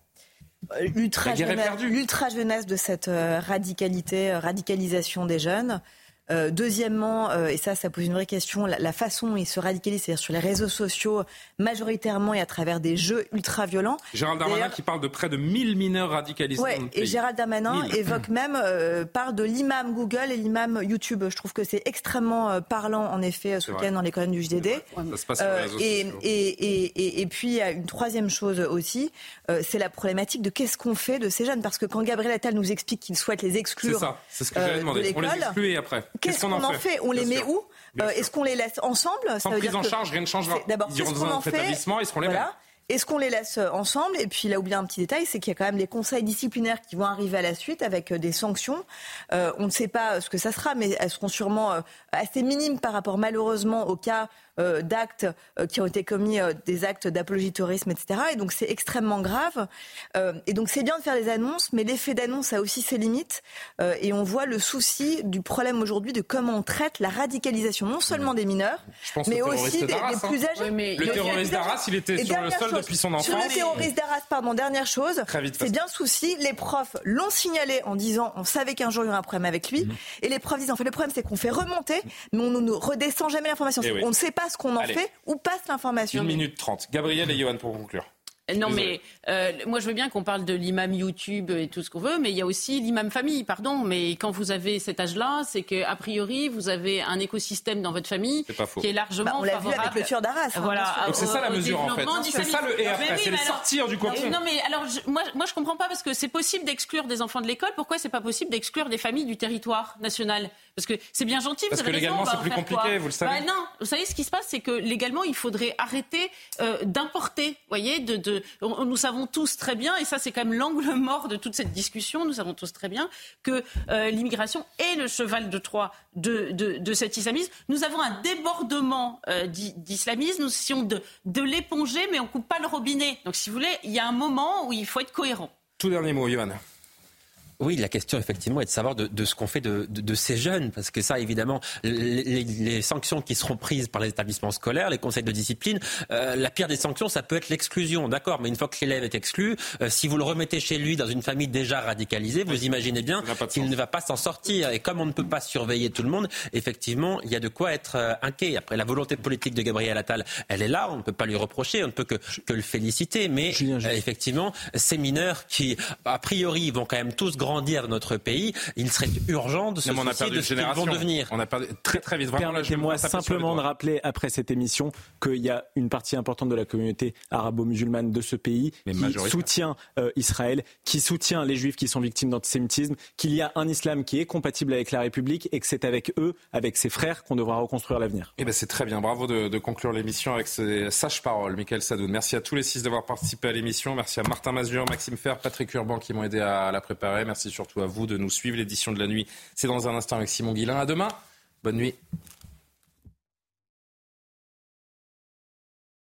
L'ultra jeunesse de cette euh, radicalité, euh, radicalisation des jeunes, euh, deuxièmement, euh, et ça, ça pose une vraie question, la, façon dont ils se radicalisent, c'est-à-dire sur les réseaux sociaux, majoritairement et à travers des jeux ultra-violents. Gérald Darmanin qui parle de près de 1000 mineurs radicalisés ouais, Et Gérald Darmanin évoque <clears throat> même, euh, parle de l'imam Google et l'imam YouTube. Je trouve que c'est extrêmement parlant, en effet, ce week-end dans les colonnes du JDD. Ça se passe sur les réseaux et, sociaux. Et, et, et, puis, il y a une troisième chose aussi, c'est la problématique de qu'est-ce qu'on fait de ces jeunes. Parce que quand Gabriel Attal nous explique qu'il souhaite les exclure. C'est ça, c'est ce que j'allais demander. On les exclut et après. Qu'est-ce qu'on en fait, On les met où euh, Est-ce qu'on les laisse ensemble? Sans prise en charge, rien ne changera. D'abord, ils iront dans un autre établissement, ils seront les mêmes. Est-ce qu'on les laisse euh, ensemble? Et puis, là, oublié un petit détail, c'est qu'il y a quand même des conseils disciplinaires qui vont arriver à la suite avec euh, des sanctions. on ne sait pas ce que ça sera, mais elles seront sûrement assez minimes par rapport, malheureusement, au cas euh, d'actes euh, qui ont été commis, euh, des actes d'apologie terrorisme, etc. Et donc c'est extrêmement grave. et donc c'est bien de faire des annonces, mais l'effet d'annonce a aussi ses limites. et on voit le souci du problème aujourd'hui de comment on traite la radicalisation, non seulement des mineurs, mais aussi des, hein. plus âgés. le terroriste d'Arras, il était sur le sol depuis son enfance. Sur le terroriste d'Arras, pardon, dernière chose, c'est bien le souci. Les profs l'ont signalé en disant on savait qu'un jour il y aurait un problème avec lui. Mhm. Et les profs disent en fait le problème c'est qu'on fait remonter, mais on ne redescend jamais l'information. Eh on ne sait pas ce qu'on en fait ou passe l'information. Une minute trente. Gabriel et Johan pour conclure. Non, mais euh, moi je veux bien qu'on parle de l'imam YouTube et tout ce qu'on veut, mais il y a aussi l'imam famille, pardon. Mais quand vous avez cet âge-là, c'est qu'a priori vous avez un écosystème dans votre famille qui est largement bah, on l'a vu avec le tueur d'Arras. Hein, voilà. Donc c'est ça la mesure en fait. C'est ça le et après, c'est le sortir du cocon. Non mais alors moi moi je comprends pas parce que c'est possible d'exclure des enfants de l'école. Pourquoi c'est pas possible d'exclure des familles du territoire national? Parce que c'est bien gentil. Parce que légalement c'est plus compliqué, vous le savez. Bah, non, vous savez ce qui se passe, c'est que légalement il faudrait arrêter euh, d'importer. Voyez, de, de nous savons tous très bien, et ça c'est quand même l'angle <laughs> mort de toute cette discussion, nous savons tous très bien que euh, l'immigration est le cheval de Troie de, cet islamisme. Nous avons un débordement euh, d'islamisme, nous essayons de, l'éponger, mais on coupe pas le robinet. Donc si vous voulez, il y a un moment où il faut être cohérent. Tout dernier mot, Yohann. Oui, la question effectivement est de savoir de, ce qu'on fait de, ces jeunes, parce que ça, évidemment, les, sanctions qui seront prises par les établissements scolaires, les conseils de discipline, euh, la pire des sanctions, ça peut être l'exclusion, d'accord, mais une fois que l'élève est exclu, euh, si vous le remettez chez lui dans une famille déjà radicalisée, vous imaginez bien qu'il ne va pas s'en sortir. Et comme on ne peut pas surveiller tout le monde, effectivement, il y a de quoi être euh, inquiet. Après, la volonté politique de Gabriel Attal, elle est là, on ne peut pas lui reprocher, on ne peut que, que le féliciter, mais effectivement, ces mineurs qui, a priori, vont quand même tous grandir grandir dans notre pays, il serait urgent de se on a soucier de ce qu'ils vont devenir. On a perdu très très vite. Permettez-moi simplement de rappeler après cette émission qu'il y a une partie importante de la communauté arabo-musulmane de ce pays qui soutient euh, Israël, qui soutient les juifs qui sont victimes d'antisémitisme, qu'il y a un islam qui est compatible avec la République et que c'est avec eux, avec ses frères, qu'on devra reconstruire l'avenir. Eh ben c'est très bien. Bravo de, conclure l'émission avec ces sages paroles, Michael Sadoun. Merci à tous les six d'avoir participé à l'émission. Merci à Martin Mazur, Maxime Fer, Patrick Urban qui m'ont aidé à la préparer. Merci surtout à vous de nous suivre. L'édition de la nuit, c'est dans un instant avec Simon Guillain. À demain. Bonne nuit.